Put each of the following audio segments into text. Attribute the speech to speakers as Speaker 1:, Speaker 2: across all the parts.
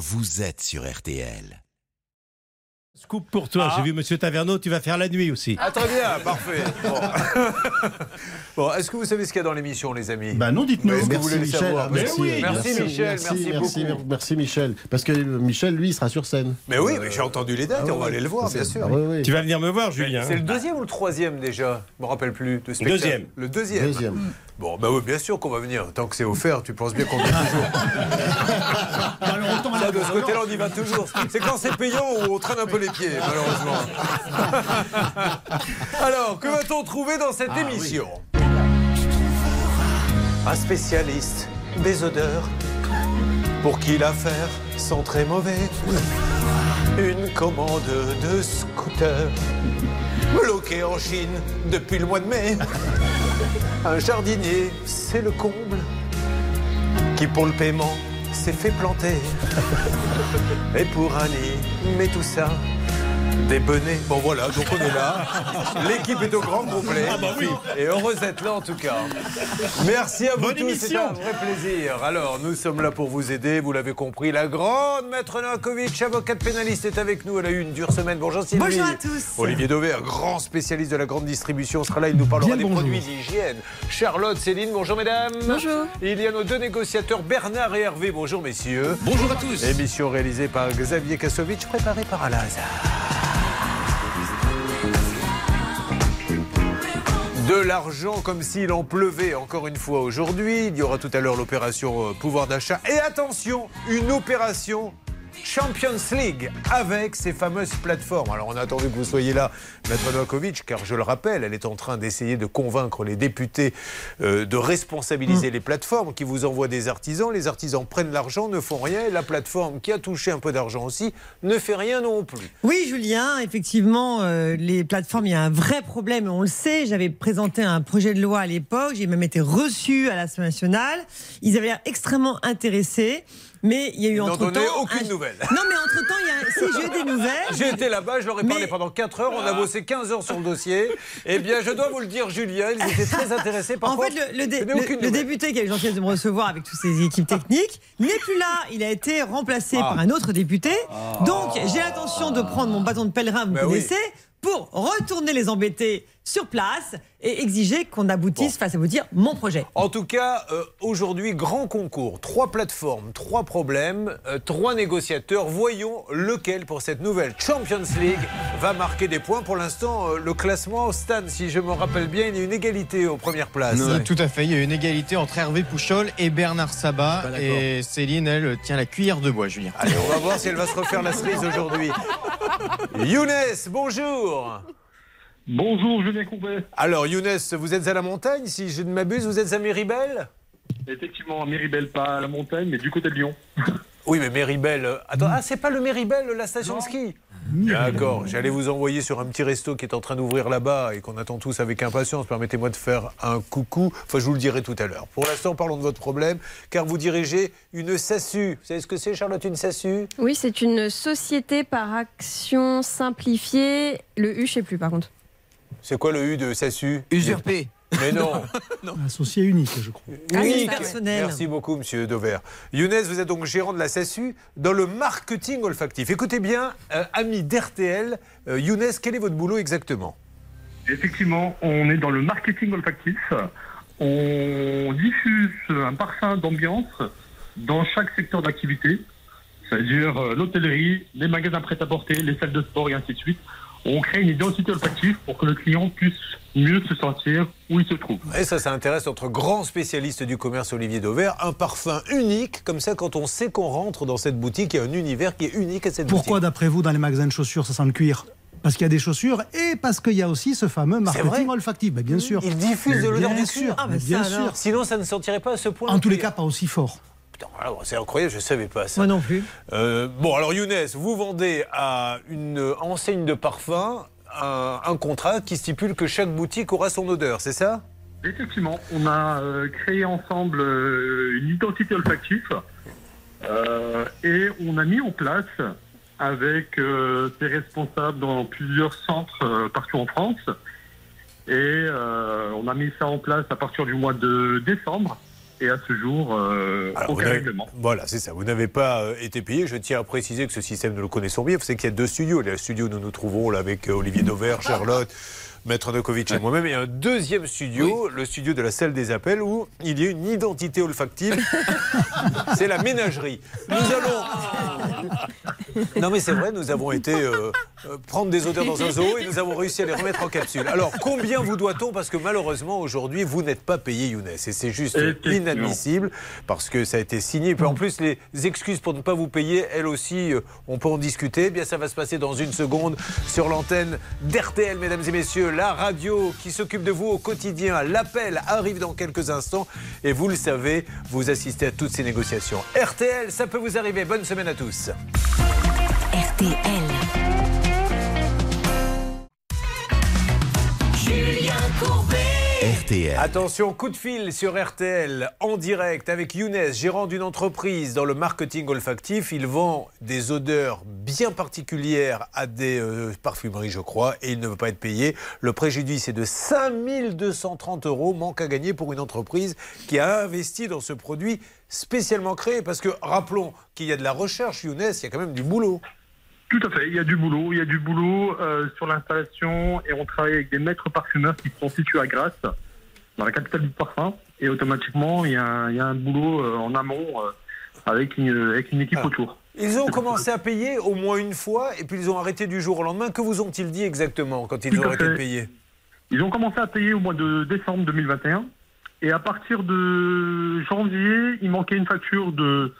Speaker 1: vous êtes sur RTL.
Speaker 2: Scoop pour toi.
Speaker 3: Ah.
Speaker 2: J'ai vu Monsieur Taverneau, tu vas faire la nuit aussi.
Speaker 3: Ah, très bien, parfait. Bon, Bon, est-ce que vous savez ce qu'il y a dans l'émission, les amis?
Speaker 4: Bah non, dites-nous.
Speaker 3: Est-ce que vous
Speaker 4: Merci
Speaker 3: voulez le
Speaker 4: Michel.
Speaker 3: Mais
Speaker 4: Merci,
Speaker 3: oui, merci, Michel, merci
Speaker 4: merci,
Speaker 3: beaucoup.
Speaker 4: merci Michel. Parce que Michel, lui, il sera sur scène.
Speaker 3: Mais oui, mais j'ai entendu les dates et on va aller le voir, bien sûr.
Speaker 4: Oui, oui.
Speaker 2: Tu vas venir me voir, Julien.
Speaker 3: C'est le deuxième ou le troisième déjà? Je me rappelle plus. de spectacle.
Speaker 2: Deuxième.
Speaker 3: Le deuxième.
Speaker 4: Deuxième.
Speaker 3: Bon, bah oui, bien sûr qu'on va venir. Tant que c'est offert, tu penses bien qu'on vient toujours. Ça, de ce côté-là, on y va toujours. C'est quand c'est payant où on traîne un peu les pieds, malheureusement. Alors, que va-t-on trouver dans cette émission? Un spécialiste des odeurs pour qui l'affaire sent très mauvais. Une commande de scooter bloquée en Chine depuis le mois de mai. Un jardinier, c'est le comble, qui pour le paiement s'est fait planter. Et pour un mais tout ça, des bonnets. Bon voilà, donc on est là. L'équipe est au grand complet. Et heureuse d'être là en tout cas. Merci à vous
Speaker 2: Bonne
Speaker 3: tous, c'est
Speaker 2: émission.
Speaker 3: un vrai plaisir. Alors, nous sommes là pour vous aider, vous l'avez compris. La grande maître Novakovic, avocate pénaliste, est avec nous. Elle a eu une dure semaine. Bonjour Sylvie.
Speaker 5: Bonjour à tous.
Speaker 3: Olivier Dauvert, grand spécialiste de la grande distribution, sera là. Il nous parlera des produits d'hygiène. Charlotte, Céline, bonjour mesdames.
Speaker 5: Bonjour.
Speaker 3: Il y a nos deux négociateurs, Bernard et Hervé. Bonjour messieurs.
Speaker 2: Bonjour à tous.
Speaker 3: Émission réalisée par Xavier Kassovitch, préparée par Alain Hazard. De l'argent comme s'il en pleuvait encore une fois aujourd'hui. Il y aura tout à l'heure l'opération euh, pouvoir d'achat. Et attention, une opération Champions League avec ces fameuses plateformes. Alors on a attendu que vous soyez là, Maître Novakovic, car je le rappelle, elle est en train d'essayer de convaincre les députés euh, de responsabiliser les plateformes qui vous envoient des artisans. Les artisans prennent l'argent, ne font rien, et la plateforme qui a touché un peu d'argent aussi ne fait rien non plus.
Speaker 5: Oui, Julien, effectivement, euh, les plateformes, il y a un vrai problème, on le sait. J'avais présenté un projet de loi à l'époque, j'ai même été reçu à l'Assemblée nationale. Ils avaient l'air extrêmement intéressés, mais il y a eu entre-temps...
Speaker 3: aucune
Speaker 5: un-
Speaker 3: nouvelle.
Speaker 5: Non, mais entre-temps, il y a... si, j'ai eu des nouvelles.
Speaker 3: J'ai été là-bas, je leur ai parlé pendant 4 heures, on a bossé 15 heures sur le dossier. Eh bien, je dois vous le dire, Julien, ils étaient très intéressés par
Speaker 5: En fait, le, dé- député qui a eu gentillesse de me recevoir avec toutes ses équipes techniques n'est plus là. Il a été remplacé
Speaker 3: Ah.
Speaker 5: par un autre député. Donc, j'ai l'intention de prendre mon bâton de pèlerin, vous
Speaker 3: Ben oui.
Speaker 5: connaissez, pour retourner les embêter sur place et exiger qu'on aboutisse, face à vous dire, mon projet.
Speaker 3: En tout cas, euh, aujourd'hui, grand concours. Trois plateformes, trois problèmes, euh, trois négociateurs. Voyons lequel, pour cette nouvelle Champions League, va marquer des points. Pour l'instant, euh, le classement, Stan, si je me rappelle bien, il y a une égalité aux premières places.
Speaker 6: Oui, Tout à fait, il y a une égalité entre Hervé Pouchol et Bernard Sabat. Et Céline, elle, tient la cuillère de bois, Julien.
Speaker 3: Allez, on va voir si elle va se refaire la cerise aujourd'hui. Younes, bonjour
Speaker 7: Bonjour Julien Courbet.
Speaker 3: Alors Younes, vous êtes à la montagne, si je ne m'abuse, vous êtes à Méribel?
Speaker 7: Effectivement, à Méribel, pas à la montagne, mais du côté de Lyon.
Speaker 3: Oui, mais Méribel. euh, Attends, ah, c'est pas le Méribel, la station de ski? D'accord, j'allais vous envoyer sur un petit resto qui est en train d'ouvrir là-bas et qu'on attend tous avec impatience. Permettez-moi de faire un coucou. Enfin, je vous le dirai tout à l'heure. Pour l'instant, parlons de votre problème, car vous dirigez une SASU. Vous savez ce que c'est, Charlotte, une SASU?
Speaker 8: Oui, c'est une société par action simplifiée. Le U, je sais plus par contre.
Speaker 3: C'est quoi le U de SASU
Speaker 6: Usurpé.
Speaker 3: Mais non
Speaker 4: Associé unique, je crois.
Speaker 5: Ah,
Speaker 3: Unique.
Speaker 5: personnel.
Speaker 3: Merci beaucoup, monsieur Dover. Younes, vous êtes donc gérant de la SASU dans le marketing olfactif. Écoutez bien, euh, ami d'RTL, euh, Younes, quel est votre boulot exactement?
Speaker 7: Effectivement, on est dans le marketing olfactif. On diffuse un parfum d'ambiance dans chaque secteur d'activité, c'est-à-dire euh, l'hôtellerie, les magasins prêt-à-porter, les salles de sport et ainsi de suite. On crée une identité olfactive pour que le client puisse mieux se sentir où il se trouve.
Speaker 3: Et ça, ça intéresse notre grand spécialiste du commerce, Olivier Dauvert. Un parfum unique, comme ça, quand on sait qu'on rentre dans cette boutique, il y a un univers qui est unique à cette
Speaker 9: Pourquoi,
Speaker 3: boutique.
Speaker 9: d'après vous, dans les magasins de chaussures, ça sent le cuir? Parce qu'il y a des chaussures et parce qu'il y a aussi ce fameux
Speaker 3: C'est
Speaker 9: marketing
Speaker 3: vrai
Speaker 9: olfactif. Ben, bien sûr.
Speaker 3: Il diffuse de l'odeur
Speaker 9: Bien
Speaker 3: du
Speaker 9: sûr,
Speaker 3: cuir.
Speaker 5: Ah,
Speaker 9: mais bien
Speaker 5: ça,
Speaker 9: sûr.
Speaker 3: Sinon, ça ne sentirait pas à ce point.
Speaker 9: En tous les cas, pas aussi fort.
Speaker 3: C'est incroyable, je ne savais pas ça.
Speaker 5: Moi non plus.
Speaker 3: Euh, bon, alors Younes, vous vendez à une enseigne de parfum un, un contrat qui stipule que chaque boutique aura son odeur, c'est ça?
Speaker 7: Effectivement, on a euh, créé ensemble euh, une identité olfactive euh, et on a mis en place avec euh, des responsables dans plusieurs centres euh, partout en France et euh, on a mis ça en place à partir du mois de décembre et à ce jour, euh,
Speaker 3: Alors, vous
Speaker 7: aucun
Speaker 3: n'avez-
Speaker 7: règlement.
Speaker 3: Voilà, c'est ça. Vous n'avez pas euh, été payé. Je tiens à préciser que ce système, nous le connaissons bien. Vous savez qu'il y a deux studios. Il y a le studio où nous nous trouvons là, avec euh, Olivier Dauvert, Charlotte, Maître Nokovic et moi-même. Et un deuxième studio, le studio de la salle des appels, où il y a une identité olfactive. c'est la ménagerie. Nous allons. Non, mais c'est vrai, nous avons été euh, euh, prendre des odeurs dans un zoo et nous avons réussi à les remettre en capsule. Alors, combien vous doit-on? Parce que malheureusement, aujourd'hui, vous n'êtes pas payé, Younes. Et c'est juste inadmissible parce que ça a été signé. Puis en plus, les excuses pour ne pas vous payer, elles aussi, euh, on peut en discuter. Eh bien, ça va se passer dans une seconde sur l'antenne d'RTL, mesdames et messieurs, la radio qui s'occupe de vous au quotidien. L'appel arrive dans quelques instants et vous le savez, vous assistez à toutes ces négociations. RTL, ça peut vous arriver. Bonne semaine à tous.
Speaker 10: RTL. Julien Courbet.
Speaker 3: Attention, coup de fil sur RTL en direct avec Younes, gérant d'une entreprise dans le marketing olfactif. Il vend des odeurs bien particulières à des euh, parfumeries, je crois, et il ne veut pas être payé. Le préjudice est de 5230 euros, manque à gagner pour une entreprise qui a investi dans ce produit spécialement créé. Parce que rappelons qu'il y a de la recherche, Younes, il y a quand même du boulot.
Speaker 7: Tout à fait, il y a du boulot, il y a du boulot euh, sur l'installation et on travaille avec des maîtres parfumeurs qui sont situés à Grasse, dans la capitale du parfum. Et automatiquement, il y a un, il y a un boulot euh, en amont euh, avec, une, avec une équipe
Speaker 3: Ah.
Speaker 7: autour.
Speaker 3: Ils ont commencé à payer au moins une fois et puis ils ont arrêté du jour au lendemain. Que vous ont-ils dit exactement quand ils
Speaker 7: Tout
Speaker 3: ont arrêté de payer
Speaker 7: Ils ont commencé à payer au mois de décembre 2021 et à partir de janvier, il manquait une facture de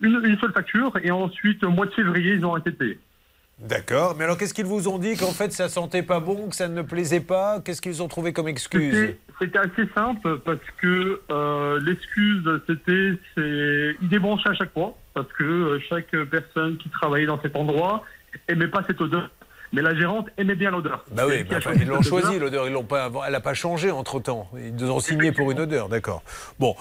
Speaker 7: une, une seule facture et ensuite au mois de février, ils ont arrêté de payer.
Speaker 3: D'accord, mais alors qu'est-ce qu'ils vous ont dit Qu'en fait ça sentait pas bon, que ça ne plaisait pas? Qu'est-ce qu'ils ont trouvé comme excuse?
Speaker 7: C'était assez simple parce que euh, l'excuse c'était c'est ils débranchaient à chaque fois parce que euh, chaque personne qui travaillait dans cet endroit aimait pas cette odeur. Mais la gérante aimait bien l'odeur.
Speaker 3: Bah oui, bah
Speaker 7: choisi
Speaker 3: ils l'ont choisi
Speaker 7: odeur
Speaker 3: l'odeur, ils l'ont pas, elle n'a pas changé entre temps. Ils nous ont signé pour une odeur, d'accord. Bon,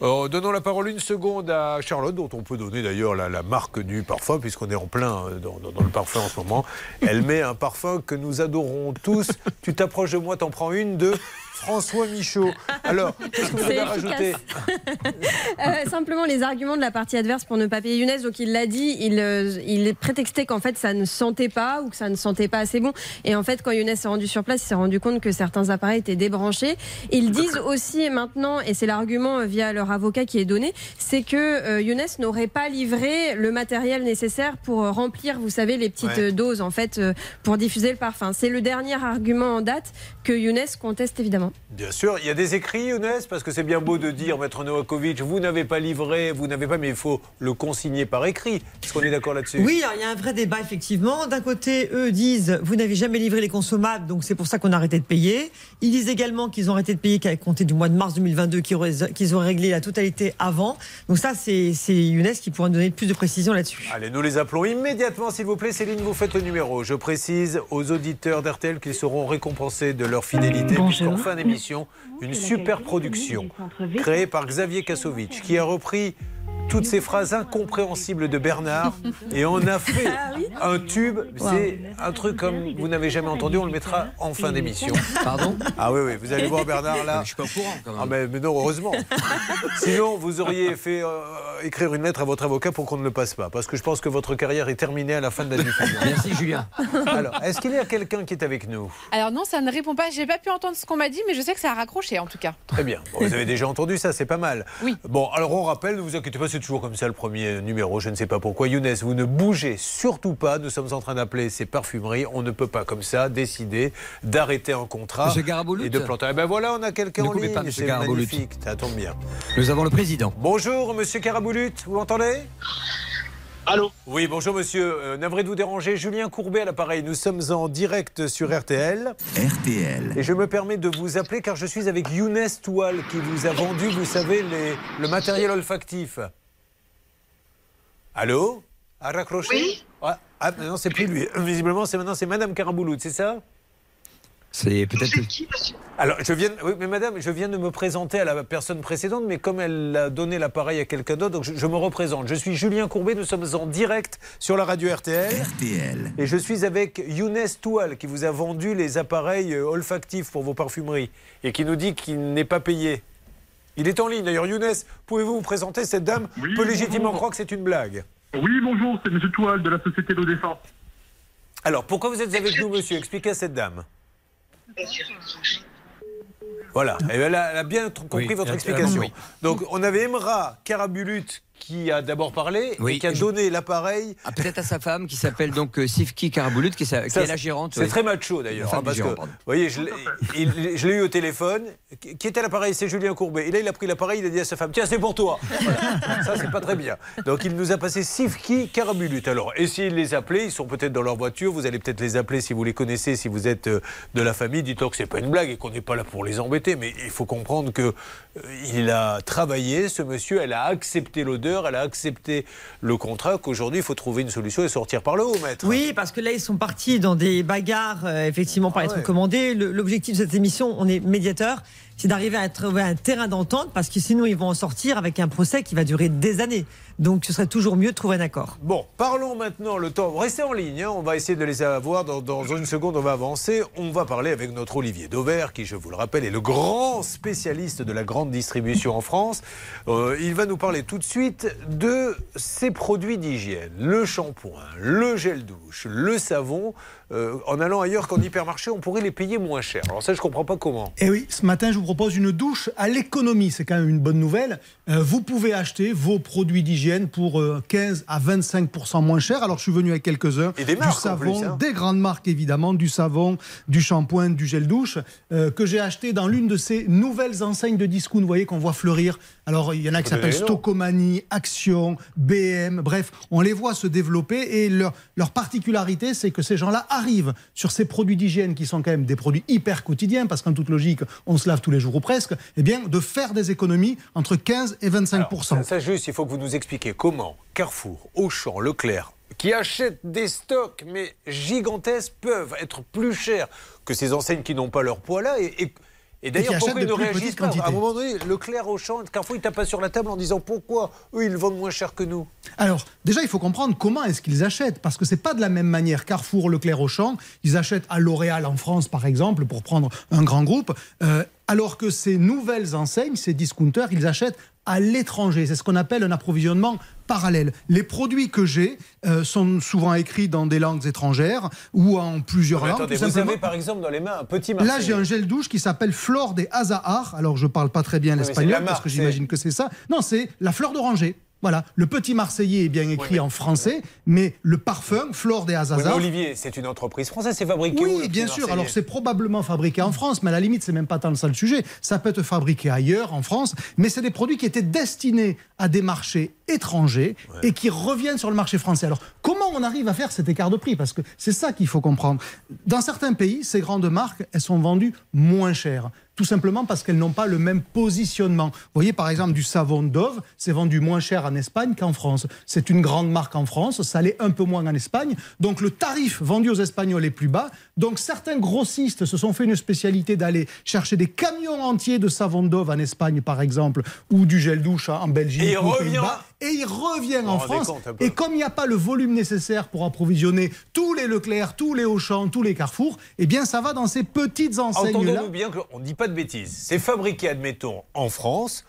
Speaker 3: euh, donnons la parole une seconde à Charlotte, dont on peut donner d'ailleurs la, la marque du parfum, puisqu'on est en plein euh, dans, dans- dans le parfum en ce moment. Elle met un parfum que nous adorons tous. tu t'approches de moi, t'en prends une de François Michaud. Alors, qu'est-ce que vous avez rajouté.
Speaker 8: Euh, simplement les arguments de la partie adverse pour ne pas payer Younes. Donc il l'a dit, il, euh, il prétextait qu'en fait ça ne sentait pas ou que ça ne sentait pas assez bon. Et en fait, quand Younes s'est rendu sur place, il s'est rendu compte que certains appareils étaient débranchés. Ils disent aussi maintenant, et c'est l'argument euh, via leur avocat qui est donné, c'est que euh, Younes n'aurait pas livré le matériel nécessaire pour euh, remplir, vous savez, les petites
Speaker 3: Ouais.
Speaker 8: doses en fait pour diffuser le parfum. C'est le dernier argument en date que Younes conteste évidemment.
Speaker 3: Bien sûr, il y a des écrits, Younes, parce que c'est bien beau de dire, Maître Novakovic, vous n'avez pas livré, vous n'avez pas, mais il faut le consigner par écrit. Est-ce qu'on est d'accord là-dessus?
Speaker 5: Oui, alors, il y a un vrai débat, effectivement. D'un côté, eux disent, vous n'avez jamais livré les consommables, donc c'est pour ça qu'on a arrêté de payer. Ils disent également qu'ils ont arrêté de payer qu'à compter du mois de mars 2022, qu'ils auraient réglé la totalité avant. Donc ça, c'est c'est Younes qui pourra nous donner plus de précisions là-dessus.
Speaker 3: Allez, nous les appelons immédiatement, s'il vous plaît. Céline, vous faites le numéro. Je précise aux auditeurs d'RTL qu'ils seront récompensés de leur fidélité, puisqu'en fin d'émission, une super production créée par Xavier Kassovitch, qui a repris toutes ces phrases incompréhensibles de Bernard et on a fait un tube. C'est un truc comme vous n'avez jamais entendu. On le mettra en fin d'émission.
Speaker 11: Pardon
Speaker 3: Ah oui, oui, vous allez voir Bernard là.
Speaker 11: Je suis pas au courant quand même.
Speaker 3: Ah mais, mais non, heureusement. Sinon, vous auriez fait euh, écrire une lettre à votre avocat pour qu'on ne le passe pas. Parce que je pense que votre carrière est terminée à la fin de la diffusion.
Speaker 11: Merci Julien.
Speaker 3: Alors, est-ce qu'il y a quelqu'un qui est avec nous?
Speaker 12: Alors non, ça ne répond pas. J'ai pas pu entendre ce qu'on m'a dit, mais je sais que ça a raccroché en tout cas.
Speaker 3: Très bien. Bon, vous avez déjà entendu ça, c'est pas mal.
Speaker 12: Oui.
Speaker 3: Bon, alors on rappelle, ne vous inquiétez pas, c'est toujours comme ça le premier numéro, je ne sais pas pourquoi. Younes, vous ne bougez surtout pas. Nous sommes en train d'appeler ces parfumeries. On ne peut pas comme ça décider d'arrêter un contrat et de planter. Eh ben voilà, on a quelqu'un
Speaker 11: Ne
Speaker 3: en ligne. c'est magnifique. Ça tombe bien.
Speaker 11: Nous avons le président.
Speaker 3: Bonjour, monsieur Caraboulut, vous m'entendez?
Speaker 7: Allô?
Speaker 3: Oui, bonjour monsieur. Euh, navré de vous déranger. Julien Courbet à l'appareil. Nous sommes en direct sur RTL.
Speaker 1: RTL.
Speaker 3: Et je me permets de vous appeler car je suis avec Younes Toual qui vous a vendu, vous savez, les- le matériel olfactif. Allô À raccrocher
Speaker 13: Oui.
Speaker 3: Ah, ah, non, c'est plus lui. Visiblement, c'est maintenant c'est Madame Caraboulout, c'est ça
Speaker 11: C'est peut-être.
Speaker 13: C'est qui, monsieur
Speaker 3: Alors, je viens, oui, mais madame, je viens de me présenter à la personne précédente, mais comme elle a donné l'appareil à quelqu'un d'autre, donc je, je me représente. Je suis Julien Courbet, nous sommes en direct sur la radio RTL.
Speaker 1: RTL.
Speaker 3: Et je suis avec Younes Toual, qui vous a vendu les appareils euh, olfactifs pour vos parfumeries, et qui nous dit qu'il n'est pas payé. Il est en ligne. D'ailleurs, Younes, pouvez-vous vous présenter Cette dame
Speaker 7: Oui,
Speaker 3: peut légitimement
Speaker 7: bonjour.
Speaker 3: croire que c'est une blague.
Speaker 7: Oui, bonjour, c'est Monsieur Toile de la Société d'Odessa.
Speaker 3: Alors, pourquoi vous êtes avec nous, monsieur Expliquez à cette dame. Voilà, Et elle a, elle a bien compris
Speaker 11: Oui,
Speaker 3: votre explication.
Speaker 11: oui.
Speaker 3: Donc, on avait Emra Karabulut qui a d'abord parlé
Speaker 11: Oui,
Speaker 3: et qui a donné l'appareil.
Speaker 11: Ah, Peut-être à sa femme qui s'appelle donc euh, Sivki Karabulut, qui, est qui la gérante.
Speaker 3: C'est très macho d'ailleurs. Hein, parce que, vous voyez, je l'ai eu au téléphone. Qui était à l'appareil? C'est Julien Courbet. Et là, il a pris l'appareil, il a dit à sa femme Tiens, c'est pour toi. Voilà. Ça, c'est pas très bien. Donc, il nous a passé Sivki Karabulut. Alors, essayez de les appeler. Ils sont peut-être dans leur voiture. Vous allez peut-être les appeler si vous les connaissez, si vous êtes euh, de la famille. Dites-leur que c'est pas une blague et qu'on n'est pas là pour les embêter. Mais il faut comprendre que euh, il a travaillé, ce monsieur. Elle a accepté l'odeur, elle a accepté le contrat. Qu'aujourd'hui, il faut trouver une solution et sortir par le haut, maître.
Speaker 5: Oui, parce que là, ils sont partis dans des bagarres, euh, effectivement, par
Speaker 3: Ah
Speaker 5: être
Speaker 3: ouais.
Speaker 5: L'objectif de cette émission, on est médiateur, c'est d'arriver à trouver un terrain d'entente, parce que sinon, ils vont en sortir avec un procès qui va durer des années. Donc, ce serait toujours mieux de trouver un accord.
Speaker 3: Bon, parlons maintenant le temps. Restez en ligne, hein, on va essayer de les avoir. Dans, une seconde, on va avancer. On va parler avec notre Olivier Dauvert, qui, je vous le rappelle, est le grand spécialiste de la grande distribution en France. Euh, il va nous parler tout de suite de ces produits d'hygiène le shampoing, le gel douche, le savon. Euh, en allant ailleurs qu'en hypermarché, on pourrait les payer moins cher. Alors, ça, je ne comprends pas comment.
Speaker 9: Et oui, ce matin, je vous propose une douche à l'économie. C'est quand même une bonne nouvelle. Euh, vous pouvez acheter vos produits d'hygiène pour euh, 15 à 25% moins cher. Alors, je suis venu avec quelques-uns.
Speaker 3: Et des marques,
Speaker 9: Du savon,
Speaker 3: plus, hein.
Speaker 9: des grandes marques évidemment, du savon, du shampoing, du gel douche, euh, que j'ai acheté dans l'une de ces nouvelles enseignes de discount, vous voyez, qu'on voit fleurir. Alors, il y en a qui s'appellent. Stocomanie, Action, BM, bref, on les voit se développer et leur, leur particularité, c'est que ces gens-là arrivent sur ces produits d'hygiène qui sont quand même des produits hyper quotidiens, parce qu'en toute logique, on se lave tous les jours ou presque, eh bien, de faire des économies entre 15 et 25
Speaker 3: Alors, ça, ça, juste, il faut que vous nous expliquiez comment Carrefour, Auchan, Leclerc, qui achètent des stocks mais gigantesques, peuvent être plus chers que ces enseignes qui n'ont pas leur poids là. Et, et- et d'ailleurs, pourquoi ils ne réagissent pas À un moment donné, Leclerc, Auchan, Carrefour, ils tapent sur la table en disant pourquoi eux, ils vendent moins cher que nous.
Speaker 9: Alors, déjà, il faut comprendre comment est-ce qu'ils achètent, parce que c'est pas de la même manière. Carrefour, Leclerc, Auchan, ils achètent à L'Oréal en France, par exemple, pour prendre un grand groupe, euh, alors que ces nouvelles enseignes, ces discounters, ils achètent à l'étranger. C'est ce qu'on appelle un approvisionnement parallèle. Les produits que j'ai euh, sont souvent écrits dans des langues étrangères ou en plusieurs langues.
Speaker 3: attendez,
Speaker 9: tout
Speaker 3: vous avez par exemple dans les mains un petit
Speaker 9: Là, j'ai un gel douche qui s'appelle Flore des Azahar. Alors, je parle pas très bien l'espagnol parce que j'imagine que c'est ça. Non, c'est la fleur d'oranger. Voilà, le petit Marseillais est bien écrit
Speaker 3: mais-
Speaker 9: en français, mais le parfum Flore des
Speaker 3: Oui, mais
Speaker 9: Azahar.
Speaker 3: Olivier, c'est une entreprise française, c'est fabriqué
Speaker 9: Oui, bien sûr. Alors, c'est probablement fabriqué en France, mais à la limite, c'est même pas tant ça le sujet. Ça peut être fabriqué ailleurs, en France, mais c'est des produits qui étaient destinés à des marchés étrangers et qui reviennent sur le marché français. Alors, comment on arrive à faire cet écart de prix? Parce que c'est ça qu'il faut comprendre. Dans certains pays, ces grandes marques, elles sont vendues moins chères. Tout simplement parce qu'elles n'ont pas le même positionnement. Vous voyez, par exemple, du savon Dove, c'est vendu moins cher en Espagne qu'en France. C'est une grande marque en France, ça l'est un peu moins en Espagne. Donc le tarif vendu aux Espagnols est plus bas. Donc certains grossistes se sont fait une spécialité d'aller chercher des camions entiers de savon Dove en Espagne, par exemple, ou du gel douche en Belgique.
Speaker 3: Et il revient-.
Speaker 9: Et il revient en France. Et comme il n'y a pas le volume nécessaire pour approvisionner tous les Leclerc, tous les Auchan, tous les Carrefour, eh bien ça va dans ces petites enseignes-là.
Speaker 3: Entendons-nous bien qu'on ne dit pas de bêtises. C'est fabriqué, admettons, en France.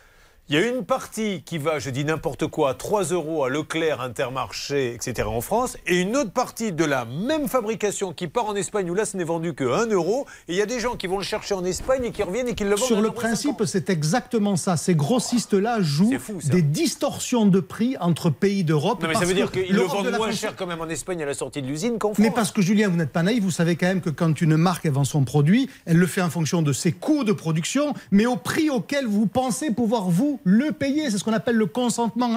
Speaker 3: Il y a une partie qui va, je dis n'importe quoi, à 3 euros à Leclerc, Intermarché, etc. en France, et une autre partie de la même fabrication qui part en Espagne, où là ce n'est vendu que 1 euro, et il y a des gens qui vont le chercher en Espagne et qui reviennent et qui le vendent
Speaker 9: Sur le
Speaker 3: 1,50 euros.
Speaker 9: principe, c'est exactement ça. Ces grossistes-là jouent
Speaker 3: fou,
Speaker 9: des distorsions de prix entre pays d'Europe.
Speaker 3: Mais ça veut dire qu'ils le vendent moins cher quand même en Espagne à la sortie de l'usine qu'en France.
Speaker 9: Mais parce que Julien, vous n'êtes pas naïf, vous savez quand même que quand une marque vend son produit, elle le fait en fonction de ses coûts de production, mais au prix auquel vous pensez pouvoir vous le payer. C'est ce qu'on appelle le consentement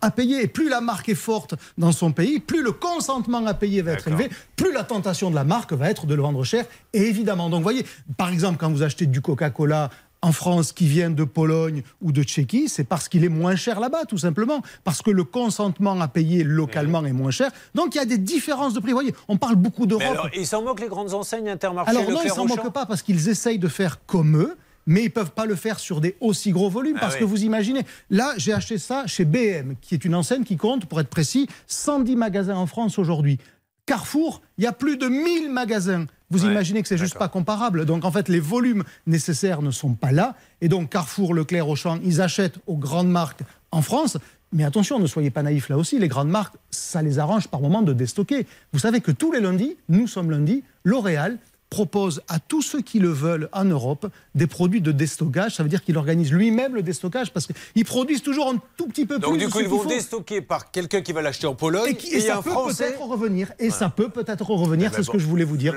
Speaker 9: à- payer. Et plus la marque est forte dans son pays, plus le consentement à payer va être élevé, plus la tentation de la marque va être de le vendre cher. Et évidemment, donc vous voyez, par exemple, quand vous achetez du Coca-Cola en France qui vient de Pologne ou de Tchéquie, c'est parce qu'il est moins cher là-bas, tout simplement. Parce que le consentement à payer localement est moins cher. Donc il y a des différences de prix. Vous voyez, on parle beaucoup d'Europe.
Speaker 3: alors, ils s'en moquent les grandes enseignes Intermarché,
Speaker 9: Alors non, ils s'en moquent pas parce qu'ils essayent de faire comme eux. Mais ils peuvent pas le faire sur des aussi gros volumes
Speaker 3: Ah
Speaker 9: parce
Speaker 3: oui.
Speaker 9: que vous imaginez. Là, j'ai acheté ça chez BM, qui est une enseigne qui compte, pour être précis, 110 magasins en France aujourd'hui. Carrefour, il y a plus de 1000 magasins. Vous imaginez que c'est juste pas comparable. Donc en fait, les volumes nécessaires ne sont pas là. Et donc Carrefour, Leclerc, Auchan, ils achètent aux grandes marques en France. Mais attention, ne soyez pas naïfs là aussi. Les grandes marques, ça les arrange par moment de déstocker. Vous savez que tous les lundis, nous sommes lundi, L'Oréal propose à tous ceux qui le veulent en Europe des produits de déstockage. Ça veut dire qu'il organise lui-même le déstockage parce qu'ils produisent toujours un tout petit peu
Speaker 3: Donc
Speaker 9: plus.
Speaker 3: du
Speaker 9: de
Speaker 3: coup, ils vont
Speaker 9: faut.
Speaker 3: déstocker par quelqu'un qui va l'acheter en Pologne.
Speaker 9: Et, qui- et
Speaker 3: a
Speaker 9: ça
Speaker 3: un
Speaker 9: peut
Speaker 3: Français.
Speaker 9: peut-être revenir. Et ça peut peut-être revenir.
Speaker 3: Eh
Speaker 9: c'est
Speaker 3: ben
Speaker 9: ce que je voulais vous dire.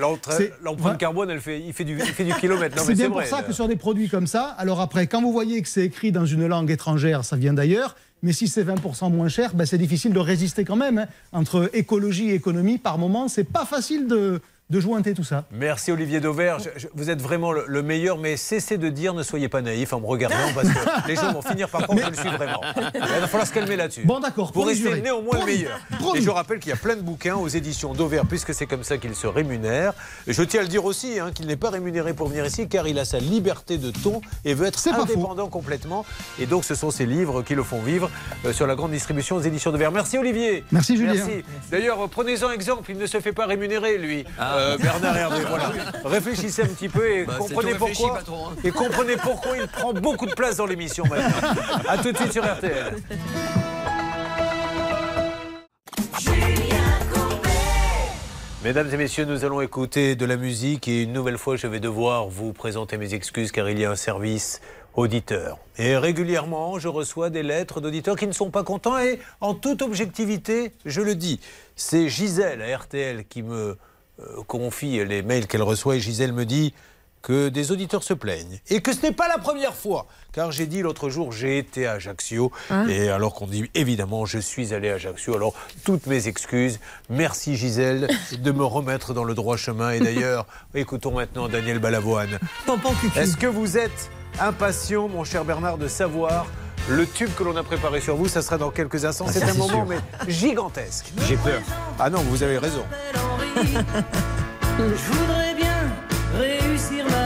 Speaker 3: L'empreinte carbone, elle fait, il, fait du, il fait du kilomètre.
Speaker 9: C'est bien pour
Speaker 3: vrai,
Speaker 9: ça que sur des produits comme ça, alors après, quand vous voyez que c'est écrit dans une langue étrangère, ça vient d'ailleurs. Mais si c'est 20% moins cher, ben c'est difficile de résister quand même. hein. Entre écologie et économie, par moment, c'est pas facile de, de jointer tout ça.
Speaker 3: Merci Olivier Dauvert. Je- je- vous êtes vraiment le, le meilleur, mais cessez de dire ne soyez pas naïf en me regardant parce que les gens vont finir par croire que je le suis vraiment. Il va falloir se calmer là-dessus.
Speaker 9: Bon, d'accord,
Speaker 3: Pour rester
Speaker 9: juré.
Speaker 3: néanmoins le meilleur.
Speaker 9: promis.
Speaker 3: Et je rappelle qu'il y a plein de bouquins aux éditions Dauvert, puisque c'est comme ça qu'il se rémunère. Et je tiens à le dire aussi hein, qu'il n'est pas rémunéré pour venir ici, car il a sa liberté de ton et veut être indépendant complètement. Et donc, ce sont ses livres qui le font vivre euh, sur la grande distribution aux éditions Dauvert. Merci Olivier.
Speaker 9: Merci, Julien.
Speaker 3: Merci. D'ailleurs, prenez-en exemple, il ne se fait pas rémunérer, lui. Euh, Bernard Hervé, voilà. Réfléchissez un petit peu et
Speaker 11: Bah,
Speaker 3: comprenez pourquoi.
Speaker 11: patron, hein.
Speaker 3: Et comprenez pourquoi il prend beaucoup de place dans l'émission maintenant. A tout de suite sur RTL. Mesdames et messieurs, nous allons écouter de la musique et une nouvelle fois, je vais devoir vous présenter mes excuses car il y a un service auditeur. Et régulièrement, je reçois des lettres d'auditeurs qui ne sont pas contents et en toute objectivité, je le dis, c'est Gisèle à RTL qui me confie les mails qu'elle reçoit et Gisèle me dit que des auditeurs se plaignent. Et que ce n'est pas la première fois. Car j'ai dit l'autre jour j'ai été à Ajaccio. Et alors qu'on dit évidemment je suis allé à Ajaccio. Alors toutes mes excuses. Merci Gisèle de me remettre dans le droit chemin. Et d'ailleurs écoutons maintenant Daniel Balavoine. Est-ce que vous êtes impatient mon cher Bernard de savoir le tube que l'on a préparé sur vous, ça sera dans quelques instants. C'est
Speaker 11: ça,
Speaker 3: un
Speaker 11: c'est
Speaker 3: moment
Speaker 11: sûr.
Speaker 3: mais gigantesque.
Speaker 11: J'ai peur.
Speaker 3: Ah non, vous avez raison.
Speaker 10: Je voudrais bien réussir ma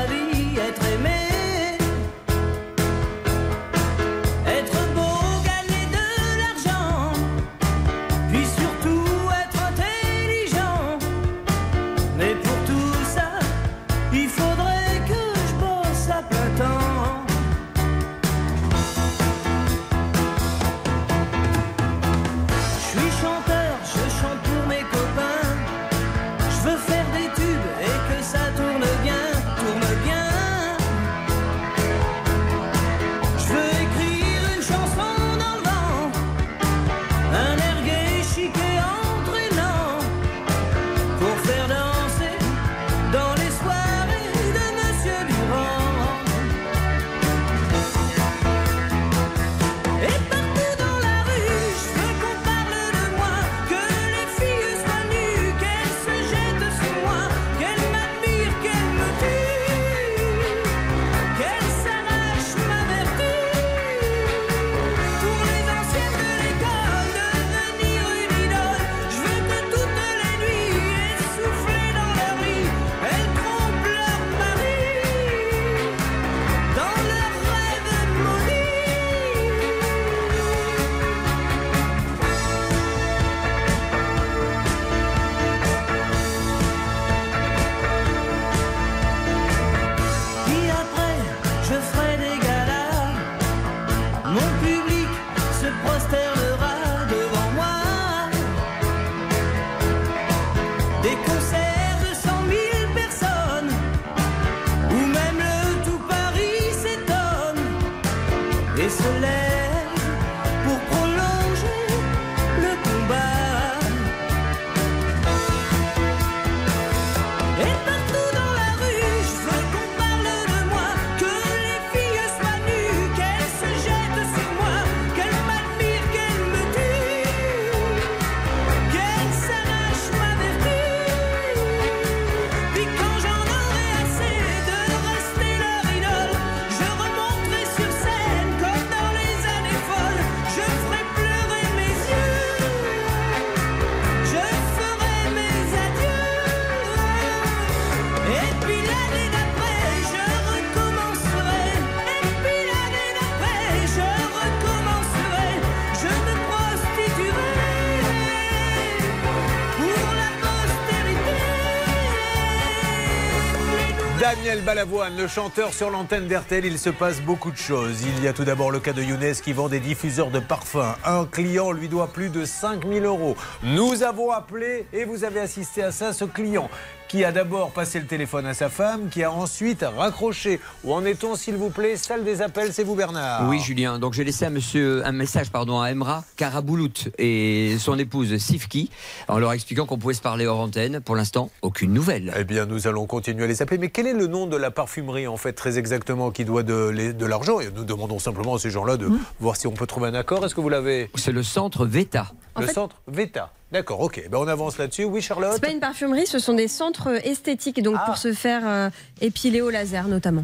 Speaker 3: Balavoine, le chanteur sur l'antenne d'RTL, il se passe beaucoup de choses. Il y a tout d'abord le cas de Younes qui vend des diffuseurs de parfums. Un client lui doit plus de 5000 euros. Nous avons appelé et vous avez assisté à ça, ce client qui a d'abord passé le téléphone à sa femme, qui a ensuite raccroché. Où en est-on, s'il vous plaît? Salle des appels, c'est vous Bernard.
Speaker 11: Oui, Julien. Donc j'ai laissé un, monsieur, un message pardon, à Emra Karaboulout et son épouse Sifki en leur expliquant qu'on pouvait se parler hors antenne. Pour l'instant, aucune nouvelle.
Speaker 3: Eh bien, nous allons continuer à les appeler. Mais quel est le nom de la parfumerie, en fait, très exactement, qui doit de, l'argent? Et nous demandons simplement à ces gens-là de voir si on peut trouver un accord. Est-ce que vous l'avez?
Speaker 11: C'est le centre Veta.
Speaker 8: En
Speaker 3: Le
Speaker 8: fait-
Speaker 3: centre Veta. D'accord, ok. Ben, on avance là-dessus. Oui, Charlotte
Speaker 8: C'est pas une parfumerie, ce sont des centres esthétiques, donc pour se faire euh, épiler au laser notamment.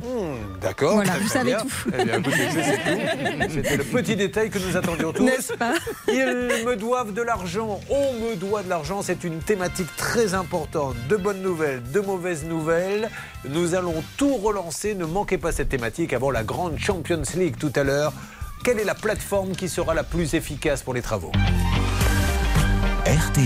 Speaker 3: D'accord.
Speaker 8: Voilà, vous savez
Speaker 3: bien. Eh tout. C'était le petit détail que nous attendions tous.
Speaker 8: N'est-ce pas
Speaker 3: Ils me doivent de l'argent, on me doit de l'argent, c'est une thématique très importante. De bonnes nouvelles, de mauvaises nouvelles. Nous allons tout relancer, ne manquez pas cette thématique avant la grande Champions League tout à l'heure. Quelle est la plateforme qui sera la plus efficace pour les travaux?
Speaker 10: RTL.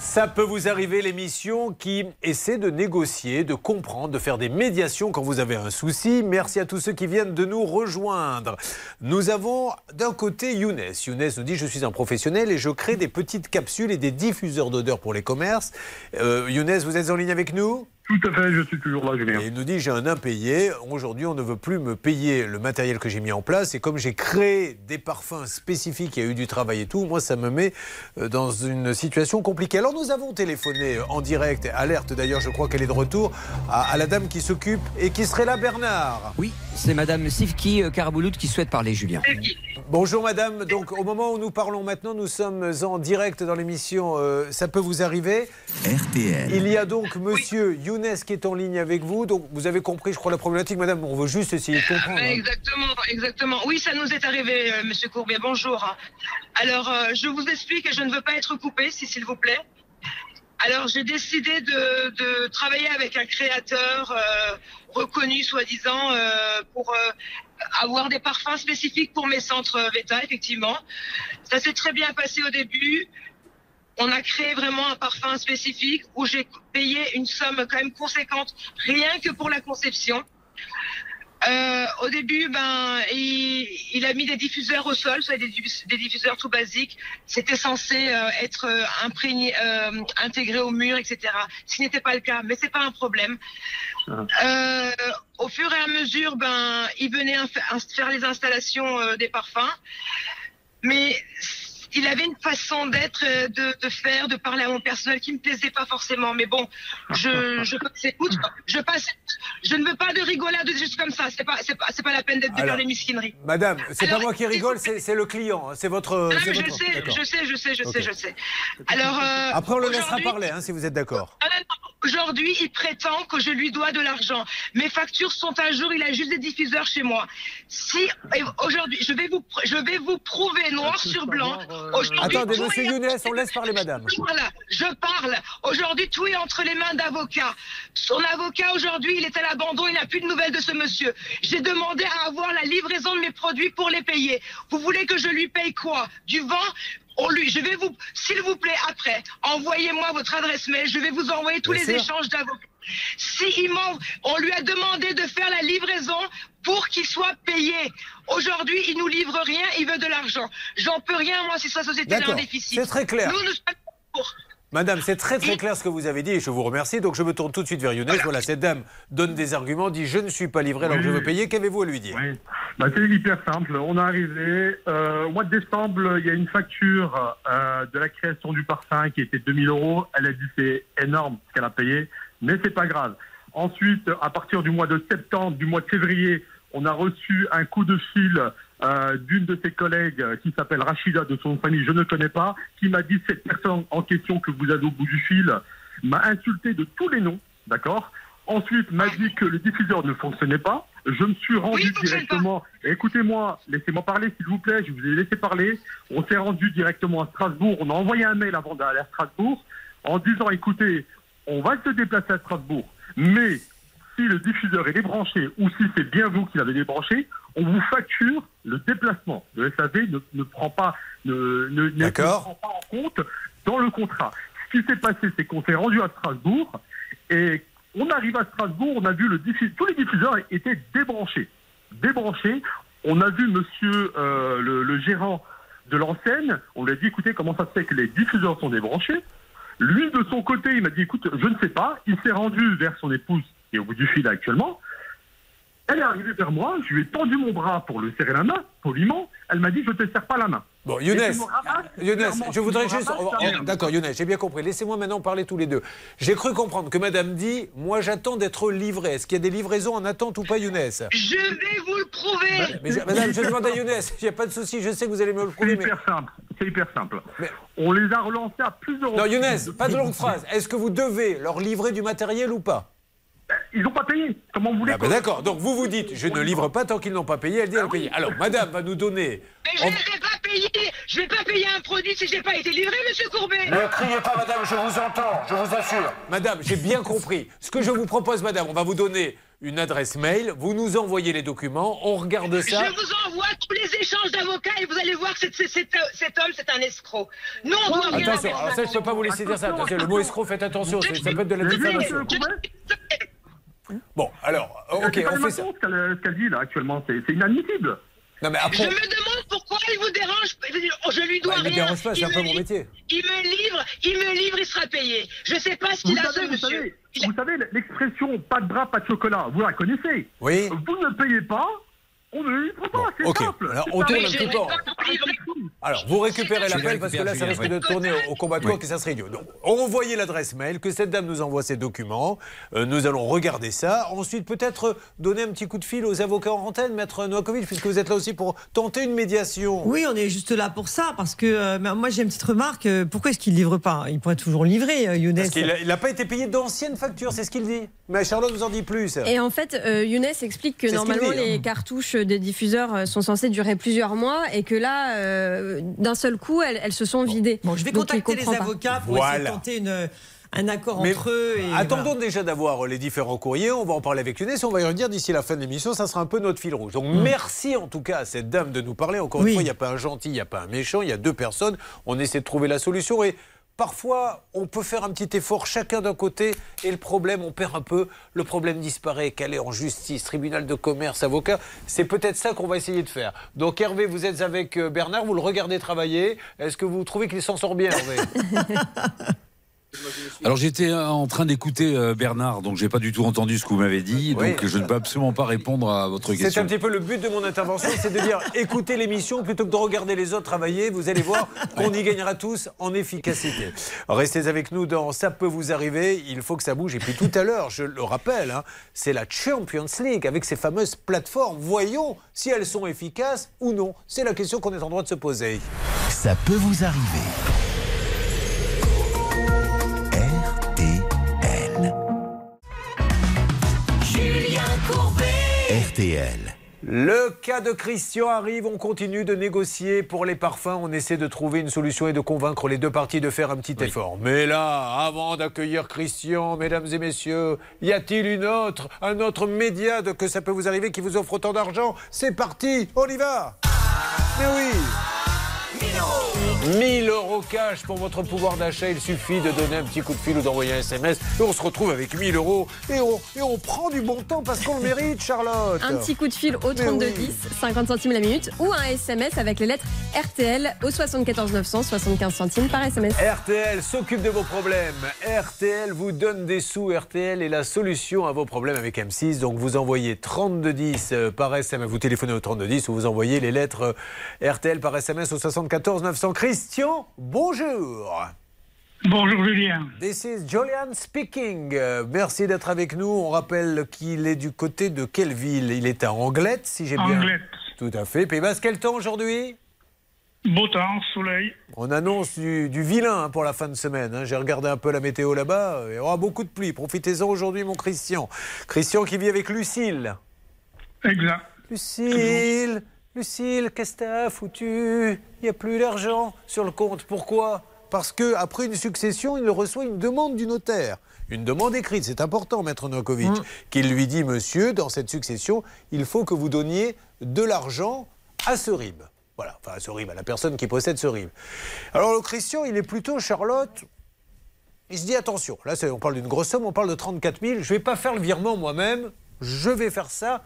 Speaker 3: Ça peut vous arriver, l'émission qui essaie de négocier, de comprendre, de faire des médiations quand vous avez un souci. Merci à tous ceux qui viennent de nous rejoindre. Nous avons d'un côté Younes. Younes nous dit Je suis un professionnel et je crée des petites capsules et des diffuseurs d'odeurs pour les commerces. Euh, Younes, vous êtes en ligne avec nous?
Speaker 7: Tout à fait, je suis toujours là, Julien.
Speaker 3: Et il nous dit j'ai un impayé. Aujourd'hui, on ne veut plus me payer le matériel que j'ai mis en place. Et comme j'ai créé des parfums spécifiques, il y a eu du travail et tout, moi, ça me met euh, dans une situation compliquée. Alors, nous avons téléphoné en direct, alerte d'ailleurs, je crois qu'elle est de retour, à, à la dame qui s'occupe et qui serait là, Bernard.
Speaker 11: Oui, c'est Madame Sifki euh, Karaboulout qui souhaite parler, Julien.
Speaker 3: Bonjour madame, donc au moment où nous parlons maintenant, nous sommes en direct dans l'émission euh, Ça peut vous arriver.
Speaker 10: RTL.
Speaker 3: Il y a donc monsieur Younes qui est en ligne avec vous. Donc vous avez compris, je crois, la problématique, madame. On veut juste essayer de comprendre. hein.
Speaker 13: Exactement, exactement. Oui, ça nous est arrivé, euh, Monsieur Courbier. Bonjour. Alors, euh, je vous explique et je ne veux pas être coupé, si s'il vous plaît. Alors, j'ai décidé de, travailler avec un créateur euh, reconnu, soi-disant, pour avoir des parfums spécifiques pour mes centres Veta, effectivement. Ça s'est très bien passé au début. On a créé vraiment un parfum spécifique où j'ai payé une somme quand même conséquente, rien que pour la conception. Euh, au début, ben, il, il a mis des diffuseurs au sol, soit des, diffus- des diffuseurs tout basiques. C'était censé euh, être euh, imprégné, euh, intégré au mur, etc. Ce n'était pas le cas, mais c'est pas un problème. Euh, au fur et à mesure, ben, il venait faire les installations des parfums, mais il avait une façon d'être, euh, de, de faire, de parler à mon personnel qui me plaisait pas forcément. Mais bon, je, je passe écoute, je passe, je ne veux pas de rigolade juste comme ça. C'est pas, c'est pas, c'est pas la peine d'être faire les misquineries.
Speaker 3: Madame, c'est pas moi qui rigole, c'est c'est le client. hein, C'est votre.
Speaker 13: Non, je
Speaker 3: votre-
Speaker 13: sais, je sais, je sais, je
Speaker 3: Ok.
Speaker 13: sais, je sais. Alors, euh,
Speaker 3: Après, on le laissera parler, hein, si vous êtes d'accord.
Speaker 13: Aujourd'hui, il prétend que je lui dois de l'argent. Mes factures sont à jour, il a juste des diffuseurs chez moi. Si aujourd'hui, je vais vous je vais vous prouver noir sur blanc. Aujourd'hui,
Speaker 3: Attendez, monsieur Younes, on laisse parler madame.
Speaker 13: Voilà, je parle. Aujourd'hui, tout est entre les mains d'avocat. Son avocat, aujourd'hui, il est à l'abandon, il n'a plus de nouvelles de ce monsieur. J'ai demandé à avoir la livraison de mes produits pour les payer. Vous voulez que je lui paye quoi? Du vent on lui, je vais vous, s'il vous plaît, après, envoyez-moi votre adresse mail, je vais vous envoyer tous
Speaker 3: Bien
Speaker 13: les
Speaker 3: sûr.
Speaker 13: échanges d'avocats. Si il on lui a demandé de faire la livraison pour qu'il soit payé. Aujourd'hui, il nous livre rien, il veut de l'argent. J'en peux rien, moi, si sa société un
Speaker 3: D'accord.
Speaker 13: déficit.
Speaker 3: C'est très clair.
Speaker 13: Nous, nous sommes pour.
Speaker 3: Madame, c'est très très clair ce que vous avez dit et je vous remercie. Donc je me tourne tout de suite vers Younes. Voilà, cette dame donne des arguments, dit je ne suis pas livré alors que je veux payer. Qu'avez-vous à lui dire?
Speaker 7: Oui. Bah, c'est hyper simple. On est arrivé euh, au mois de décembre. Il y a une facture euh, de la création du parfum qui était 2000 euros. Elle a dit c'est énorme ce qu'elle a payé, mais c'est pas grave. Ensuite, à partir du mois de septembre, du mois de février, on a reçu un coup de fil euh, d'une de ses collègues euh, qui s'appelle Rachida de son famille, je ne connais pas, qui m'a dit cette personne en question que vous avez au bout du fil m'a insulté de tous les noms, d'accord? Ensuite, m'a dit que le diffuseur ne fonctionnait pas. Je me suis rendu directement. Écoutez-moi, laissez-moi parler, s'il vous plaît. Je vous ai laissé parler. On s'est rendu directement à Strasbourg. On a envoyé un mail avant d'aller à Strasbourg en disant écoutez, on va se déplacer à Strasbourg, mais si le diffuseur est débranché ou si c'est bien vous qui l'avez débranché, on vous facture le déplacement. Le SAV ne, ne prend pas, ne, ne, ne- prend pas en compte dans le contrat. Ce qui s'est passé, c'est qu'on s'est rendu à Strasbourg et on arrive à Strasbourg, on a vu le diffu- tous les diffuseurs étaient débranchés. Débranchés. On a vu monsieur euh, le, le gérant de l'enseigne, on lui a dit écoutez comment ça se fait que les diffuseurs sont débranchés? Lui de son côté, il m'a dit écoute, je ne sais pas. Il s'est rendu vers son épouse qui est au bout du fil actuellement. Elle est arrivée vers moi, je lui ai tendu mon bras pour le serrer la main, poliment. Elle m'a dit je te serre pas la main.
Speaker 3: Bon, Younes, Younes, je voudrais juste. oh, oh. D'accord, Younes, j'ai bien compris. Laissez-moi maintenant parler tous les deux. J'ai cru comprendre que Madame dit Moi, j'attends d'être livré. Est-ce qu'il y a des livraisons en attente ou pas, Younes?
Speaker 13: Je vais vous le prouver.
Speaker 3: Mais Madame, je demande à Younes. Il n'y a pas de souci. Je sais que vous allez me le
Speaker 7: C'est
Speaker 3: prouver. mais-
Speaker 7: hyper simple. C'est hyper simple. On les a relancés à plusieurs
Speaker 3: Non,
Speaker 7: reprises.
Speaker 3: Younes, pas de longue phrase. Est-ce que vous devez leur livrer du matériel ou pas?
Speaker 7: Ils n'ont pas payé. Comment vous voulez
Speaker 3: Ah ben D'accord. Donc vous vous dites Je ne livre pas tant qu'ils n'ont pas payé. Elle dit Elle a payé. Alors, Madame va nous donner.
Speaker 13: Mais je ne vais pas payer. Je vais pas payer un produit si j'ai pas été livré, Monsieur Courbet.
Speaker 3: Ne criez pas, madame, je vous entends, je vous assure. Madame, j'ai bien compris. Ce que je vous propose, madame, on va vous donner une adresse mail, vous nous envoyez les documents, on regarde ça.
Speaker 13: Je vous envoie tous les échanges d'avocats et vous allez voir que cet, cet- homme, c'est un escroc. Nous, on doit rien
Speaker 3: Attention, alors ça, je peux pas vous laisser dire ça. Attention, le mot escroc, faites attention, c'est- ça peut être de la diffamation.
Speaker 7: Courbet
Speaker 3: Bon, alors,
Speaker 7: C'est
Speaker 3: ok, on fait ça.
Speaker 7: mensonges qu'elle qu'elle dit là actuellement. C'est c'est inadmissible.
Speaker 3: Non mais
Speaker 13: Je
Speaker 3: après,
Speaker 13: me demande pourquoi il vous dérange. Je lui dois
Speaker 3: Bah, il me
Speaker 13: rien.
Speaker 3: dérange pas, c'est
Speaker 13: Il
Speaker 3: un peu
Speaker 13: me
Speaker 3: mon métier.
Speaker 13: Il me livre, il me livre, il sera payé. Je sais pas ce qu'il a, ce
Speaker 7: savez, vous
Speaker 13: monsieur.
Speaker 7: savez, vous savez l'expression pas de bras, pas de chocolat. Vous la connaissez.
Speaker 3: Oui.
Speaker 7: Vous ne payez pas, on ne livre pas. c'est
Speaker 3: ok.
Speaker 7: simple.
Speaker 3: Alors, on tourne un petit peu. Alors, vous récupérez l'appel parce que là, ça risque
Speaker 11: oui.
Speaker 3: de tourner au, combat de coq et ça serait idiot. Donc, envoyez l'adresse mail, que cette dame nous envoie ses documents. Euh, nous allons regarder ça. Ensuite, peut-être donner un petit coup de fil aux avocats en antenne, maître Noakovic, puisque vous êtes là aussi pour tenter une médiation.
Speaker 5: Oui, on est juste là pour ça, parce que euh, moi j'ai une petite remarque. euh, pourquoi est-ce qu'il ne livre pas? Il pourrait toujours livrer, euh, Younes.
Speaker 3: Parce qu'il n'a pas été payé d'anciennes factures, c'est ce qu'il dit. Mais Charlotte vous en dit plus.
Speaker 8: Et en fait, euh, Younes explique que normalement
Speaker 3: dit, hein.
Speaker 8: les cartouches des diffuseurs euh, sont censées durer plusieurs mois et que là, euh, d'un seul coup, elles, elles se sont vidées.
Speaker 5: Bon, je vais
Speaker 8: Donc,
Speaker 5: contacter les avocats pour essayer de tenter une- un accord
Speaker 3: Mais
Speaker 5: entre eux. Et,
Speaker 3: Attendons
Speaker 5: voilà.
Speaker 3: déjà d'avoir les différents courriers. On va en parler avec Younes. On va y revenir d'ici la fin de l'émission. Ça sera un peu notre fil rouge. Donc merci en tout cas à cette dame de nous parler. Encore
Speaker 5: Oui.
Speaker 3: une fois, il n'y a pas un gentil, il n'y a pas un méchant. Il y a deux personnes. On essaie de trouver la solution. Et parfois, on peut faire un petit effort chacun d'un côté. Et le problème, on perd un peu. Le problème disparaît. Qu'aller en justice, tribunal de commerce, avocat. C'est peut-être ça qu'on va essayer de faire. Donc Hervé, vous êtes avec euh, Bernard. Vous le regardez travailler. Est-ce que vous trouvez qu'il s'en sort bien, Hervé?
Speaker 14: Alors j'étais euh, en train d'écouter euh, Bernard, donc j'ai pas du tout entendu ce que vous m'avez dit,
Speaker 3: Oui.
Speaker 14: donc je ne peux absolument pas répondre à votre
Speaker 3: C'est
Speaker 14: question.
Speaker 3: un petit peu le but de mon intervention, c'est de dire écoutez l'émission plutôt que de regarder les autres travailler. Vous allez voir qu'on y gagnera tous en efficacité. Restez avec nous dans Ça peut vous arriver. Il faut que ça bouge. Et puis tout à l'heure, je le rappelle, hein, c'est la Champions League avec ces fameuses plateformes. Voyons si elles sont efficaces ou non. C'est la question qu'on est en droit de se poser.
Speaker 1: Ça peut vous arriver. RTL.
Speaker 3: Le cas de Christian arrive, on continue de négocier pour les parfums, on essaie de trouver une solution et de convaincre les deux parties de faire un petit effort. Mais là, avant d'accueillir Christian, mesdames et messieurs, y a-t-il une autre, un autre média de que ça peut vous arriver qui vous offre autant d'argent? C'est parti, on y va. Mais oui 1000 euros cash pour votre pouvoir d'achat. Il suffit de donner un petit coup de fil ou d'envoyer un SMS. Et on se retrouve avec 1000 euros. Et on, et on prend du bon temps parce qu'on le mérite, Charlotte.
Speaker 8: Un petit coup de fil au
Speaker 3: Mais
Speaker 8: 32
Speaker 3: oui.
Speaker 8: 10, 50 centimes la minute, ou un SMS avec les lettres RTL au 74 900, 75 centimes par SMS.
Speaker 3: RTL s'occupe de vos problèmes. RTL vous donne des sous. RTL est la solution à vos problèmes avec M6. Donc vous envoyez 3210 euh, par SMS. Vous téléphonez au 3210 ou vous envoyez les lettres euh, RTL par SMS au 74 900. Christian, bonjour.
Speaker 15: Bonjour Julien.
Speaker 3: This is Julian speaking. Euh, merci d'être avec nous. On rappelle qu'il est du côté de quelle ville Il est à Anglette, si j'ai bien.
Speaker 15: Anglette.
Speaker 3: Tout à fait. Pays Basque, quel temps aujourd'hui?
Speaker 15: Beau temps, soleil.
Speaker 3: On annonce du, du vilain pour la fin de semaine. hein. J'ai regardé un peu la météo là-bas. Il y aura beaucoup de pluie. Profitez-en aujourd'hui, mon Christian. Christian qui vit avec Lucille.
Speaker 15: Exact.
Speaker 3: Lucille, Lucille, qu'est-ce que t'as foutu Il n'y a plus d'argent sur le compte. Pourquoi? Parce que après une succession, il reçoit une demande du notaire. Une demande écrite, c'est important, maître Novakovic, qui lui dit, monsieur, dans cette succession, il faut que vous donniez de l'argent à ce RIB. Voilà, enfin ce RIB, à la personne qui possède ce RIB. Alors le Christian, il est plutôt Charlotte. Il se dit attention, là on parle d'une grosse somme, on parle de 34 000. Je ne vais pas faire le virement moi-même, je vais faire ça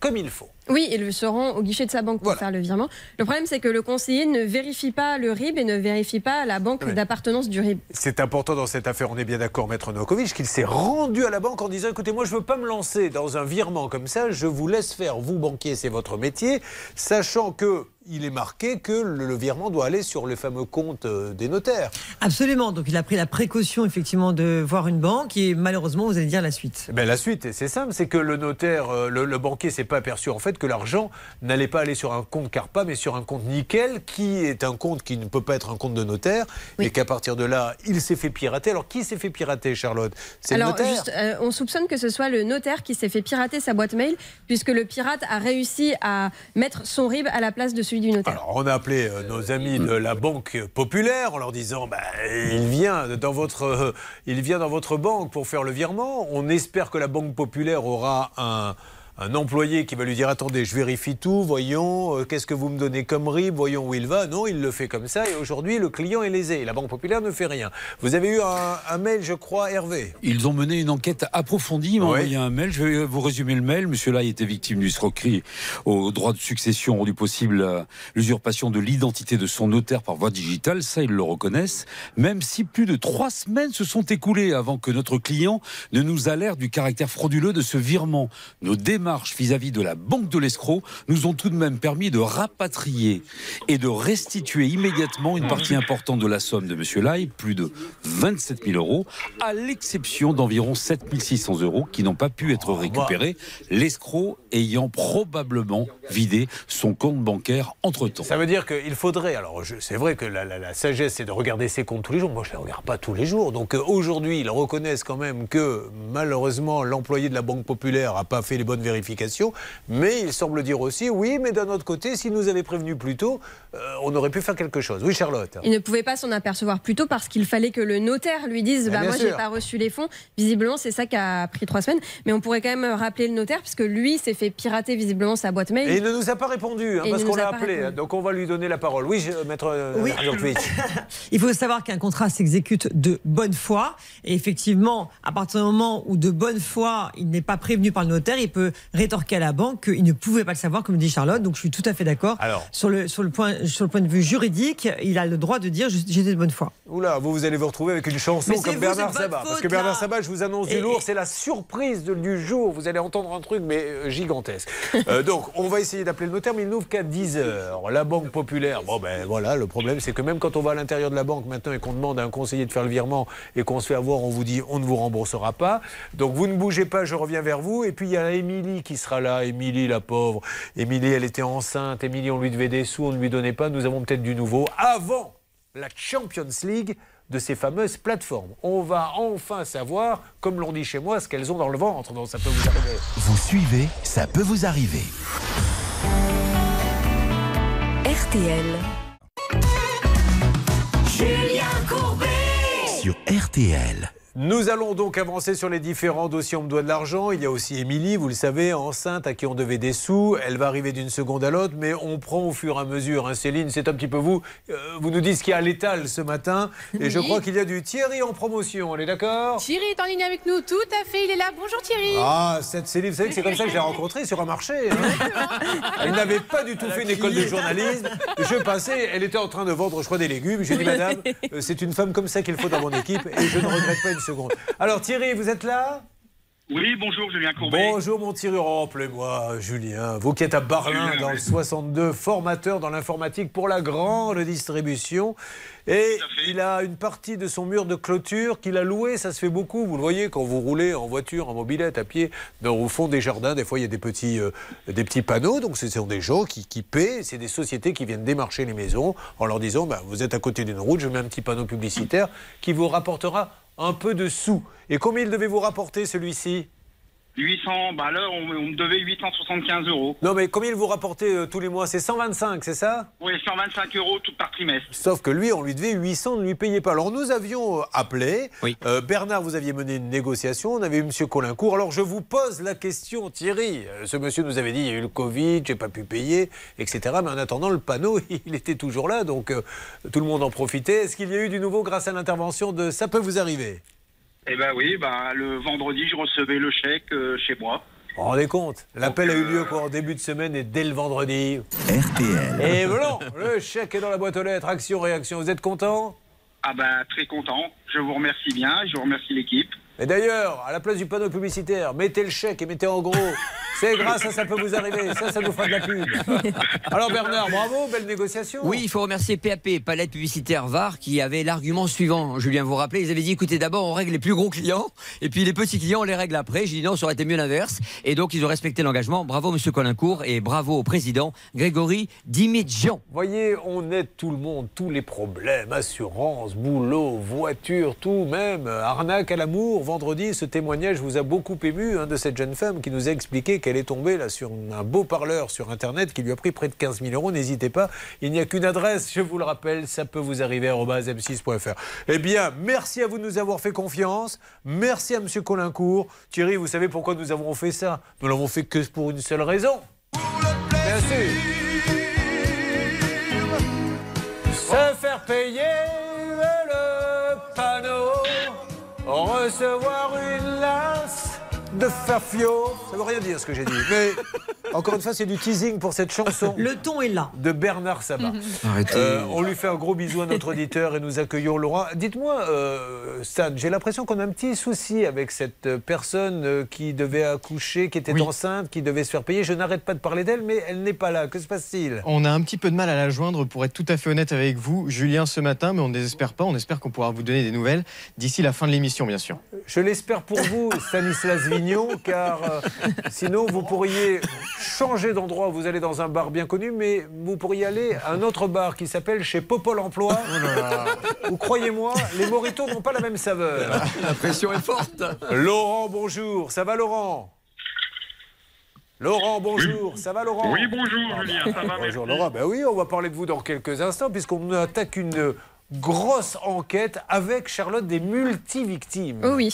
Speaker 3: comme il faut.
Speaker 8: Oui, il se rend au guichet de sa banque pour faire le virement. Le problème, c'est que le conseiller ne vérifie pas le RIB et ne vérifie pas la banque d'appartenance du RIB.
Speaker 3: C'est important dans cette affaire, on est bien d'accord, Maître Novakovic, qu'il s'est rendu à la banque en disant écoutez, moi je ne veux pas me lancer dans un virement comme ça, je vous laisse faire, vous banquier, c'est votre métier, sachant que il est marqué que le, virement doit aller sur le fameux compte euh, des notaires.
Speaker 5: Absolument. Donc il a pris la précaution effectivement de voir une banque et malheureusement vous allez dire la suite.
Speaker 3: Eh ben, la suite, c'est simple, c'est que le notaire, euh, le, le banquier s'est pas aperçu en fait que l'argent n'allait pas aller sur un compte Carpa, mais sur un compte Nickel, qui est un compte qui ne peut pas être un compte de notaire, et qu'à partir de là, il s'est fait pirater. Alors qui s'est fait pirater, Charlotte? C'est le
Speaker 8: Alors,
Speaker 3: notaire
Speaker 8: juste, euh, on soupçonne que ce soit le notaire qui s'est fait pirater sa boîte mail, puisque le pirate a réussi à mettre son RIB à la place de celui
Speaker 3: Alors, on a appelé euh, nos amis de la Banque Populaire en leur disant bah, il, vient dans votre, euh, il vient dans votre banque pour faire le virement. On espère que la Banque Populaire aura un, un employé qui va lui dire attendez, je vérifie tout, voyons, euh, qu'est-ce que vous me donnez comme RIB, voyons où il va. Non, il le fait comme ça et aujourd'hui, le client est lésé. La Banque Populaire ne fait rien. Vous avez eu un, un mail, je crois, Hervé.
Speaker 14: Ils ont mené une enquête approfondie. Ils m'ont envoyé un mail. Je vais vous résumer le mail. Monsieur Lai était victime d'une escroquerie au droit de succession rendu possible l'usurpation de l'identité de son notaire par voie digitale. Ça, ils le reconnaissent. Même si plus de trois semaines se sont écoulées avant que notre client ne nous alerte du caractère frauduleux de ce virement. Nos démarches vis-à-vis de la banque de l'escroc nous ont tout de même permis de rapatrier et de restituer immédiatement une partie importante de la somme de Monsieur Lai, plus de 27 000 euros, à l'exception d'environ 7 600 euros qui n'ont pas pu être récupérés, l'escroc ayant probablement vidé son compte bancaire entre-temps.
Speaker 3: Ça veut dire qu'il faudrait. Alors, c'est vrai que la, la- la sagesse, c'est de regarder ses comptes tous les jours. Moi, je ne les regarde pas tous les jours. Donc, euh, aujourd'hui, ils reconnaissent quand même que malheureusement, l'employé de la Banque Populaire n'a pas fait les bonnes Mais il semble dire aussi oui, mais d'un autre côté, s'ils nous avaient prévenu plus tôt, euh, on aurait pu faire quelque chose. Oui, Charlotte.
Speaker 8: Il ne pouvait pas s'en apercevoir plus tôt parce qu'il fallait que le notaire lui dise
Speaker 3: Ah,
Speaker 8: bah, Moi, j'ai pas reçu les fonds. Visiblement, c'est ça qui a pris trois semaines. Mais on pourrait quand même rappeler le notaire puisque lui s'est fait pirater visiblement sa boîte mail.
Speaker 3: Et il ne nous a pas répondu, hein, parce qu'on l'a appelé.
Speaker 8: répondu.
Speaker 3: hein. Donc, on va lui donner la parole. Oui, je- maître euh,
Speaker 5: Oui. Il faut savoir qu'un contrat s'exécute de bonne foi. Et effectivement, à partir du moment où de bonne foi, il n'est pas prévenu par le notaire, il peut rétorquer à la banque qu'il ne pouvait pas le savoir, comme dit Charlotte. Donc je suis tout à fait d'accord. Sur le, sur, le point, sur le point de vue juridique, il a le droit de dire j'étais de bonne foi.
Speaker 3: Oula, vous, vous allez vous retrouver avec une chanson
Speaker 5: Mais
Speaker 3: comme
Speaker 5: vous,
Speaker 3: Bernard Sabat. Parce que Bernard. Sabat, je vous annonce du lourd, c'est la surprise du jour. Vous allez entendre un truc, mais euh, gigantesque. Euh, donc, on va essayer d'appeler le notaire, mais il n'ouvre qu'à 10 heures. La Banque Populaire, bon ben voilà, le problème, c'est que même quand on va à l'intérieur de la banque maintenant et qu'on demande à un conseiller de faire le virement et qu'on se fait avoir, on vous dit on ne vous remboursera pas. Donc, vous ne bougez pas, je reviens vers vous. Et puis, il y a Émilie qui sera là. Émilie, la pauvre. Émilie, elle était enceinte. Émilie, on lui devait des sous, on ne lui donnait pas. Nous avons peut-être du nouveau. Avant la Champions League de ces fameuses plateformes. On va enfin savoir, comme l'on dit chez moi, ce qu'elles ont dans le ventre. Donc ça peut vous arriver.
Speaker 1: Vous suivez, ça peut vous arriver.
Speaker 16: RTL. Julien Courbet.
Speaker 1: Sur RTL.
Speaker 3: Nous allons donc avancer sur les différents dossiers On me doit de l'argent. Il y a aussi Émilie, vous le savez, enceinte, à qui on devait des sous. Elle va arriver d'une seconde à l'autre, mais on prend au fur et à mesure. hein. Céline, c'est un petit peu vous. Euh, vous nous dites ce qu'il y a à l'étal ce matin. Et je crois qu'il y a du Thierry en promotion. On est d'accord?
Speaker 12: Thierry est en ligne avec nous, tout à fait, il est là. Bonjour Thierry.
Speaker 3: Ah, cette Céline, vous savez que c'est comme ça que je l'ai rencontrée sur un marché. hein. Elle n'avait pas du tout fait une école de journalisme. Je passais, elle était en train de vendre, je crois, des légumes. J'ai dit, madame, euh, c'est une femme comme ça qu'il faut dans mon équipe et je ne regrette pas une seconde. Alors Thierry, vous êtes là?
Speaker 15: Oui, bonjour Julien Courbet.
Speaker 3: Bonjour mon Thierry, oh, appelez-moi Julien. Vous qui êtes à Barlin
Speaker 15: Julien,
Speaker 3: dans le
Speaker 15: oui.
Speaker 3: 62, formateur dans l'informatique pour la grande distribution. Et il a une partie de son mur de clôture qu'il a loué, ça se fait beaucoup. Vous le voyez quand vous roulez en voiture, en mobilette, à pied, dans, au fond des jardins, des fois il y a des petits, euh, des petits panneaux. Donc ce sont des gens qui, qui paient, c'est des sociétés qui viennent démarcher les maisons en leur disant bah, vous êtes à côté d'une route, je mets un petit panneau publicitaire qui vous rapportera un peu de sous. Et combien il devait vous rapporter celui-ci?
Speaker 15: 800, bah là, on, on me devait 875 euros.
Speaker 3: Non, mais combien il vous rapportait euh, tous les mois? C'est 125, c'est ça?
Speaker 15: Oui, 125 euros tout par trimestre.
Speaker 3: Sauf que lui, on lui devait 800, ne lui payait pas. Alors nous avions euh, appelé. Euh, Bernard, vous aviez mené une négociation. On avait eu M. Colincourt. Alors je vous pose la question, Thierry. Ce monsieur nous avait dit il y a eu le Covid, j'ai pas pu payer, etc. Mais en attendant, le panneau, il était toujours là. Donc euh, tout le monde en profitait. Est-ce qu'il y a eu du nouveau grâce à l'intervention de Ça peut vous arriver?
Speaker 15: Eh ben oui, bah, le vendredi, je recevais le chèque euh, chez moi.
Speaker 3: Vous vous rendez compte? L'appel a eu lieu quoi, en début de semaine et dès le vendredi.
Speaker 1: RTL.
Speaker 3: Et voilà, le chèque est dans la boîte aux lettres. Action, réaction. Vous êtes content?
Speaker 15: Ah bah très content. Je vous remercie bien. Je remercie l'équipe.
Speaker 3: Et d'ailleurs, à la place du panneau publicitaire, mettez le chèque et mettez en gros. C'est grâce à ça peut vous arriver. Ça, ça nous fera de la pub. Alors Bernard, bravo, belle négociation.
Speaker 11: Oui, il faut remercier PAP, Palette Publicitaire VAR, qui avait l'argument suivant. Julien, vous vous rappelez, ils avaient dit écoutez, d'abord, on règle les plus gros clients, et puis les petits clients, on les règle après. J'ai dit non, ça aurait été mieux l'inverse. Et donc, ils ont respecté l'engagement. Bravo, monsieur Colincourt, et bravo au président, Grégory Dimitjian.
Speaker 3: Voyez, on aide tout le monde, tous les problèmes, assurance, boulot, voiture, tout, même euh, arnaque à l'amour. Vendredi, ce témoignage vous a beaucoup ému de cette jeune femme qui nous a expliqué qu'elle est tombée là sur un beau parleur sur Internet qui lui a pris près de 15 000 euros. N'hésitez pas, il n'y a qu'une adresse, je vous le rappelle, ça peut vous arriver à m6.fr. Eh bien, merci à vous de nous avoir fait confiance. Merci à M. Colincourt. Thierry, vous savez pourquoi nous avons fait ça? Nous l'avons fait que pour une seule raison. Bien sûr. Se faire payer recevoir une lasse de Fafio. Ça veut rien dire ce que j'ai dit. Mais encore une fois, c'est du teasing pour cette chanson.
Speaker 5: Le ton est là.
Speaker 3: De Bernard Sabat.
Speaker 11: Arrêtez.
Speaker 3: Euh, on lui fait un gros bisou à notre auditeur et nous accueillons Laurent. Dites-moi, euh, Stan, j'ai l'impression qu'on a un petit souci avec cette personne euh, qui devait accoucher, qui était enceinte, qui devait se faire payer. Je n'arrête pas de parler d'elle, mais elle n'est pas là. Que se passe-t-il?
Speaker 6: On a un petit peu de mal à la joindre, pour être tout à fait honnête avec vous, Julien, ce matin, mais on ne désespère pas. On espère qu'on pourra vous donner des nouvelles d'ici la fin de l'émission, bien sûr.
Speaker 3: Je l'espère pour vous, Stanislas Car euh, sinon vous pourriez changer d'endroit. Vous allez dans un bar bien connu, mais vous pourriez aller à un autre bar qui s'appelle chez Popol Emploi. Ou croyez-moi, les moritos n'ont pas la même saveur.
Speaker 11: La pression est forte.
Speaker 3: Laurent, bonjour. Ça va, Laurent? Laurent, bonjour. Ça va, Laurent?
Speaker 15: Oui, bonjour, Julien. Ça va,
Speaker 3: Bonjour,
Speaker 15: merci.
Speaker 3: Laurent. Ben oui, on va parler de vous dans quelques instants, puisqu'on attaque une grosse enquête avec Charlotte des multivictimes.
Speaker 8: Oh oui.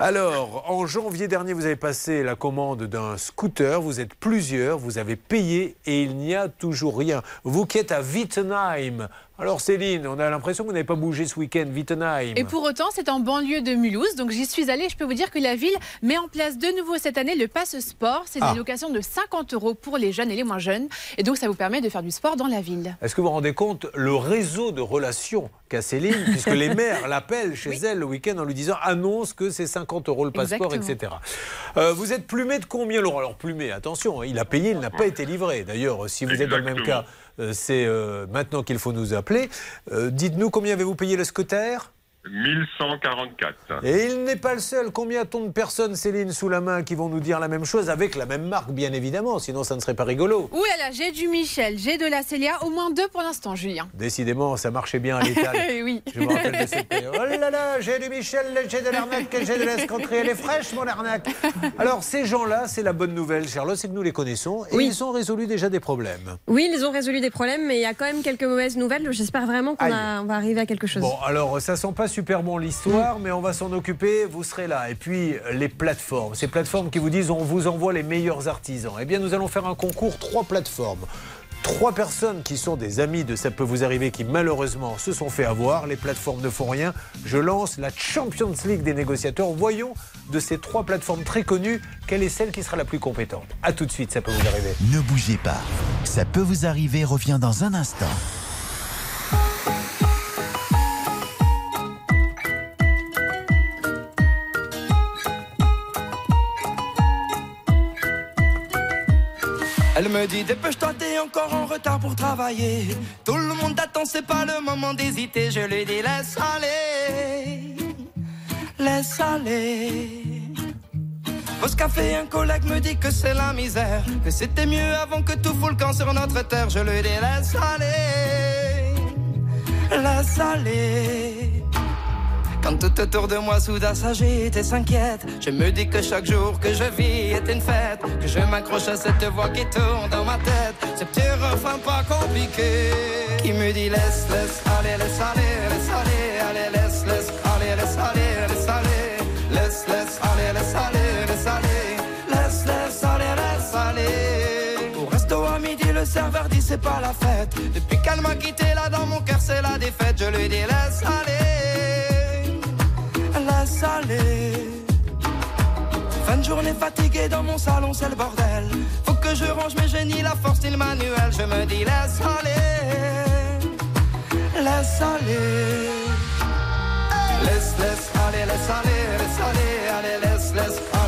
Speaker 3: Alors, en janvier dernier, vous avez passé la commande d'un scooter, vous êtes plusieurs, vous avez payé et il n'y a toujours rien. Vous qui êtes à Wittenheim. Alors Céline, on a l'impression que vous n'avez pas bougé ce week-end, Wittenheim.
Speaker 12: Et pour autant, c'est en banlieue de Mulhouse, donc j'y suis allée. Je peux vous dire que la ville met en place de nouveau cette année le passe sport. C'est
Speaker 3: Ah.
Speaker 12: une location de 50 euros pour les jeunes et les moins jeunes. Et donc, ça vous permet de faire du sport dans la ville.
Speaker 3: Est-ce que vous vous rendez compte le réseau de relations qu'a Céline, puisque les maires l'appellent chez elle le week-end en lui disant annonce que c'est 50 euros le passeport,
Speaker 12: Exactement.
Speaker 3: etc. Euh, vous êtes plumé de combien, Laurent? Alors plumé, attention, hein, il a payé, il n'a pas été livré. D'ailleurs, si vous êtes dans le même cas, c'est euh, maintenant qu'il faut nous appeler. Euh, Dites-nous combien avez-vous payé le scooter?
Speaker 15: 1144.
Speaker 3: Et il n'est pas le seul. Combien t-on de personnes, Céline, sous la main qui vont nous dire la même chose avec la même marque, bien évidemment, sinon ça ne serait pas rigolo.
Speaker 12: Oui, là, j'ai du Michel, j'ai de la Célia, au moins deux pour l'instant, Julien.
Speaker 3: Décidément, ça marchait bien à l'étal.
Speaker 12: oui.
Speaker 3: Je me rappelle de cette. Oh là là, j'ai du Michel, j'ai de l'arnaque, j'ai de l'escroquerie. Elle est fraîche, mon arnaque. Alors, ces gens-là, c'est la bonne nouvelle, Charlotte, c'est que nous les connaissons et
Speaker 8: Oui.
Speaker 3: ils ont résolu déjà des problèmes.
Speaker 8: Oui, ils ont résolu des problèmes, mais il y a quand même quelques mauvaises nouvelles. J'espère vraiment qu'on va arriver à quelque chose.
Speaker 3: Bon, alors, ça sent pas super bon l'histoire, mais on va s'en occuper, vous serez là. Et puis, les plateformes. Ces plateformes qui vous disent on vous envoie les meilleurs artisans. Eh bien, nous allons faire un concours, trois plateformes. Trois personnes qui sont des amis de Ça peut vous arriver qui malheureusement se sont fait avoir. Les plateformes ne font rien. Je lance la Champions League des négociateurs. Voyons de ces trois plateformes très connues quelle est celle qui sera la plus compétente. A tout de suite, ça peut vous arriver.
Speaker 1: Ne bougez pas. Ça peut vous arriver revient dans un instant.
Speaker 16: Elle me dit dépêche-toi, t'es encore en retard pour travailler. Tout le monde t'attend, c'est pas le moment d'hésiter. Je lui dis laisse aller, laisse aller. Au café, un collègue me dit que c'est la misère, que c'était mieux avant que tout fout le camp sur notre terre. Je lui dis laisse aller, laisse aller.
Speaker 17: Quand tout autour de moi soudain s'agite et s'inquiète, je me dis que chaque jour que je vis est une fête, que je m'accroche à cette voix qui tourne dans ma tête, ce petit refrain pas compliqué, qui me dit laisse, laisse, aller, laisse aller, laisse aller, allez, laisse, laisse, aller, laisse aller, laisse aller, laisse, laisse, aller, laisse aller, laisse aller, laisse, laisse, aller, laisse aller. Au resto à midi, le serveur dit c'est pas la fête. Depuis qu'elle m'a quitté là dans mon cœur, c'est la défaite. Je lui dis laisse aller, aller. Fin de journée fatiguée dans mon salon, c'est le bordel. Faut que je range mes génies, la force style manuel. Je me dis laisse aller, laisse aller. Laisse, laisse aller, laisse aller, laisse aller, allez, laisse, laisse aller,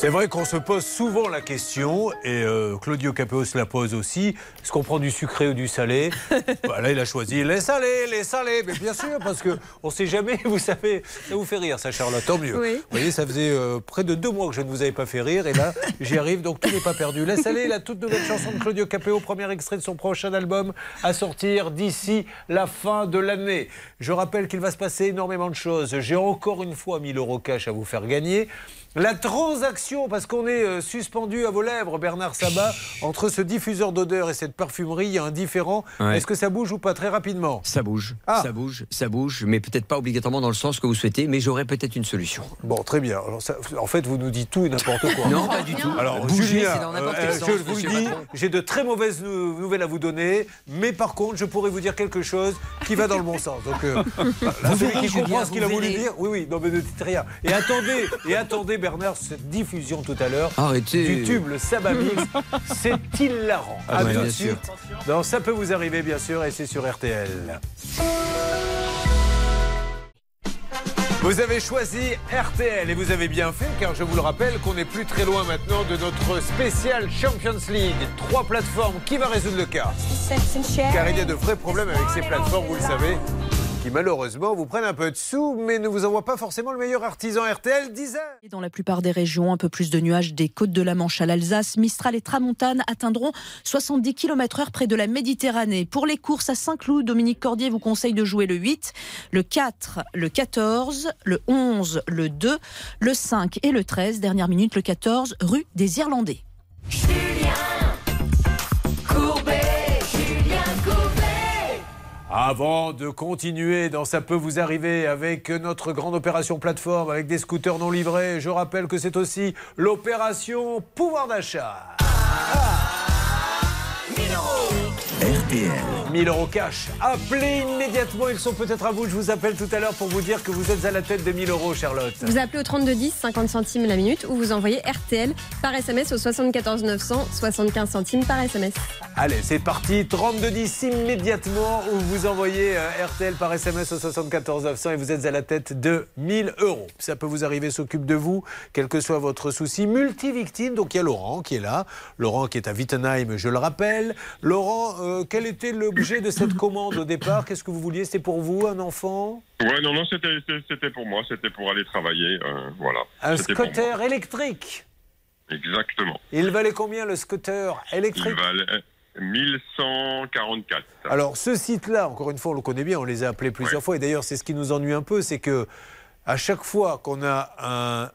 Speaker 3: C'est vrai qu'on se pose souvent la question, et euh, Claudio Capéo se la pose aussi, est-ce qu'on prend du sucré ou du salé Bah, Là, il a choisi les salés, les salés, mais bien sûr, parce qu'on ne sait jamais, vous savez, ça vous fait rire, ça, Charlotte, tant mieux.
Speaker 8: Oui.
Speaker 3: Vous voyez, ça faisait euh, près de deux mois que je ne vous avais pas fait rire, et là, j'y arrive, donc tout n'est pas perdu. Les salés, la toute nouvelle chanson de Claudio Capéo, premier extrait de son prochain album, à sortir d'ici la fin de l'année. Je rappelle qu'il va se passer énormément de choses. J'ai encore une fois 1000 euros cash à vous faire gagner. La transaction, parce qu'on est euh, suspendu à vos lèvres, Bernard Sabat, entre ce diffuseur d'odeur et cette parfumerie, il y a un différent.
Speaker 11: Ouais.
Speaker 3: Est-ce que ça bouge ou pas Très rapidement.
Speaker 11: Ça bouge,
Speaker 3: Ah.
Speaker 11: ça bouge, ça bouge, mais peut-être pas obligatoirement dans le sens que vous souhaitez, mais j'aurais peut-être une solution.
Speaker 3: Bon, très bien. Alors, ça- en fait, vous nous dites tout et n'importe quoi.
Speaker 11: Non, pas du tout.
Speaker 3: Alors,
Speaker 11: Bouger,
Speaker 3: Julien,
Speaker 11: c'est dans n'importe quel
Speaker 3: euh,
Speaker 11: sens,
Speaker 3: je vous le dis, j'ai de très mauvaises nou- nouvelles à vous donner, mais par contre, je pourrais vous dire quelque chose qui va dans le bon sens. Donc, euh,
Speaker 11: Vous
Speaker 3: celui qui comprend ce qu'il a voulu dire, oui, oui, non, mais ne dites rien. Et attendez, et attendez, Bernard, cette diffusion tout à l'heure
Speaker 11: Arrêtez.
Speaker 3: du tube, le Sabamix, c'est hilarant.
Speaker 11: Ah
Speaker 3: à
Speaker 11: ouais,
Speaker 3: tout de
Speaker 11: bien sûr.
Speaker 3: suite. Non, ça peut vous arriver, bien sûr, et c'est sur RTL. Vous avez choisi RTL et vous avez bien fait car je vous le rappelle qu'on n'est plus très loin maintenant de notre spécial Champions League. Trois plateformes, qui va résoudre le cas Car il y a de vrais problèmes avec ces plateformes, vous le savez, qui malheureusement vous prennent un peu de sous mais ne vous envoient pas forcément le meilleur artisan RTL, disait.
Speaker 18: Dans la plupart des régions, un peu plus de nuages des côtes de la Manche à l'Alsace. Mistral et Tramontane atteindront 70 km/h près de la Méditerranée. Pour les courses à Saint-Cloud, Dominique Cordier vous conseille de jouer le 8, le 4, le 14, le 11, le 2, le 5 et le 13. Dernière minute, le 14, rue des Irlandais.
Speaker 3: Avant de continuer dans Ça peut vous arriver avec notre grande opération plateforme avec des scooters non livrés, je rappelle que c'est aussi l'opération pouvoir d'achat.
Speaker 1: RTL.
Speaker 3: 1000 euros cash. Appelez immédiatement, ils sont peut-être à vous. Je vous appelle tout à l'heure pour vous dire que vous êtes à la tête de 1000 euros, Charlotte.
Speaker 8: Vous appelez au 3210, 50 centimes la minute, ou vous envoyez RTL par SMS au 74 900, 75 centimes par SMS.
Speaker 3: Allez, c'est parti. 3210 immédiatement où vous envoyez euh, RTL par SMS au 74 900 et vous êtes à la tête de 1000 euros. Ça peut vous arriver, s'occupe de vous, quel que soit votre souci. Multivictime, donc il y a Laurent qui est là. Laurent qui est à Wittenheim, je le rappelle. Laurent, euh, quel était l'objet de cette commande au départ? Qu'est-ce que vous vouliez? C'était pour vous, un enfant?
Speaker 19: Ouais, non, non, c'était c'était pour moi, c'était pour aller travailler, euh, voilà.
Speaker 3: Un scooter électrique?
Speaker 19: Exactement.
Speaker 3: Il valait combien le scooter
Speaker 19: Il
Speaker 3: électrique?
Speaker 19: valait 1144.
Speaker 3: Alors, ce site-là, encore une fois, on le connaît bien, on les a appelés plusieurs fois, et d'ailleurs, c'est ce qui nous ennuie un peu, c'est que à chaque fois qu'on a un,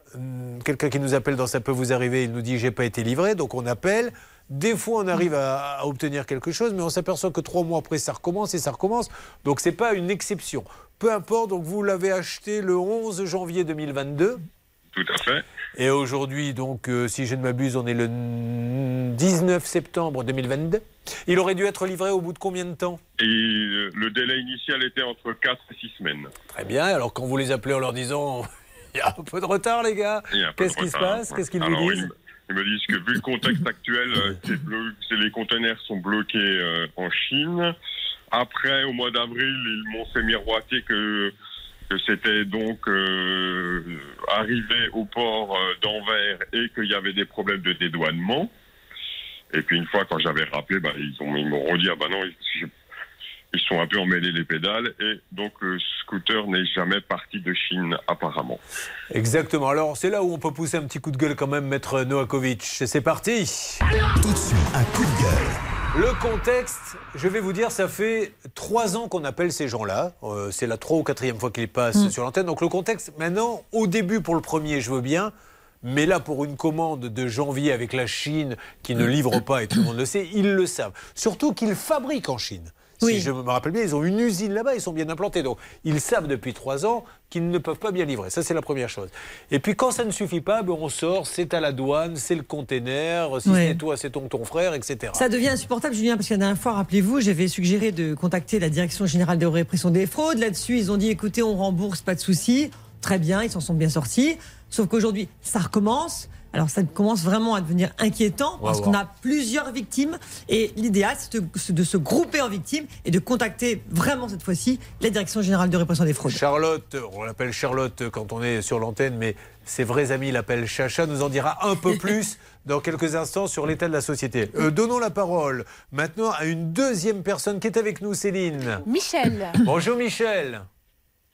Speaker 3: quelqu'un qui nous appelle dans Ça peut vous arriver, il nous dit j'ai pas été livré, donc on appelle. Des fois, on arrive à, à obtenir quelque chose, mais on s'aperçoit que trois mois après, ça recommence et ça recommence. Donc, c'est pas une exception. Peu importe, donc vous l'avez acheté le 11 janvier 2022.
Speaker 19: Tout à fait.
Speaker 3: Et aujourd'hui, donc, euh, si je ne m'abuse, on est le 19 septembre 2022. Il aurait dû être livré au bout de combien de temps?
Speaker 19: Et euh, le délai initial était entre 4 et 6 semaines.
Speaker 3: Très bien. Alors, quand vous les appelez en leur disant il y a un peu de retard, les gars, qu'est-ce qui se passe? Qu'est-ce qu'ils vous disent?
Speaker 19: Ils me disent que vu le contexte actuel, euh, les conteneurs sont bloqués euh, en Chine. Après, au mois d'avril, ils m'ont fait miroiter que, c'était donc euh, arrivé au port d'Anvers et qu'il y avait des problèmes de dédouanement. Et puis une fois, quand j'avais rappelé, bah, ils ont- ils m'ont redit, ah bah non, ils, ils sont un peu emmêlés les pédales. Et donc, le scooter n'est jamais parti de Chine, apparemment.
Speaker 3: Exactement. Alors, c'est là où on peut pousser un petit coup de gueule quand même, maître Novakovic. C'est parti.
Speaker 1: Tout de suite, un coup de gueule.
Speaker 3: Le contexte, je vais vous dire, ça fait trois ans qu'on appelle ces gens-là. Euh, c'est la trois ou quatrième fois qu'ils passent sur l'antenne. Donc le contexte, maintenant, au début pour le premier, je veux bien. Mais là, pour une commande de janvier avec la Chine qui ne livre pas, et tout le monde le sait, ils le savent. Surtout qu'ils fabriquent en Chine. Si je me rappelle bien, ils ont une usine là-bas, ils sont bien implantés. Donc, ils savent depuis trois ans qu'ils ne peuvent pas bien livrer. Ça, c'est la première chose. Et puis, quand ça ne suffit pas, ben, on sort, c'est à la douane, c'est le container, si
Speaker 5: Ouais.
Speaker 3: c'est toi, c'est ton, ton frère, etc.
Speaker 5: Ça devient insupportable, Julien, parce que la dernière fois, rappelez-vous, j'avais suggéré de contacter la Direction générale de répression des fraudes. Là-dessus, ils ont dit écoutez, on rembourse, pas de souci. Très bien, ils s'en sont bien sortis. Sauf qu'aujourd'hui, ça recommence. Alors, ça commence vraiment à devenir inquiétant parce qu'on a plusieurs victimes. Et l'idéal, c'est de, c'est de se grouper en victimes et de contacter vraiment cette fois-ci la Direction générale de répression des fraudes.
Speaker 3: Charlotte, on l'appelle Charlotte quand on est sur l'antenne, mais ses vrais amis l'appellent Chacha, nous en dira un peu plus dans quelques instants sur l'état de la société. Euh, donnons la parole maintenant à une deuxième personne qui est avec nous, Céline.
Speaker 12: Michel.
Speaker 3: Bonjour Michel.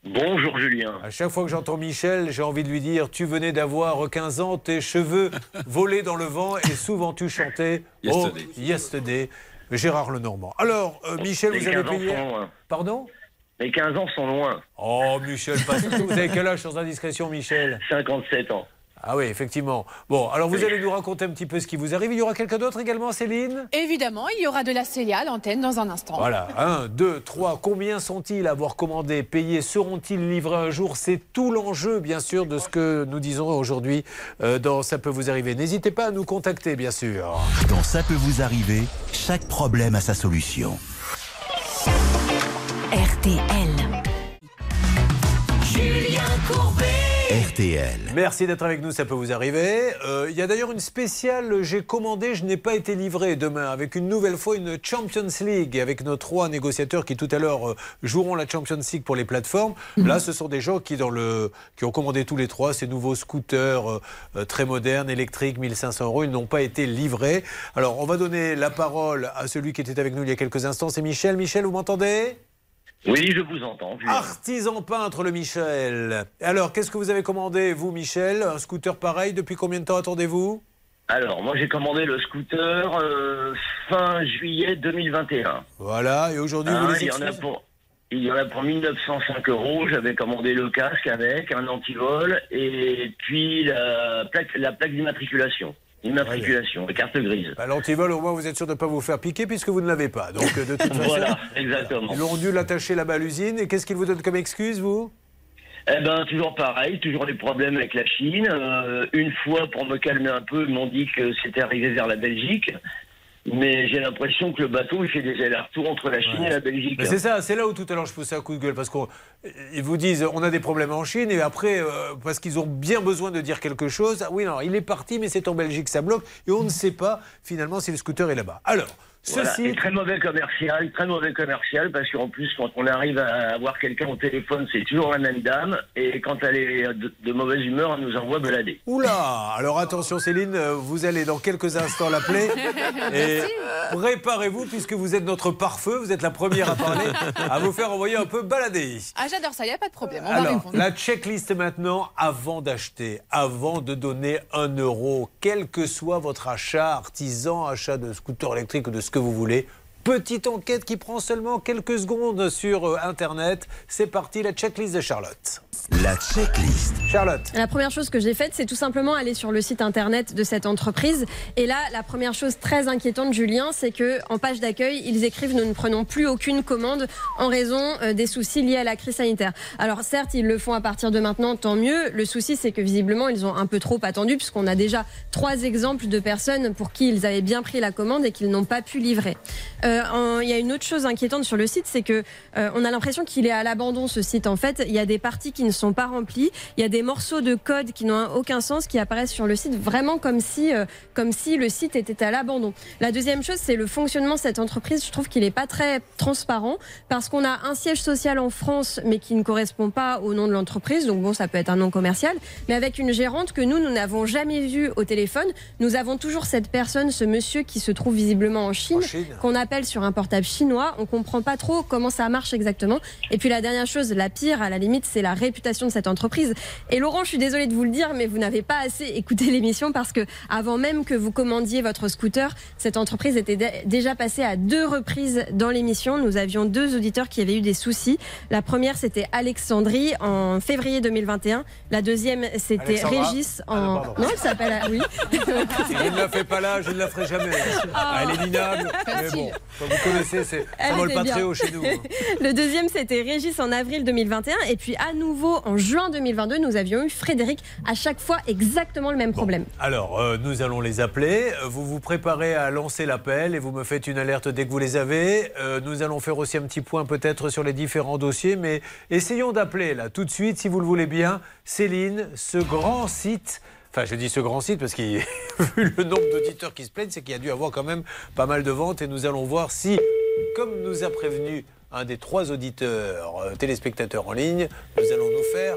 Speaker 15: Bonjour Julien.
Speaker 3: À chaque fois que j'entends Michel, j'ai envie de lui dire Tu venais d'avoir 15 ans, tes cheveux volaient dans le vent et souvent tu chantais
Speaker 14: Yesterday.
Speaker 3: Oh, yesterday. Gérard Lenormand. Alors, euh, Michel,
Speaker 15: Les
Speaker 3: vous avez
Speaker 15: 15 ans
Speaker 3: payé.
Speaker 15: sont loin.
Speaker 3: Pardon?
Speaker 15: Les 15 ans sont loin.
Speaker 3: Oh, Michel, pas du tout. Vous avez quel âge sans indiscrétion, Michel?
Speaker 15: 57 ans.
Speaker 3: Ah oui, effectivement. Bon, alors vous allez nous raconter un petit peu ce qui vous arrive. Il y aura quelqu'un d'autre également, Céline?
Speaker 12: Évidemment, il y aura de la Célia à l'antenne dans un instant.
Speaker 3: Voilà, un, deux, trois. Combien sont-ils à avoir commandé, payé Seront-ils livrés un jour? C'est tout l'enjeu, bien sûr, de ce que nous disons aujourd'hui euh, dans Ça peut vous arriver. N'hésitez pas à nous contacter, bien sûr.
Speaker 1: Dans Ça peut vous arriver, chaque problème a sa solution.
Speaker 16: RTL. Julien Courbet.
Speaker 1: RTL.
Speaker 3: Merci d'être avec nous, ça peut vous arriver. Euh, Il y a d'ailleurs une spéciale, j'ai commandé, je n'ai pas été livré demain, avec une nouvelle fois une Champions League, avec nos trois négociateurs qui tout à l'heure euh, joueront la Champions League pour les plateformes. Là, ce sont des gens qui, dans le, qui ont commandé tous les trois ces nouveaux scooters euh, très modernes, électriques, 1500 euros. Ils n'ont pas été livrés. Alors, on va donner la parole à celui qui était avec nous il y a quelques instants, c'est Michel. Michel, vous m'entendez?
Speaker 15: Oui, je vous entends.
Speaker 3: Artisan peintre, le Michel. Alors, qu'est-ce que vous avez commandé, vous, Michel Un scooter pareil, depuis combien de temps attendez-vous
Speaker 15: Alors, moi, j'ai commandé le scooter euh, fin juillet 2021.
Speaker 3: Voilà, et aujourd'hui, vous les
Speaker 15: il y en a pour il y en a pour 1905 euros. J'avais commandé le casque avec un antivol et puis la plaque, la plaque d'immatriculation. Immatriculation, la carte grise.
Speaker 3: Bah, L'antivol, au moins, vous êtes sûr de ne pas vous faire piquer puisque vous ne l'avez pas. Donc, euh, de toute façon,
Speaker 15: Voilà, exactement.
Speaker 3: ils ont dû l'attacher là-bas à l'usine. Et qu'est-ce qu'ils vous donnent comme excuse, vous?
Speaker 15: Eh ben, toujours pareil, toujours des problèmes avec la Chine. Euh, une fois, pour me calmer un peu, ils m'ont dit que c'était arrivé vers la Belgique. Mais j'ai l'impression que le bateau, il fait des allers-retours entre la Chine et la Belgique.
Speaker 3: Mais c'est ça, c'est là où tout à l'heure je poussais un coup de gueule parce qu'ils vous disent on a des problèmes en Chine et après, euh, parce qu'ils ont bien besoin de dire quelque chose, ah oui, non, il est parti, mais c'est en Belgique, ça bloque et on ne sait pas finalement si le scooter est là-bas. Alors,
Speaker 15: Voilà.
Speaker 3: ceci.
Speaker 15: Et très mauvais commercial, très mauvais commercial, parce qu'en plus, quand on arrive à avoir quelqu'un au téléphone, c'est toujours la même dame, et quand elle est de, de mauvaise humeur, elle nous envoie balader.
Speaker 3: Oula Alors attention Céline, vous allez dans quelques instants l'appeler. Et préparez-vous, puisque vous êtes notre pare-feu, vous êtes la première à parler, à vous faire envoyer un peu balader.
Speaker 12: Ah, j'adore ça, il n'y a pas de problème. On va
Speaker 3: Alors,
Speaker 12: répondre.
Speaker 3: la checklist maintenant, avant d'acheter, avant de donner un euro, quel que soit votre achat, artisan, achat de scooter électrique ou de ce vous voulez, Petite enquête qui prend seulement quelques secondes sur euh, Internet. C'est parti, la checklist de Charlotte.
Speaker 1: La checklist.
Speaker 3: Charlotte.
Speaker 8: La première chose que j'ai faite, c'est tout simplement aller sur le site internet de cette entreprise. Et là, la première chose très inquiétante, Julien, c'est que en page d'accueil, ils écrivent nous ne prenons plus aucune commande en raison euh, des soucis liés à la crise sanitaire. Alors certes, ils le font à partir de maintenant, tant mieux. Le souci, c'est que visiblement, ils ont un peu trop attendu, puisqu'on a déjà trois exemples de personnes pour qui ils avaient bien pris la commande et qu'ils n'ont pas pu livrer. Euh, Il y a une autre chose inquiétante sur le site, c'est que euh, on a l'impression qu'il est à l'abandon ce site. En fait, il y a des parties qui ne sont pas remplies, il y a des morceaux de code qui n'ont aucun sens qui apparaissent sur le site, vraiment comme si, euh, comme si le site était à l'abandon. La deuxième chose, c'est le fonctionnement de cette entreprise. Je trouve qu'il n'est pas très transparent parce qu'on a un siège social en France, mais qui ne correspond pas au nom de l'entreprise. Donc bon, ça peut être un nom commercial, mais avec une gérante que nous, nous n'avons jamais vue au téléphone. Nous avons toujours cette personne, ce monsieur qui se trouve visiblement en Chine, qu'on appelle sur un portable chinois. On comprend pas trop comment ça marche exactement. Et puis la dernière chose, la pire, à la limite, c'est la réputation de cette entreprise. Et Laurent, je suis désolée de vous le dire, mais vous n'avez pas assez écouté l'émission parce que avant même que vous commandiez votre scooter, cette entreprise était dé- déjà passée à deux reprises dans l'émission. Nous avions deux auditeurs qui avaient eu des soucis. La première, c'était Alexandrie en février 2021. La deuxième, c'était Régis
Speaker 3: Ah,
Speaker 8: en.
Speaker 3: non,
Speaker 8: elle s'appelle. Oui.
Speaker 3: Si je ne la fais pas là, je ne la ferai jamais.
Speaker 8: Ah.
Speaker 3: Elle est minable. Mais bon, vous connaissez, c'est très haut chez nous.
Speaker 8: Le deuxième, c'était Régis en avril 2021. Et puis, à nouveau, en juin 2022, nous avions eu Frédéric. À chaque fois, exactement le même problème.
Speaker 3: Alors, euh, nous allons les appeler. Euh, Vous vous préparez à lancer l'appel et vous me faites une alerte dès que vous les avez. Euh, nous allons faire aussi un petit point peut-être sur les différents dossiers, mais essayons d'appeler là tout de suite, si vous le voulez bien, Céline, ce grand site. Enfin, je dis ce grand site parce qu'il, vu le nombre d'auditeurs qui se plaignent, c'est qu'il y a dû avoir quand même pas mal de ventes et nous allons voir si, comme nous a prévenu un des trois auditeurs euh, téléspectateurs en ligne, nous allons nous faire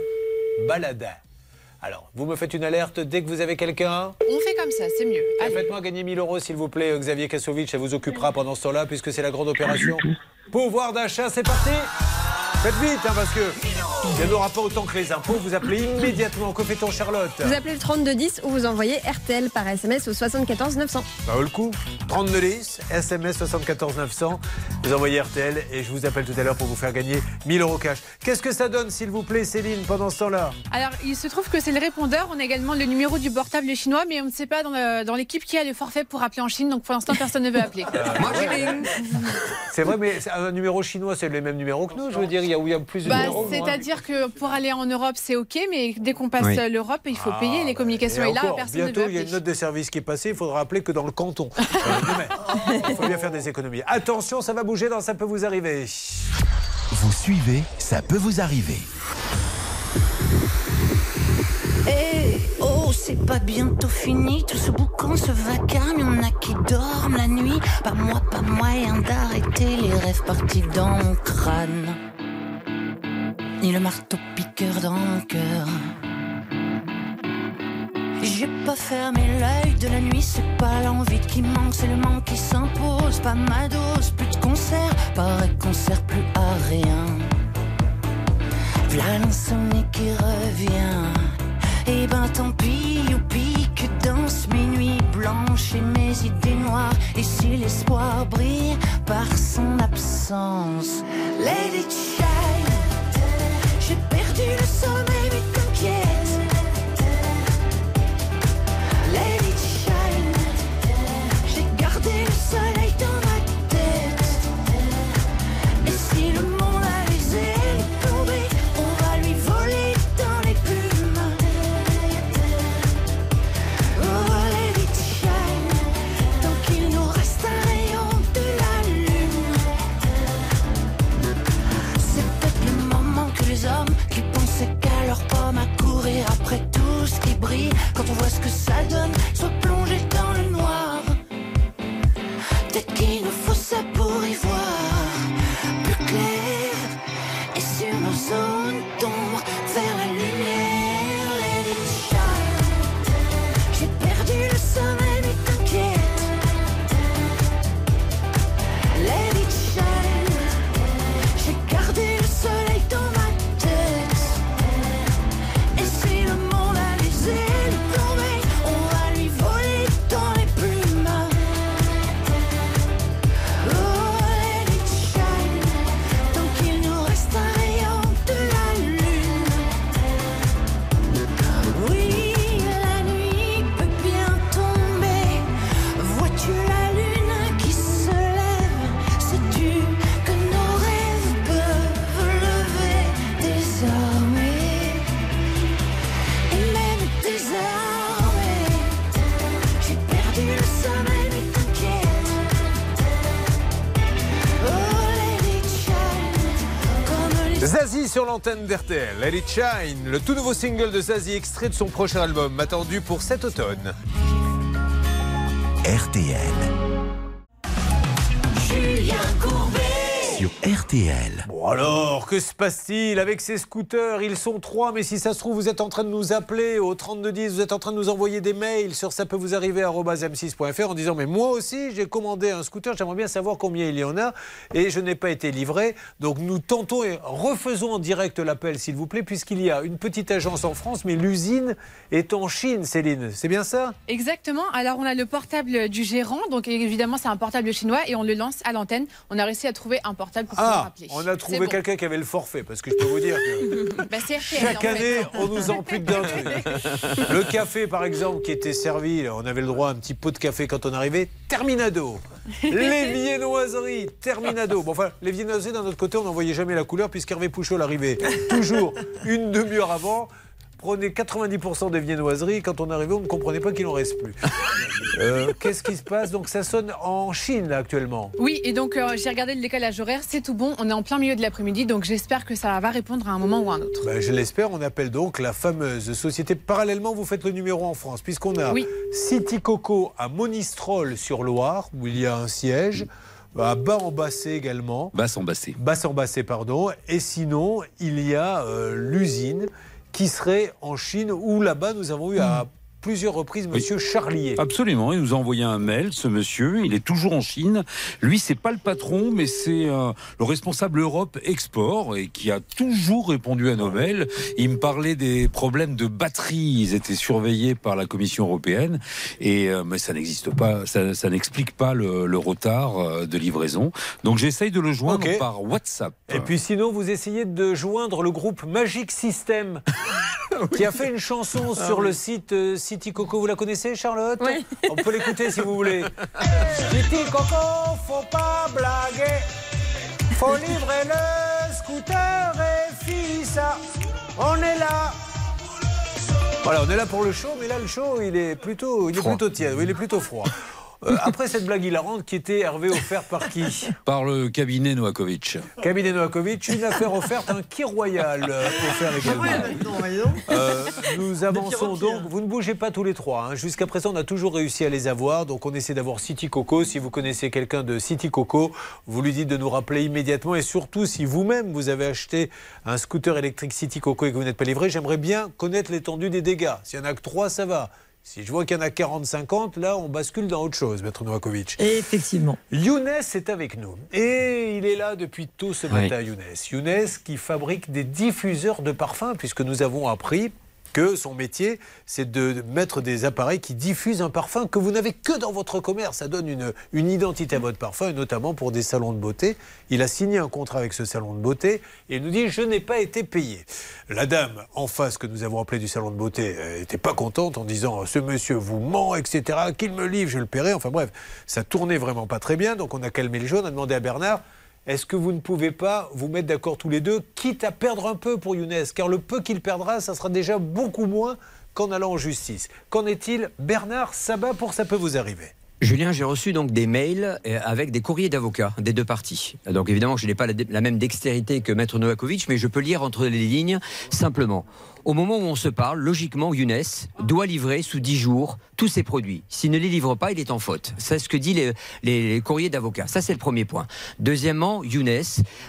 Speaker 3: balader. Alors, vous me faites une alerte dès que vous avez quelqu'un?
Speaker 12: On fait comme ça, c'est mieux.
Speaker 3: Faites-moi gagner 1000 euros, s'il vous plaît, Xavier Kasovic. Ça vous occupera pendant ce temps-là, puisque c'est la grande opération. Pouvoir d'achat, c'est parti Faites vite, hein, parce que il n'y en aura pas autant que les impôts. Vous appelez immédiatement. Que fait-on, Charlotte
Speaker 8: Vous appelez le 3210 ou vous envoyez RTL par SMS au 74 900.
Speaker 3: Ça vaut le coup 3210, SMS 74 900. Vous envoyez RTL et je vous appelle tout à l'heure pour vous faire gagner 1000 euros cash. Qu'est-ce que ça donne, s'il vous plaît, Céline, pendant ce temps-là?
Speaker 12: Alors, il se trouve que c'est le répondeur. On a également le numéro du portable chinois, mais on ne sait pas dans l'équipe qui a le forfait pour appeler en Chine. Donc, pour l'instant, personne ne veut appeler.
Speaker 3: Moi, C'est vrai, mais un numéro chinois, c'est le même numéro que nous. Je veux dire, y a, où il y a plus de
Speaker 12: Bah, C'est-à-dire que pour aller en Europe, c'est OK, mais dès qu'on passe
Speaker 3: Oui.
Speaker 12: l'Europe, il faut
Speaker 3: Ah,
Speaker 12: payer les communications.
Speaker 3: Et
Speaker 12: Et, là,
Speaker 3: encore,
Speaker 12: personne ne
Speaker 3: bientôt, il y a une note de service qui est passée. Il faudra appeler que dans le canton. Euh, mais il faut bien faire des économies. Attention, ça va bouger dans Ça peut vous arriver.
Speaker 1: Vous suivez, ça peut vous arriver.
Speaker 20: Eh oh, c'est pas bientôt fini tout ce boucan, ce vacarme. Y'en a qui dorment la nuit. Pas moi, pas moyen d'arrêter les rêves partis dans mon crâne. Ni le marteau piqueur dans mon cœur. J'ai pas fermé l'œil de la nuit, c'est pas l'envie qui manque, c'est le manque qui s'impose. Pas ma dose, plus de concert, paraît qu'on sert plus à rien. V'là l'insomnie qui revient. Et ben tant pis, youpi, que danse mes nuits blanches et mes idées noires. Et si l'espoir brille par son absence, shine. J'ai perdu
Speaker 3: l'antenne d'RTL, Let It Shine, le tout nouveau single de Zazie, extrait de son prochain album, attendu pour cet automne.
Speaker 1: RTL. Sur RTL.
Speaker 3: Bon alors, que se passe-t-il avec ces scooters? Ils sont trois, mais si ça se trouve, vous êtes en train de nous appeler au 3210, vous êtes en train de nous envoyer des mails sur ça peut vous arriver m6.fr en disant mais moi aussi j'ai commandé un scooter, j'aimerais bien savoir combien il y en a et je n'ai pas été livré. Donc nous tentons et refaisons en direct l'appel s'il vous plaît puisqu'il y a une petite agence en France mais l'usine est en Chine, Céline. C'est bien ça?
Speaker 12: Exactement. Alors, on a le portable du gérant. Donc, évidemment, c'est un portable chinois et on le lance à l'antenne. On a réussi à trouver un portable pour
Speaker 3: Ah, on a trouvé
Speaker 12: bon.
Speaker 3: quelqu'un qui avait le forfait parce que je peux vous dire que
Speaker 12: Bah, RTL,
Speaker 3: Chaque
Speaker 12: en fait.
Speaker 3: année, on nous ampute d'un truc. Le café, par exemple, qui était servi, on avait le droit à un petit pot de café quand on arrivait, terminado. Les viennoiseries, terminado. Bon, enfin, les viennoiseries, d'un autre côté, on n'en voyait jamais la couleur puisqu'Hervé Pouchol arrivait toujours une demi-heure avant. Prenez 90% des viennoiseries. Quand on arrivait, on ne comprenait pas qu'il en reste plus. Euh, Qu'est-ce qui se passe? Donc, ça sonne en Chine, là, actuellement.
Speaker 12: Oui, et donc euh, j'ai regardé le décalage horaire, c'est tout bon. On est en plein milieu de l'après-midi, donc j'espère que ça va répondre à un moment ou à un autre.
Speaker 3: Ben, je l'espère, on appelle donc la fameuse société. Parallèlement, vous faites le numéro en France, puisqu'on a
Speaker 12: Oui.
Speaker 3: City Coco à Monistrol sur Loire, où il y a un siège, à Bas-en-Bassé également.
Speaker 14: Basse-en-Bassé.
Speaker 3: Basse-en-Bassé, pardon. Et sinon, il y a euh, l'usine qui serait en Chine, où là-bas, nous avons eu à plusieurs reprises Monsieur Charlier.
Speaker 14: Absolument, il nous a envoyé un mail, ce monsieur, il est toujours en Chine. Lui, c'est pas le patron, mais c'est euh, le responsable Europe Export et qui a toujours répondu à nos mails. Il me parlait des problèmes de batterie, ils étaient surveillés par la Commission européenne et euh, mais ça n'existe pas, ça, ça n'explique pas le, le retard euh, de livraison. Donc j'essaye de le joindre par WhatsApp.
Speaker 3: Et puis sinon, vous essayez de joindre le groupe Magic System, qui a fait une chanson
Speaker 16: Ah
Speaker 3: sur
Speaker 16: oui.
Speaker 3: le site euh, City Coco. Vous la connaissez, Charlotte On peut l'écouter si vous voulez. City Coco, faut pas blaguer. Faut livrer le scooter et fissa. On est là. Voilà, on est là pour le show, mais là, le show, il est plutôt, il est plutôt tiède, il est plutôt froid. Euh, après cette blague hilarante qui était Hervé offert par qui
Speaker 14: Par le cabinet Novakovic.
Speaker 3: Cabinet Novakovic, une affaire offerte, un qui royal euh, offert également. Euh, nous avançons donc. Vous ne bougez pas tous les trois. hein. Jusqu'à présent, on a toujours réussi à les avoir. Donc, on essaie d'avoir City Coco. Si vous connaissez quelqu'un de City Coco, vous lui dites de nous rappeler immédiatement. Et surtout, si vous-même vous avez acheté un scooter électrique City Coco et que vous n'êtes pas livré, j'aimerais bien connaître l'étendue des dégâts. S'il y en a que trois, ça va. Si je vois qu'il y en a 40-50, là, on bascule dans autre chose, Maître Novakovic.
Speaker 5: Et effectivement.
Speaker 3: Younes est avec nous. Et il est là depuis tôt ce
Speaker 11: Oui.
Speaker 3: matin, Younes. Younes qui fabrique des diffuseurs de parfums, puisque nous avons appris que son métier, c'est de mettre des appareils qui diffusent un parfum que vous n'avez que dans votre commerce. Ça donne une, une identité à votre parfum, et notamment pour des salons de beauté. Il a signé un contrat avec ce salon de beauté et nous dit Je n'ai pas été payé. La dame en face que nous avons appelée du salon de beauté n'était pas contente en disant Ce monsieur vous ment, etc. Qu'il me livre, je le paierai. Enfin bref, ça tournait vraiment pas très bien. Donc on a calmé le jeu. On a demandé à Bernard est-ce que vous ne pouvez pas vous mettre d'accord tous les deux, quitte à perdre un peu pour Younes Car le peu qu'il perdra, ça sera déjà beaucoup moins qu'en allant en justice. Qu'en est-il Bernard Sabat pour ça peut vous arriver?
Speaker 11: Julien, j'ai reçu donc des mails euh, avec des courriers d'avocats des deux parties. Donc évidemment, je n'ai pas la, la même dextérité que Maître Novakovic, mais je peux lire entre les lignes simplement. Au moment où on se parle, logiquement, Younes doit livrer sous 10 jours tous ses produits. S'il ne les livre pas, il est en faute. C'est ce que disent les, les- les courriers d'avocats. Ça, c'est le premier point. Deuxièmement, Younes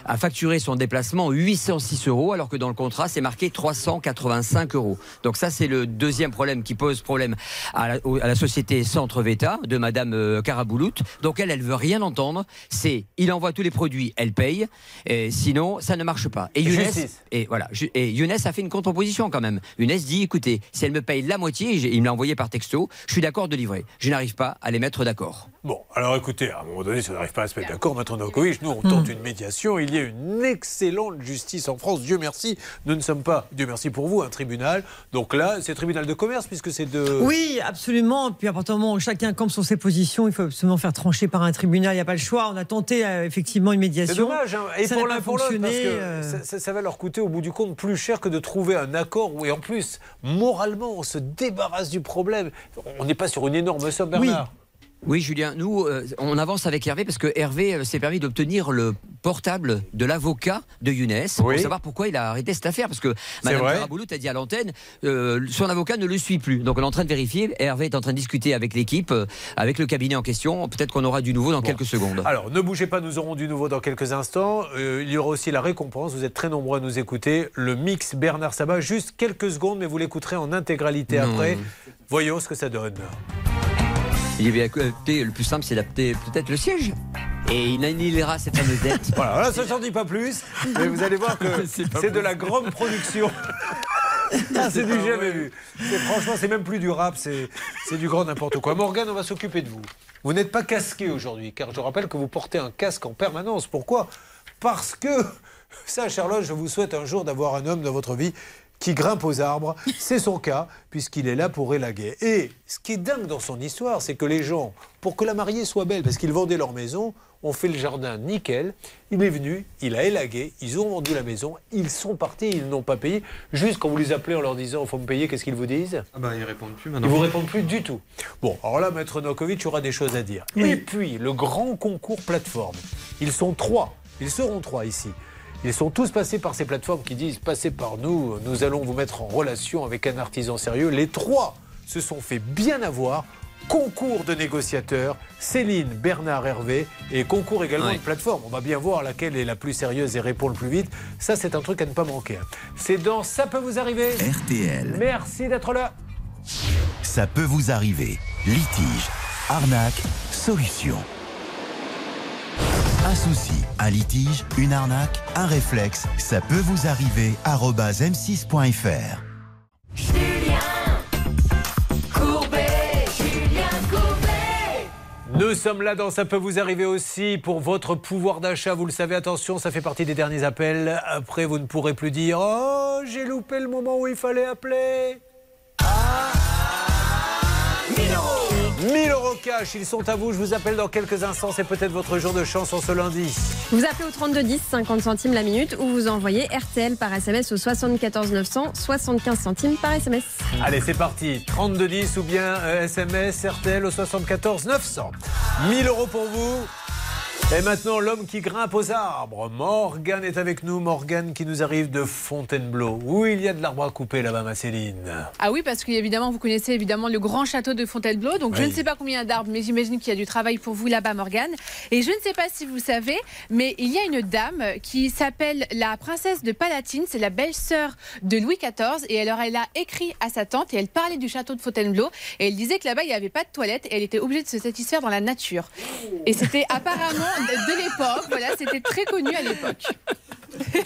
Speaker 11: a facturé son déplacement 806 euros, alors que dans le contrat, c'est marqué 385 euros. Donc ça, c'est le deuxième problème qui pose problème à la, au- à la société Centre Veta de Madame euh, Karaboulout. Donc elle, elle veut rien entendre. C'est, il envoie tous les produits, elle paye. Et sinon, ça ne marche pas. Et Younes,
Speaker 3: Justice.
Speaker 11: et voilà. Et Younes a fait une contre-proposition quand même. Younes dit, écoutez, si elle me paye la moitié, il me l'a envoyé par texto, je suis d'accord de livrer. Je n'arrive pas à les mettre d'accord.
Speaker 3: Bon, alors écoutez, à un moment donné, si on n'arrive pas à se mettre d'accord, Maître Novakovic, nous on tente une médiation. Il y a une excellente justice en France, Dieu merci. Nous ne sommes pas, Dieu merci pour vous, un tribunal. Donc là, c'est tribunal de commerce puisque c'est de.
Speaker 5: Oui, absolument. Puis à partir du moment où chacun campe sur ses positions, il faut absolument faire trancher par un tribunal. Il n'y a pas le choix. On a tenté euh, effectivement une médiation.
Speaker 3: C'est dommage, hein. et
Speaker 5: Ça
Speaker 3: pour l'un pour l'autre, parce que
Speaker 5: euh.
Speaker 3: ça, ça- ça va leur coûter au bout du compte plus cher que de trouver un accord où, et en plus, moralement, on se débarrasse du problème. On n'est pas sur une énorme somme. Bernard.
Speaker 11: Oui, Julien, nous, euh, on avance avec Hervé parce que Hervé euh, s'est permis d'obtenir le portable de l'avocat de Younes pour
Speaker 3: Oui.
Speaker 11: savoir pourquoi il a arrêté cette affaire. Parce que
Speaker 3: vrai
Speaker 11: Ferraboulout a dit à l'antenne, euh, son avocat ne le suit plus. Donc on est en train de vérifier. Hervé est en train de discuter avec l'équipe, avec le cabinet en question. Peut-être qu'on aura du nouveau dans quelques secondes.
Speaker 3: Alors, ne bougez pas, nous aurons du nouveau dans quelques instants. Il y aura aussi la récompense. Vous êtes très nombreux à nous écouter. Le mix Bernard Sabat, juste quelques secondes, mais vous l'écouterez en intégralité
Speaker 11: Non.
Speaker 3: après. Voyons ce que ça donne.
Speaker 11: Il y avait le plus simple, c'est d'adapter peut-être le siège. Et il annihilera cette fameuse dette.
Speaker 3: Voilà, là, ça ne s'en dit pas plus, mais vous allez voir que c'est de la grande production. Ah, c'est du jamais vu. Franchement, c'est même plus du rap, c'est c'est du grand n'importe quoi. Morgane, on va s'occuper de vous. Vous n'êtes pas casqué aujourd'hui, car je rappelle que vous portez un casque en permanence. Pourquoi? Parce que, ça, Charlotte, je vous souhaite un jour d'avoir un homme dans votre vie qui grimpe aux arbres. C'est son cas, puisqu'il est là pour élaguer. Et ce qui est dingue dans son histoire, c'est que les gens, pour que la mariée soit belle, parce qu'ils vendaient leur maison, ont fait le jardin nickel. Il est venu, il a élagué, ils ont vendu la maison, ils sont partis, ils n'ont pas payé. Juste quand vous les appelez en leur disant il faut me payer, qu'est-ce qu'ils vous disent?
Speaker 21: Ah bah ils répondent plus
Speaker 3: Ils
Speaker 21: maintenant.
Speaker 3: vous répondent plus du tout. Bon, alors là, Maître Nokovic aura des choses à dire. Et puis, le grand concours plateforme. Ils sont trois. Ils seront trois ici. Ils sont tous passés par ces plateformes qui disent passez par nous, nous allons vous mettre en relation avec un artisan sérieux. Les trois se sont fait bien avoir. Concours de négociateurs, Céline, Bernard, Hervé, et concours également de plateforme. On va bien voir laquelle est la plus sérieuse et répond le plus vite. Ça, c'est un truc à ne pas manquer. C'est dans Ça peut vous arriver.
Speaker 1: RTL.
Speaker 3: Merci d'être là.
Speaker 1: Ça peut vous arriver. Litige, arnaque, solution. Un souci, un litige, une arnaque, un réflexe, ça peut vous arriver. arobase m6.fr.
Speaker 16: Courbet, Julien Courbet.
Speaker 3: Nous sommes là dans Ça peut vous arriver aussi pour votre pouvoir d'achat. Vous le savez, attention, ça fait partie des derniers appels. Après, vous ne pourrez plus dire Oh, j'ai loupé le moment où il fallait appeler. 1000 euros cash, ils sont à vous. Je vous appelle dans quelques instants. C'est peut-être votre jour de chance en ce lundi.
Speaker 8: Vous appelez au 3210, 50 centimes la minute, ou vous envoyez RTL par SMS au 74 900, 75 centimes par SMS.
Speaker 3: Allez, c'est parti. 3210 ou bien euh, SMS RTL au 74 900. 1000 euros pour vous. Et maintenant, l'homme qui grimpe aux arbres. Morgane est avec nous. Morgane qui nous arrive de Fontainebleau. Où il y a de l'arbre à couper là-bas, ma Céline?
Speaker 12: Ah oui, parce qu'évidemment, vous connaissez évidemment le grand château de Fontainebleau. Donc, je ne sais pas combien d'arbres, mais j'imagine qu'il y a du travail pour vous là-bas, Morgane. Et je ne sais pas si vous savez, mais il y a une dame qui s'appelle la princesse de Palatine. C'est la belle-sœur de Louis XIV. Et alors, elle a écrit à sa tante et elle parlait du château de Fontainebleau. Et elle disait que là-bas, il n'y avait pas de toilette et elle était obligée de se satisfaire dans la nature. Et c'était apparemment de, l'époque. Voilà, c'était très connu à l'époque.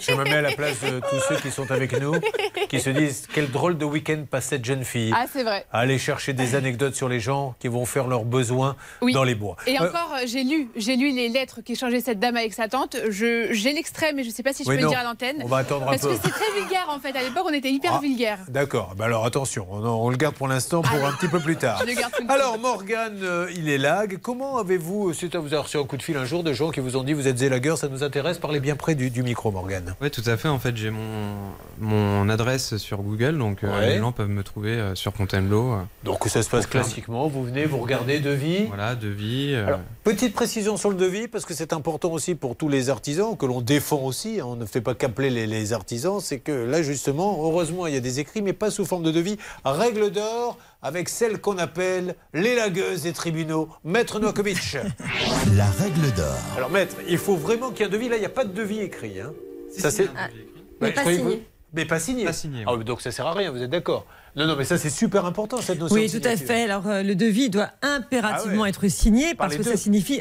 Speaker 3: Je me mets à la place de tous ceux qui sont avec nous, qui se disent quel drôle de week-end passe cette jeune fille.
Speaker 12: Ah, c'est vrai.
Speaker 3: À aller chercher des anecdotes sur les gens qui vont faire leurs besoins
Speaker 12: Oui.
Speaker 3: dans les bois.
Speaker 12: Et
Speaker 3: Euh,
Speaker 12: encore, euh, j'ai lu, j'ai lu les lettres qu'échangeait cette dame avec sa tante. Je, j'ai l'extrait, mais je ne sais pas si je
Speaker 3: Oui,
Speaker 12: peux
Speaker 3: non.
Speaker 12: le dire à l'antenne.
Speaker 3: On va attendre un
Speaker 12: Parce
Speaker 3: peu.
Speaker 12: que c'est très vulgaire en fait. À l'époque, on était hyper
Speaker 3: Ah.
Speaker 12: vulgaire.
Speaker 3: D'accord, bah alors attention, on, on le garde pour l'instant pour un petit peu plus tard.
Speaker 12: Je le garde tout de
Speaker 3: Alors Morgane, euh, il est lag. Comment avez-vous, suite à vous avez reçu un coup de fil un jour de gens qui vous ont dit vous êtes élagueur, ça nous intéresse, parlez bien près du, du micro Morgane.
Speaker 21: Oui, tout à fait. En fait, j'ai mon, mon adresse sur Google, donc euh,
Speaker 3: Ouais.
Speaker 21: les gens peuvent me trouver euh, sur Fontainebleau. euh,
Speaker 3: Donc ça se passe classiquement, vous venez, vous regardez devis.
Speaker 21: Voilà, devis.
Speaker 3: Alors, petite précision sur le devis, parce que c'est important aussi pour tous les artisans, que l'on défend aussi, hein, on ne fait pas qu'appeler les, les artisans, c'est que là justement, heureusement, il y a des écrits, mais pas sous forme de devis. Règle d'or avec celle qu'on appelle les lagueuses des tribunaux, Maître Novakovic.
Speaker 1: La règle d'or.
Speaker 3: Alors Maître, il faut vraiment qu'il y ait un devis, là il n'y a pas de devis écrit. Hein. Ça c'est...
Speaker 8: Ah,
Speaker 3: Bah,
Speaker 8: mais pas signé.
Speaker 3: vous- Mais pas signé.
Speaker 21: Pas signé,
Speaker 3: Ah, donc ça sert à rien, vous êtes d'accord Non, non, mais ça c'est super important cette notion.
Speaker 5: Oui, tout à fait. Alors, euh, le devis doit impérativement
Speaker 3: Ah ouais.
Speaker 5: être signé
Speaker 3: Par
Speaker 5: parce que
Speaker 3: deux.
Speaker 5: ça signifie,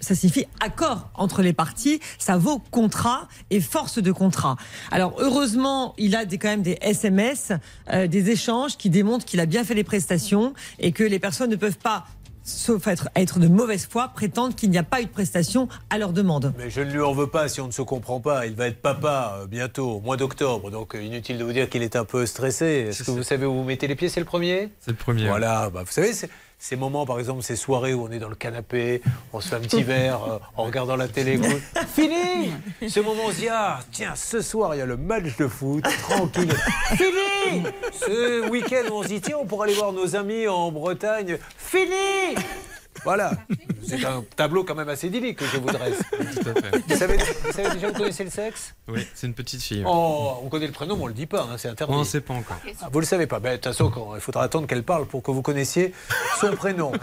Speaker 5: ça signifie accord entre les parties. Ça vaut contrat et force de contrat. Alors, heureusement, il a des, quand même des SMS, euh, des échanges qui démontrent qu'il a bien fait les prestations et que les personnes ne peuvent pas, sauf être, être de mauvaise foi, prétendre qu'il n'y a pas eu de prestation à leur demande.
Speaker 3: Mais je ne lui en veux pas si on ne se comprend pas. Il va être papa euh, bientôt, au mois d'octobre. Donc euh, inutile de vous dire qu'il est un peu stressé. Est-ce que vous savez où vous mettez les pieds? C'est le premier?
Speaker 21: C'est le premier.
Speaker 3: Voilà, bah, vous savez, c'est- ces moments, par exemple, ces soirées où on est dans le canapé, on se fait un petit verre euh, en regardant la télé. Fini Ce moment, on se dit Ah, tiens, ce soir, il y a le match de foot, tranquille. Fini Ce week-end, on se dit Tiens, on pourrait aller voir nos amis en Bretagne. Fini Voilà. C'est un tableau quand même assez idyllique que je vous dresse.
Speaker 21: Tout à fait.
Speaker 3: Vous savez, vous savez déjà, vous connaissez le sexe?
Speaker 21: Oui, c'est une petite fille.
Speaker 3: Oh, on connaît le prénom, mais on le dit pas, hein, c'est interdit.
Speaker 21: On ne sait pas encore.
Speaker 3: Ah, vous le savez pas. Ben, De toute façon, il faudra attendre qu'elle parle pour que vous connaissiez son prénom.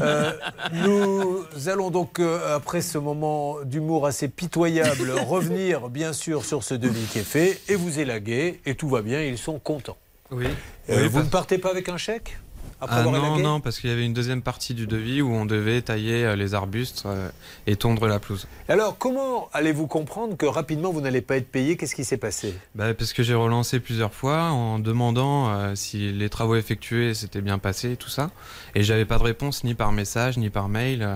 Speaker 3: Euh, nous allons donc, euh, après ce moment d'humour assez pitoyable, revenir bien sûr sur ce devis qui est fait et vous élaguer et tout va bien, ils sont contents.
Speaker 21: Oui.
Speaker 3: Euh,
Speaker 21: Oui,
Speaker 3: vous ne partez pas avec un chèque? Après
Speaker 21: Ah
Speaker 3: avoir
Speaker 21: non,
Speaker 3: élagué
Speaker 21: non, parce qu'il y avait une deuxième partie du devis où on devait tailler euh, les arbustes euh, et tondre la pelouse.
Speaker 3: Alors, comment allez-vous comprendre que rapidement vous n'allez pas être payé? Qu'est-ce qui s'est passé?
Speaker 21: Bah, parce que j'ai relancé plusieurs fois en demandant euh, si les travaux effectués s'étaient bien passés et tout ça. Et j'avais pas de réponse ni par message ni par mail.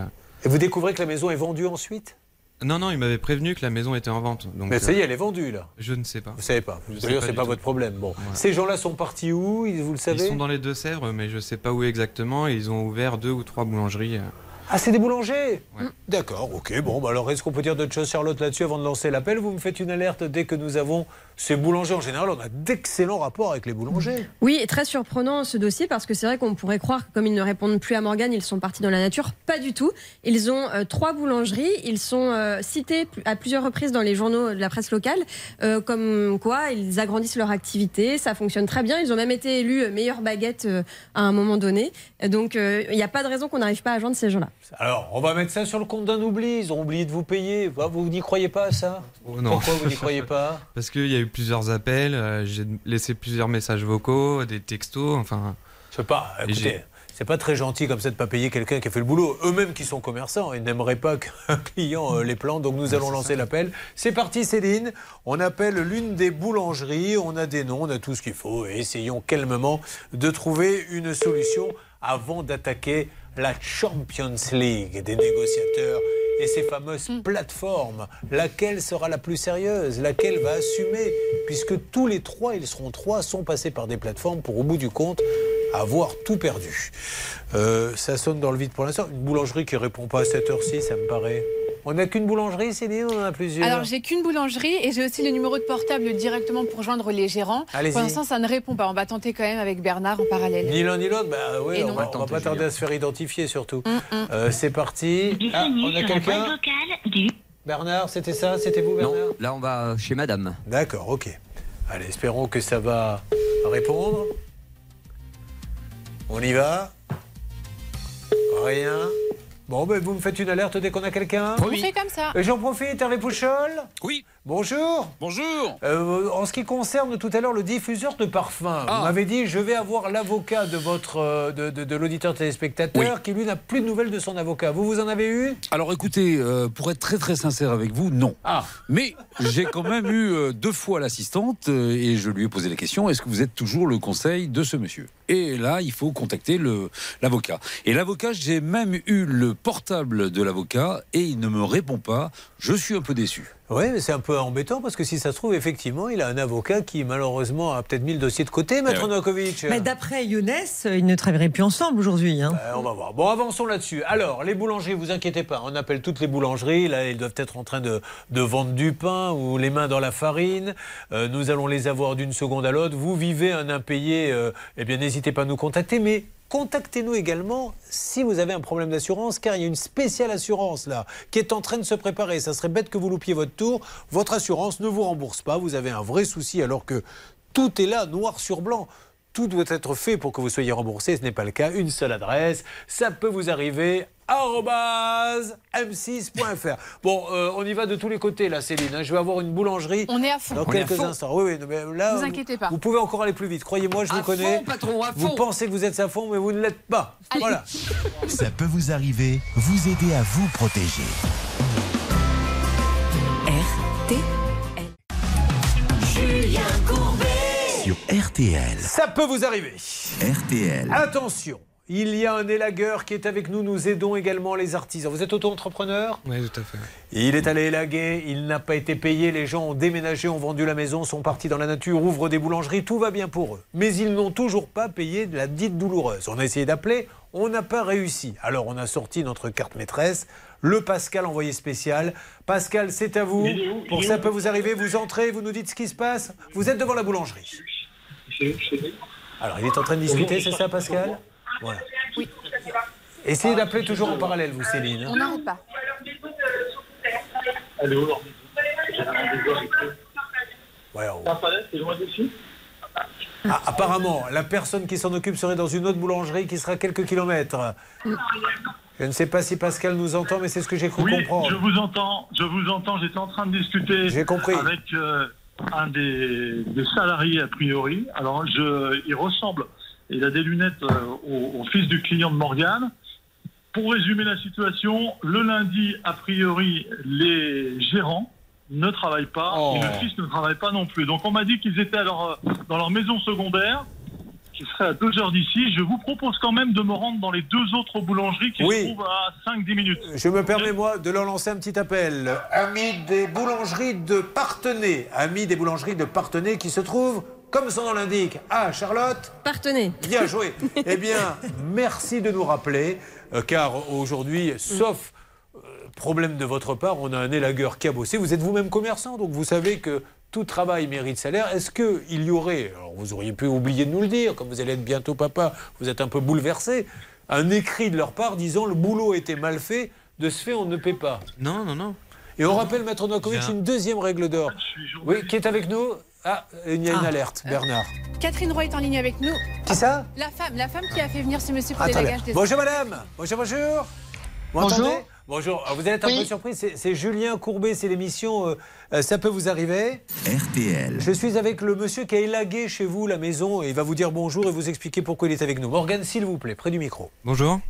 Speaker 3: Et vous découvrez que la maison est vendue ensuite?
Speaker 21: Non, non, il m'avait prévenu que la maison était en vente. Donc,
Speaker 3: Mais ça y est,
Speaker 21: euh,
Speaker 3: elle est vendue là.
Speaker 21: Je ne sais pas.
Speaker 3: Vous savez pas. D'ailleurs,
Speaker 21: pas
Speaker 3: c'est
Speaker 21: du
Speaker 3: pas
Speaker 21: tout.
Speaker 3: votre problème. Bon,
Speaker 21: Voilà.
Speaker 3: ces gens-là sont partis où Ils- Vous le savez
Speaker 21: Ils sont dans les Deux-Sèvres, mais je sais pas où exactement. Et ils ont ouvert deux ou trois boulangeries. euh.
Speaker 3: Ah, c'est des boulangers D'accord, ok. Bon, bah alors est-ce qu'on peut dire d'autres choses, Charlotte, là-dessus avant de lancer l'appel? Vous me faites une alerte dès que nous avons ces boulangers. En général, on a d'excellents rapports avec les boulangers.
Speaker 8: Oui, et très surprenant ce dossier parce que c'est vrai qu'on pourrait croire que comme ils ne répondent plus à Morgane, ils sont partis dans la nature. Pas du tout. Ils ont euh, trois boulangeries. Ils sont euh, cités à plusieurs reprises dans les journaux de la presse locale, euh, comme quoi ils agrandissent leur activité. Ça fonctionne très bien. Ils ont même été élus meilleure baguette euh, à un moment donné. Donc euh, il n'y a pas de raison qu'on n'arrive pas à joindre ces gens-là.
Speaker 3: Alors, on va mettre ça sur le compte d'un oubli. Ils ont oublié de vous payer. Vous vous n'y croyez pas à ça?
Speaker 21: Oh, non.
Speaker 3: Pourquoi vous n'y croyez pas?
Speaker 21: Parce qu'il y a eu plusieurs appels, euh, j'ai laissé plusieurs messages vocaux, des textos, enfin.
Speaker 3: Sais pas, écoutez, c'est pas très gentil comme ça de pas payer quelqu'un qui a fait le boulot. Eux-mêmes qui sont commerçants, ils n'aimeraient pas qu'un client euh, les plante. Donc nous allons lancer l'appel. C'est parti Céline. On appelle l'une des boulangeries. On a des noms, on a tout ce qu'il faut. Et essayons calmement de trouver une solution avant d'attaquer la Champions League des négociateurs et ces fameuses plateformes. Laquelle sera la plus sérieuse? Laquelle va assumer? Puisque tous les trois, ils seront trois, sont passés par des plateformes pour, au bout du compte, avoir tout perdu. Euh, ça sonne dans le vide pour l'instant. Une boulangerie qui répond pas à cette heure-ci, ça me paraît. On n'a qu'une boulangerie, Céline, on en a plusieurs.
Speaker 12: Alors, j'ai qu'une boulangerie et j'ai aussi le numéro de portable directement pour joindre les gérants. Pour l'instant, ça ne répond pas. On va tenter quand même avec Bernard en parallèle.
Speaker 3: Ni l'un ni l'autre, bah oui, on va, on va pas tarder à se faire identifier surtout.
Speaker 12: Mm,
Speaker 3: Euh, c'est parti. Ah, on a quelqu'un Bernard, c'était ça C'était vous, Bernard
Speaker 11: Non, là on va chez madame.
Speaker 3: D'accord, ok. Allez, espérons que ça va répondre. On y va Rien. Bon, ben vous me faites une alerte dès qu'on a quelqu'un
Speaker 12: On fait comme ça.
Speaker 3: Et J'en profite, Hervé Pouchol?
Speaker 14: Oui.
Speaker 3: Bonjour.
Speaker 14: Bonjour.
Speaker 3: Euh, en ce qui concerne tout à l'heure le diffuseur de parfum,
Speaker 14: Ah.
Speaker 3: vous m'avez dit je vais avoir l'avocat de votre euh, de, de- de l'auditeur téléspectateur qui lui n'a plus de nouvelles de son avocat. Vous vous en avez eu?
Speaker 14: Alors écoutez, euh, pour être très très sincère avec vous, non.
Speaker 3: Ah.
Speaker 14: Mais j'ai quand même eu euh, deux fois l'assistante et je lui ai posé la question est-ce que vous êtes toujours le conseil de ce monsieur? Et là, il faut contacter le l'avocat. Et l'avocat, j'ai même eu le portable de l'avocat et il ne me répond pas. Je suis un peu déçu.
Speaker 3: Oui, mais c'est un peu embêtant parce que si ça se trouve, effectivement, il a un avocat qui malheureusement a peut-être mis le dossier de côté, Maître
Speaker 14: Eh oui.
Speaker 3: Novakovic.
Speaker 5: Mais d'après Younes, ils ne travailleraient plus ensemble aujourd'hui. hein.
Speaker 3: Euh, on va voir. Bon, avançons là-dessus. Alors, les boulangeries, vous inquiétez pas. On appelle toutes les boulangeries. Là, ils doivent être en train de, de vendre du pain ou les mains dans la farine. Euh, nous allons les avoir d'une seconde à l'autre. Vous vivez un impayé, euh, eh bien, n'hésitez pas à nous contacter. Mais contactez-nous également si vous avez un problème d'assurance, car il y a une spéciale assurance là qui est en train de se préparer. Ça serait bête que vous loupiez votre tour. Votre assurance ne vous rembourse pas. Vous avez un vrai souci alors que tout est là, noir sur blanc. Tout doit être fait pour que vous soyez remboursé. Ce n'est pas le cas. Une seule adresse. Ça peut vous arriver m6.fr. Bon, euh, on y va de tous les côtés là, Céline. hein. Je vais avoir une boulangerie
Speaker 12: On est à fond.
Speaker 3: dans
Speaker 12: On
Speaker 3: quelques
Speaker 12: fond.
Speaker 3: instants. Oui, oui, non, mais là,
Speaker 12: Vous inquiétez pas.
Speaker 3: Vous pouvez encore aller plus vite. Croyez-moi, je
Speaker 11: À
Speaker 3: vous connais.
Speaker 11: fond, patron, à
Speaker 3: Vous
Speaker 11: fond.
Speaker 3: pensez que vous êtes à fond, mais vous ne l'êtes pas. Voilà.
Speaker 1: Ça peut vous arriver, vous aider à vous protéger.
Speaker 16: Julien Courbet.
Speaker 1: Sur RTL.
Speaker 3: Ça peut vous arriver.
Speaker 1: RTL.
Speaker 3: Attention. Il y a un élagueur qui est avec nous. Nous aidons également les artisans. Vous êtes auto-entrepreneur
Speaker 21: Oui, tout à fait.
Speaker 3: Il est allé élaguer, il n'a pas été payé, les gens ont déménagé, ont vendu la maison, sont partis dans la nature, ouvrent des boulangeries, tout va bien pour eux. Mais ils n'ont toujours pas payé de la dite douloureuse. On a essayé d'appeler, on n'a pas réussi. Alors on a sorti notre carte maîtresse, le Pascal envoyé spécial. Pascal, c'est à vous. Pour ça peut vous arriver, vous entrez, vous nous dites ce qui se passe. Vous êtes devant la boulangerie. Alors il est en train de discuter, c'est ça Pascal Voilà. Essayez d'appeler toujours en parallèle, vous, Céline. hein.
Speaker 12: On n'arrête pas.
Speaker 7: Allô
Speaker 3: Ouais, on-
Speaker 7: c'est loin d'ici
Speaker 3: Ah, apparemment, la personne qui s'en occupe serait dans une autre boulangerie qui sera à quelques kilomètres. Je ne sais pas si Pascal nous entend, mais c'est ce que j'ai cru
Speaker 7: Oui,
Speaker 3: comprendre.
Speaker 7: je vous entends, je vous entends. J'étais en train de discuter avec euh, un des, des salariés a priori. Alors, je, il ressemble, il a des lunettes euh, au, au fils du client de Morgane. Pour résumer la situation, le lundi, a priori, les gérants ne travaillent pas et le fils ne travaille pas non plus. Donc, on m'a dit qu'ils étaient à leur, euh, dans leur maison secondaire qui serait à deux heures d'ici. Je vous propose quand même de me rendre dans les deux autres boulangeries qui
Speaker 3: Oui.
Speaker 7: se trouvent à 5-10 minutes.
Speaker 3: Je me permets, moi, de leur lancer un petit appel. Amis des boulangeries de Partenay. Amis des boulangeries de Partenay qui se trouvent, comme son nom l'indique, à Charlotte.
Speaker 8: Partenay.
Speaker 3: Bien joué. eh bien, merci de nous rappeler, euh, car aujourd'hui, sauf euh, problème de votre part, on a un élagueur qui a bossé. Vous êtes vous-même commerçant, donc vous savez que tout travail mérite salaire. Est-ce qu'il y aurait, alors vous auriez pu oublier de nous le dire, comme vous allez être bientôt papa, vous êtes un peu bouleversé, un écrit de leur part disant le boulot était mal fait, de ce fait on ne paie pas?
Speaker 21: Non, non, non.
Speaker 3: Et on rappelle, Maître Novakovic, une deuxième règle d'or. Oui, qui est avec nous Ah, il y a une
Speaker 12: Ah.
Speaker 3: alerte, Bernard.
Speaker 12: Catherine Roy est en ligne avec nous.
Speaker 3: Qui ça?
Speaker 12: La femme, la femme qui a fait venir ce monsieur pour les des
Speaker 3: Bonjour madame. Bonjour, bonjour. Vous
Speaker 12: Bonjour.
Speaker 3: Bonjour. Alors, vous allez être un
Speaker 12: Oui.
Speaker 3: peu surpris. C'est Julien Courbet, c'est l'émission euh, euh, Ça peut vous arriver?
Speaker 1: RTL.
Speaker 3: Je suis avec le monsieur qui a élagué chez vous la maison et il va vous dire bonjour et vous expliquer pourquoi il est avec nous. Morgane, s'il vous plaît, près du micro.
Speaker 21: Bonjour.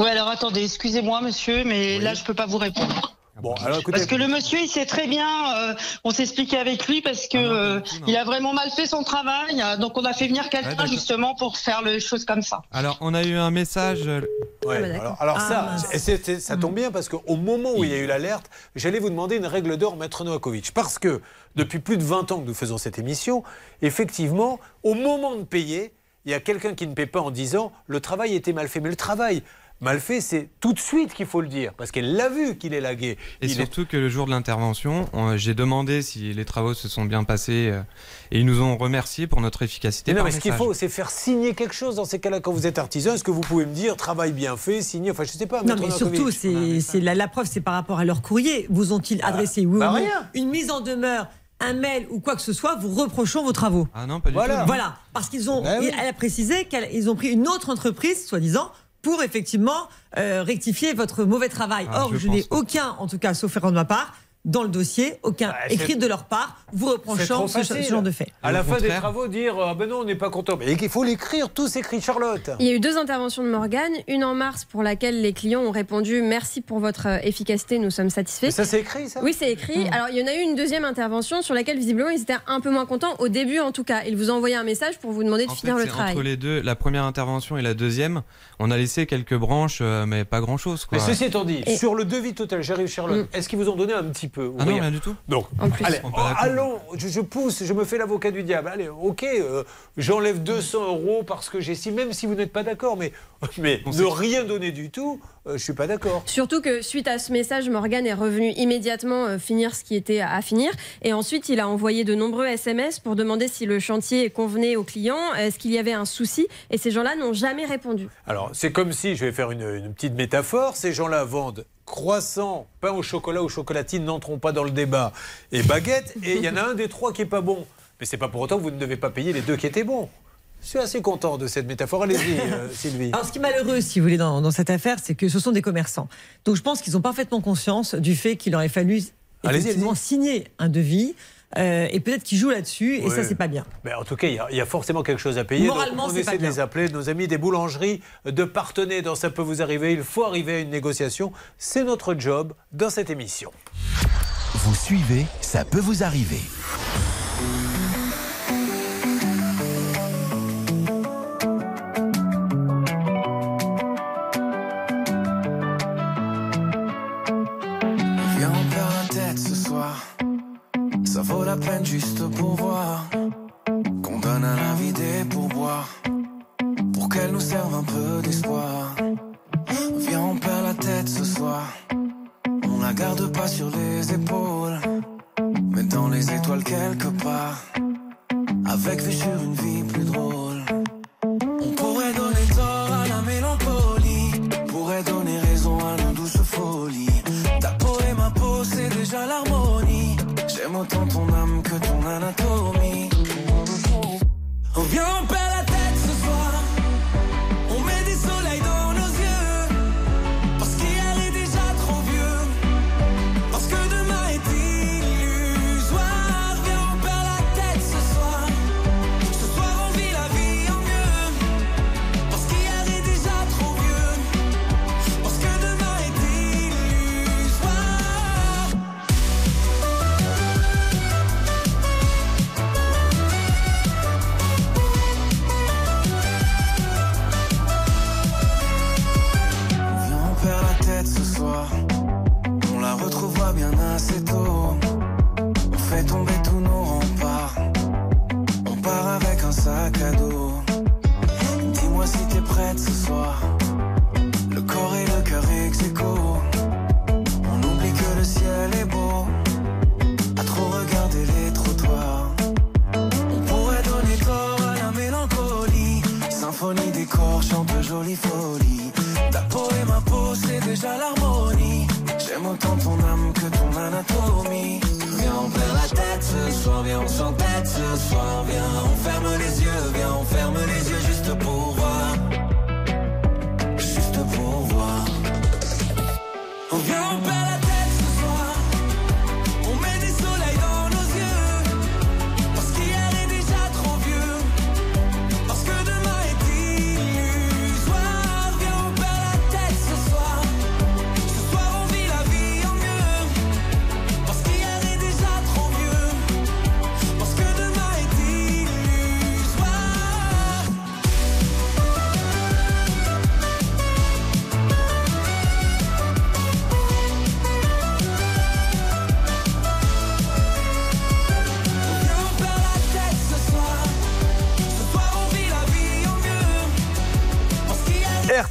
Speaker 22: Ouais, alors attendez, excusez-moi, monsieur, mais là, je peux pas vous répondre.
Speaker 3: Bon, alors écoutez.
Speaker 22: Parce que le monsieur, il sait très bien, euh, on s'est expliqué avec lui parce que euh, il a vraiment mal fait son travail. euh, Donc on a fait venir quelqu'un
Speaker 21: d'accord.
Speaker 22: justement pour faire les choses comme ça.
Speaker 21: Alors, on a eu un message. euh,
Speaker 3: Ouais,
Speaker 22: Ah bah
Speaker 3: alors, alors
Speaker 22: Ah,
Speaker 3: ça, ça tombe bien parce qu'au moment où il y a eu l'alerte, j'allais vous demander une règle d'or, Maître Novakovic. Parce que depuis plus de 20 ans que nous faisons cette émission, effectivement, au moment de payer, il y a quelqu'un qui ne paie pas en disant le travail était mal fait. Mais le travail mal fait, c'est tout de suite qu'il faut le dire parce qu'elle l'a vu qu'il est lagué.
Speaker 21: Et
Speaker 3: Il est-
Speaker 21: surtout que le jour de l'intervention, on- j'ai demandé si les travaux se sont bien passés euh, et ils nous ont remercié pour notre efficacité.
Speaker 3: Mais non,
Speaker 21: par
Speaker 3: mais ce qu'il faut, c'est faire signer quelque chose dans ces cas-là. Quand vous êtes artisan, est-ce que vous pouvez me dire travail bien fait, signé Enfin, je sais pas.
Speaker 5: Non, mais surtout, c'est la, la preuve, c'est par rapport à leur courrier. Vous ont-ils adressé oui
Speaker 3: bah
Speaker 5: ou non une mise en demeure, un mail ou quoi que ce soit, vous reprochant vos travaux
Speaker 21: Ah non, pas du
Speaker 5: voilà.
Speaker 21: tout.
Speaker 5: Voilà, parce qu'ils ont,
Speaker 21: Bah oui.
Speaker 5: elle a précisé qu'ils ont pris une autre entreprise, soi-disant, pour effectivement euh, rectifier votre mauvais travail.
Speaker 21: Ah,
Speaker 5: Or,
Speaker 21: je
Speaker 5: je, n'ai aucun, en tout cas, sauf erreur de ma part, dans le dossier, aucun
Speaker 3: Bah,
Speaker 5: écrit de leur part, vous reprochant ce, ce genre de fait.
Speaker 3: À la fin des travaux, dire ah ben non, on n'est pas content. Mais il faut l'écrire, tous écrits, Charlotte.
Speaker 8: Il y a eu deux interventions de Morgane, une en mars pour laquelle les clients ont répondu merci pour votre euh, efficacité, nous sommes satisfaits.
Speaker 3: Mais ça, c'est écrit, ça?
Speaker 8: Oui, c'est écrit. Alors, il y en a eu une deuxième intervention sur laquelle visiblement ils étaient un peu moins contents au début en tout cas. Ils vous ont envoyé un message pour vous demander de
Speaker 21: En fait,
Speaker 8: finir le
Speaker 21: c'est
Speaker 8: travail.
Speaker 21: entre les deux, la première intervention et la deuxième, on a laissé quelques branches, euh, mais pas grand-chose.
Speaker 3: Mais
Speaker 21: Quoi.
Speaker 3: ceci étant dit,
Speaker 8: Et-
Speaker 3: sur le devis total, j'arrive Charlotte, est-ce qu'ils vous ont donné un petit peu
Speaker 21: Ah non, rien du tout.
Speaker 3: Donc,
Speaker 8: En plus.
Speaker 3: allez, oh, allons, je, je pousse, je me fais l'avocat du diable. Allez, ok, euh, j'enlève 200 euros parce que j'estime, même si vous n'êtes pas d'accord, mais, mais ne
Speaker 21: sait-
Speaker 3: rien donner du tout, euh, je suis pas d'accord.
Speaker 8: Surtout que suite à ce message, Morgan est revenu immédiatement euh, finir ce qui était à finir. Et ensuite, il a envoyé de nombreux SMS pour demander si le chantier convenait aux clients, est-ce qu'il y avait un souci? Et ces gens-là n'ont jamais répondu.
Speaker 3: Alors, c'est comme si, je vais faire une, une petite métaphore, ces gens-là vendent croissant, pain au chocolat ou chocolatine, n'entrons pas dans le débat, et baguette, et il y en a un des trois qui est pas bon. Mais c'est pas pour autant que vous ne devez pas payer les deux qui étaient bons. Je suis assez content de cette métaphore. Allez-y, euh, Sylvie.
Speaker 5: Alors, ce qui est malheureux, si vous voulez, dans, dans cette affaire, c'est que ce sont des commerçants. Donc, je pense qu'ils ont parfaitement conscience du fait qu'il aurait fallu effectivement signer un devis. Euh, et peut-être qu'ils jouent là-dessus, et
Speaker 3: Oui.
Speaker 5: ça, c'est pas bien.
Speaker 3: Mais en tout cas, il y, a- il y a forcément quelque chose à payer.
Speaker 5: Moralement,
Speaker 3: Donc, on
Speaker 5: c'est
Speaker 3: essaie
Speaker 5: pas
Speaker 3: de les
Speaker 5: bien.
Speaker 3: appeler, nos amis des boulangeries, de partenaires dans Ça peut vous arriver. Il faut arriver à une négociation. C'est notre job dans cette émission.
Speaker 1: Vous suivez, ça peut vous arriver.
Speaker 23: La peine juste pour voir. Qu'on donne à la vie des pourboires. Pour qu'elle nous serve un peu d'espoir. Viens, on perd la tête ce soir. On la garde pas sur les épaules. Mais dans les étoiles quelque part. Avec vue sur une vie plus drôle. Folie. Ta et ma peau, c'est déjà l'harmonie. J'aime autant ton âme que ton anatomie. Viens, on perd la tête ce soir, viens, on s'entête ce soir. Viens, on ferme les yeux, viens, on ferme les yeux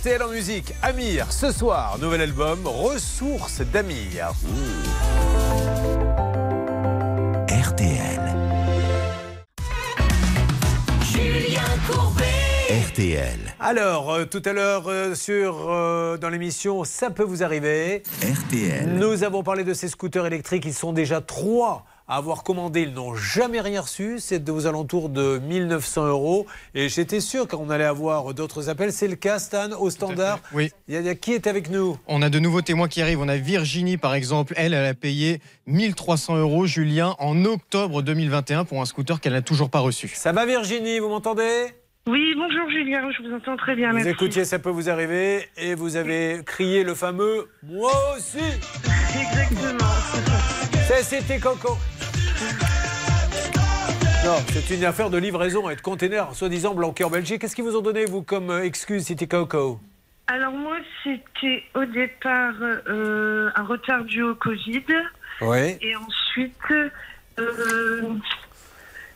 Speaker 3: RTL en musique, Amir, ce soir, nouvel album, Ressources d'Amir.
Speaker 1: RTL.
Speaker 16: Julien Courbet.
Speaker 1: RTL.
Speaker 3: Alors, euh, tout à l'heure, euh, sur euh, dans l'émission Ça peut vous arriver.
Speaker 1: RTL.
Speaker 3: Nous avons parlé de ces scooters électriques. Ils sont déjà trois à avoir commandé. Ils n'ont jamais rien reçu. C'est aux alentours de 1900 euros. Et j'étais sûr qu'on allait avoir d'autres appels. C'est le cas, Stan, au standard.
Speaker 6: Oui.
Speaker 3: Il y a- il y a qui est avec nous?
Speaker 6: On a de nouveaux témoins qui arrivent. On a Virginie, par exemple. Elle, elle a payé 1300 euros, Julien, en octobre 2021 pour un scooter qu'elle n'a toujours pas reçu.
Speaker 3: Ça va, Virginie? Vous m'entendez?
Speaker 24: Oui, bonjour Julien, je vous entends très bien.
Speaker 3: Vous
Speaker 24: merci.
Speaker 3: écoutiez Ça peut vous arriver et vous avez crié le fameux Moi aussi
Speaker 24: Exactement.
Speaker 3: C'est C'était Coco. Non, c'est une affaire de livraison et de containers soi-disant bloqués en Belgique. Qu'est-ce qu'ils vous ont donné, vous, comme euh, excuse, City Coco?
Speaker 24: Alors moi, c'était au départ euh, un retard dû au Covid.
Speaker 3: Oui.
Speaker 24: Et ensuite, euh,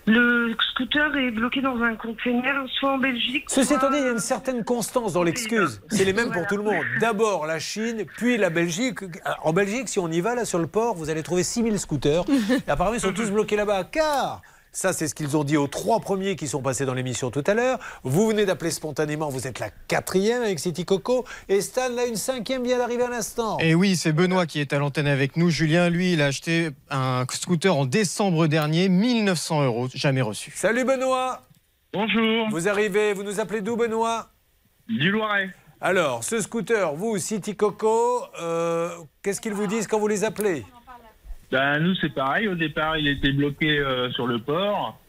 Speaker 24: le scooter est bloqué dans un container, soit en Belgique.
Speaker 3: Ceci
Speaker 24: soit-
Speaker 3: étant dit, il y a une certaine constance dans l'excuse. C'est les mêmes pour tout le monde. D'abord la Chine, puis la Belgique. En Belgique, si on y va, là, sur le port, vous allez trouver 6000 scooters. Et apparemment, ils sont tous bloqués là-bas. Car, ça, c'est ce qu'ils ont dit aux trois premiers qui sont passés dans l'émission tout à l'heure. Vous venez d'appeler spontanément, vous êtes la quatrième avec City Coco. Et Stan, là, une cinquième vient d'arriver à l'instant.
Speaker 6: Et oui, c'est Benoît qui est à l'antenne avec nous. Julien, lui, il a acheté un scooter en décembre dernier, 1900 euros, jamais reçu.
Speaker 3: Salut Benoît
Speaker 7: Bonjour.
Speaker 3: Vous arrivez, vous nous appelez d'où Benoît?
Speaker 7: Du Loiret.
Speaker 3: Alors, ce scooter, vous, City Coco, euh, qu'est-ce qu'ils vous disent quand vous les appelez?
Speaker 7: Ben, nous, c'est pareil. Au départ, il était bloqué euh, sur le port.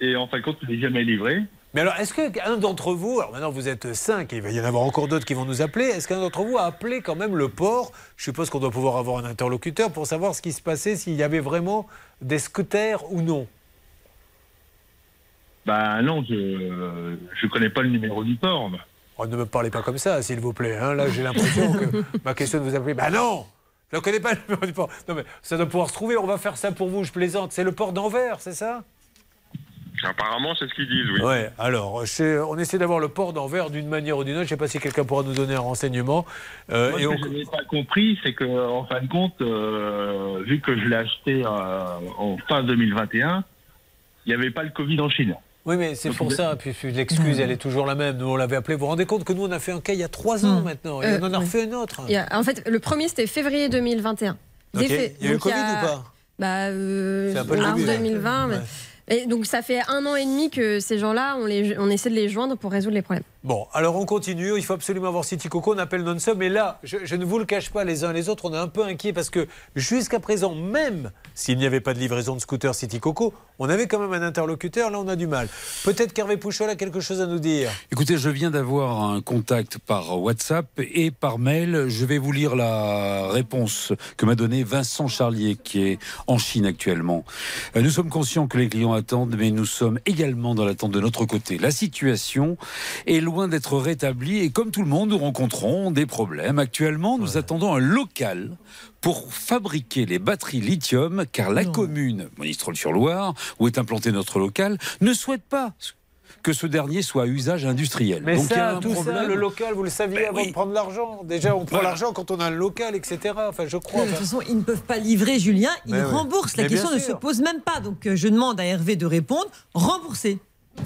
Speaker 7: Et en fin de compte, il n'est jamais livré.
Speaker 3: Mais alors, est-ce qu'un d'entre vous, alors maintenant vous êtes cinq, et il va y en avoir encore d'autres qui vont nous appeler, est-ce qu'un d'entre vous a appelé quand même le port? Je suppose qu'on doit pouvoir avoir un interlocuteur pour savoir ce qui se passait, s'il y avait vraiment des scooters ou non.
Speaker 7: Ben non, je ne connais pas le numéro du port.
Speaker 3: Oh, ne me parlez pas comme ça, s'il vous plaît. hein. Là, j'ai l'impression que ma question de vous appeler. Ben non Je ne connais pas le numéro du port. Non, mais ça doit pouvoir se trouver. On va faire ça pour vous, je plaisante. C'est le port d'Anvers, c'est ça?
Speaker 19: Apparemment, c'est ce qu'ils disent, oui.
Speaker 3: Ouais, alors, on essaie d'avoir le port d'Anvers d'une manière ou d'une autre. Je ne sais pas si quelqu'un pourra nous donner un renseignement. Euh,
Speaker 7: Moi,
Speaker 3: et
Speaker 7: ce
Speaker 3: on-
Speaker 7: que je n'ai pas compris, c'est que en fin de compte, euh, vu que je l'ai acheté euh, en fin 2021, il n'y avait pas le Covid en Chine.
Speaker 3: Oui, mais c'est pour ça. Puis, puis l'excuse, elle est toujours la même. Nous, on l'avait appelé. Vous vous rendez compte que nous, on a fait un cas il y a trois ans maintenant. Et
Speaker 8: Euh,
Speaker 3: on en a
Speaker 8: oui.
Speaker 3: refait un autre.
Speaker 8: Il y a- en fait, le premier, c'était février 2021.
Speaker 3: Ok.
Speaker 8: d'effet.
Speaker 3: Il y a eu le Covid ou pas?
Speaker 8: Bah, euh,
Speaker 3: C'est un peu le
Speaker 8: mars
Speaker 3: début, là.
Speaker 8: 2020. mais-
Speaker 3: Ouais.
Speaker 8: Et donc ça fait un an et demi que ces gens-là, on, les, on essaie de les joindre pour résoudre les problèmes.
Speaker 3: Bon, alors on continue. Il faut absolument avoir City Coco. On appelle non-stop. Mais là, je, je ne vous le cache pas, les uns les autres, on est un peu inquiets parce que jusqu'à présent, même s'il n'y avait pas de livraison de scooter City Coco, on avait quand même un interlocuteur. Là, on a du mal. Peut-être qu'Hervé Pouchol a quelque chose à nous dire.
Speaker 14: Écoutez, je viens d'avoir un contact par WhatsApp et par mail. Je vais vous lire la réponse que m'a donnée Vincent Charlier, qui est en Chine actuellement. Euh, Nous sommes conscients que les clients mais nous sommes également dans l'attente de notre côté. La situation est loin d'être rétablie et comme tout le monde, nous rencontrons des problèmes. Actuellement, nous attendons un local pour fabriquer les batteries lithium, car la commune, Monistrol-sur-Loire, où est implanté notre local, ne souhaite pas que ce dernier soit à usage industriel.
Speaker 3: Mais
Speaker 14: Donc il y a
Speaker 3: ça,
Speaker 14: un
Speaker 3: tout ça,
Speaker 14: problème.
Speaker 3: le local, vous le saviez
Speaker 14: Ben
Speaker 3: avant
Speaker 14: oui.
Speaker 3: de prendre l'argent. Déjà, on prend
Speaker 14: Voilà.
Speaker 3: l'argent quand on a un local, etc. Enfin, je crois.
Speaker 5: De toute façon, ils ne peuvent pas livrer Julien, ils
Speaker 3: Mais oui.
Speaker 5: remboursent. La
Speaker 3: Mais
Speaker 5: question ne se pose même pas. Donc euh, je demande à Hervé de répondre rembourser.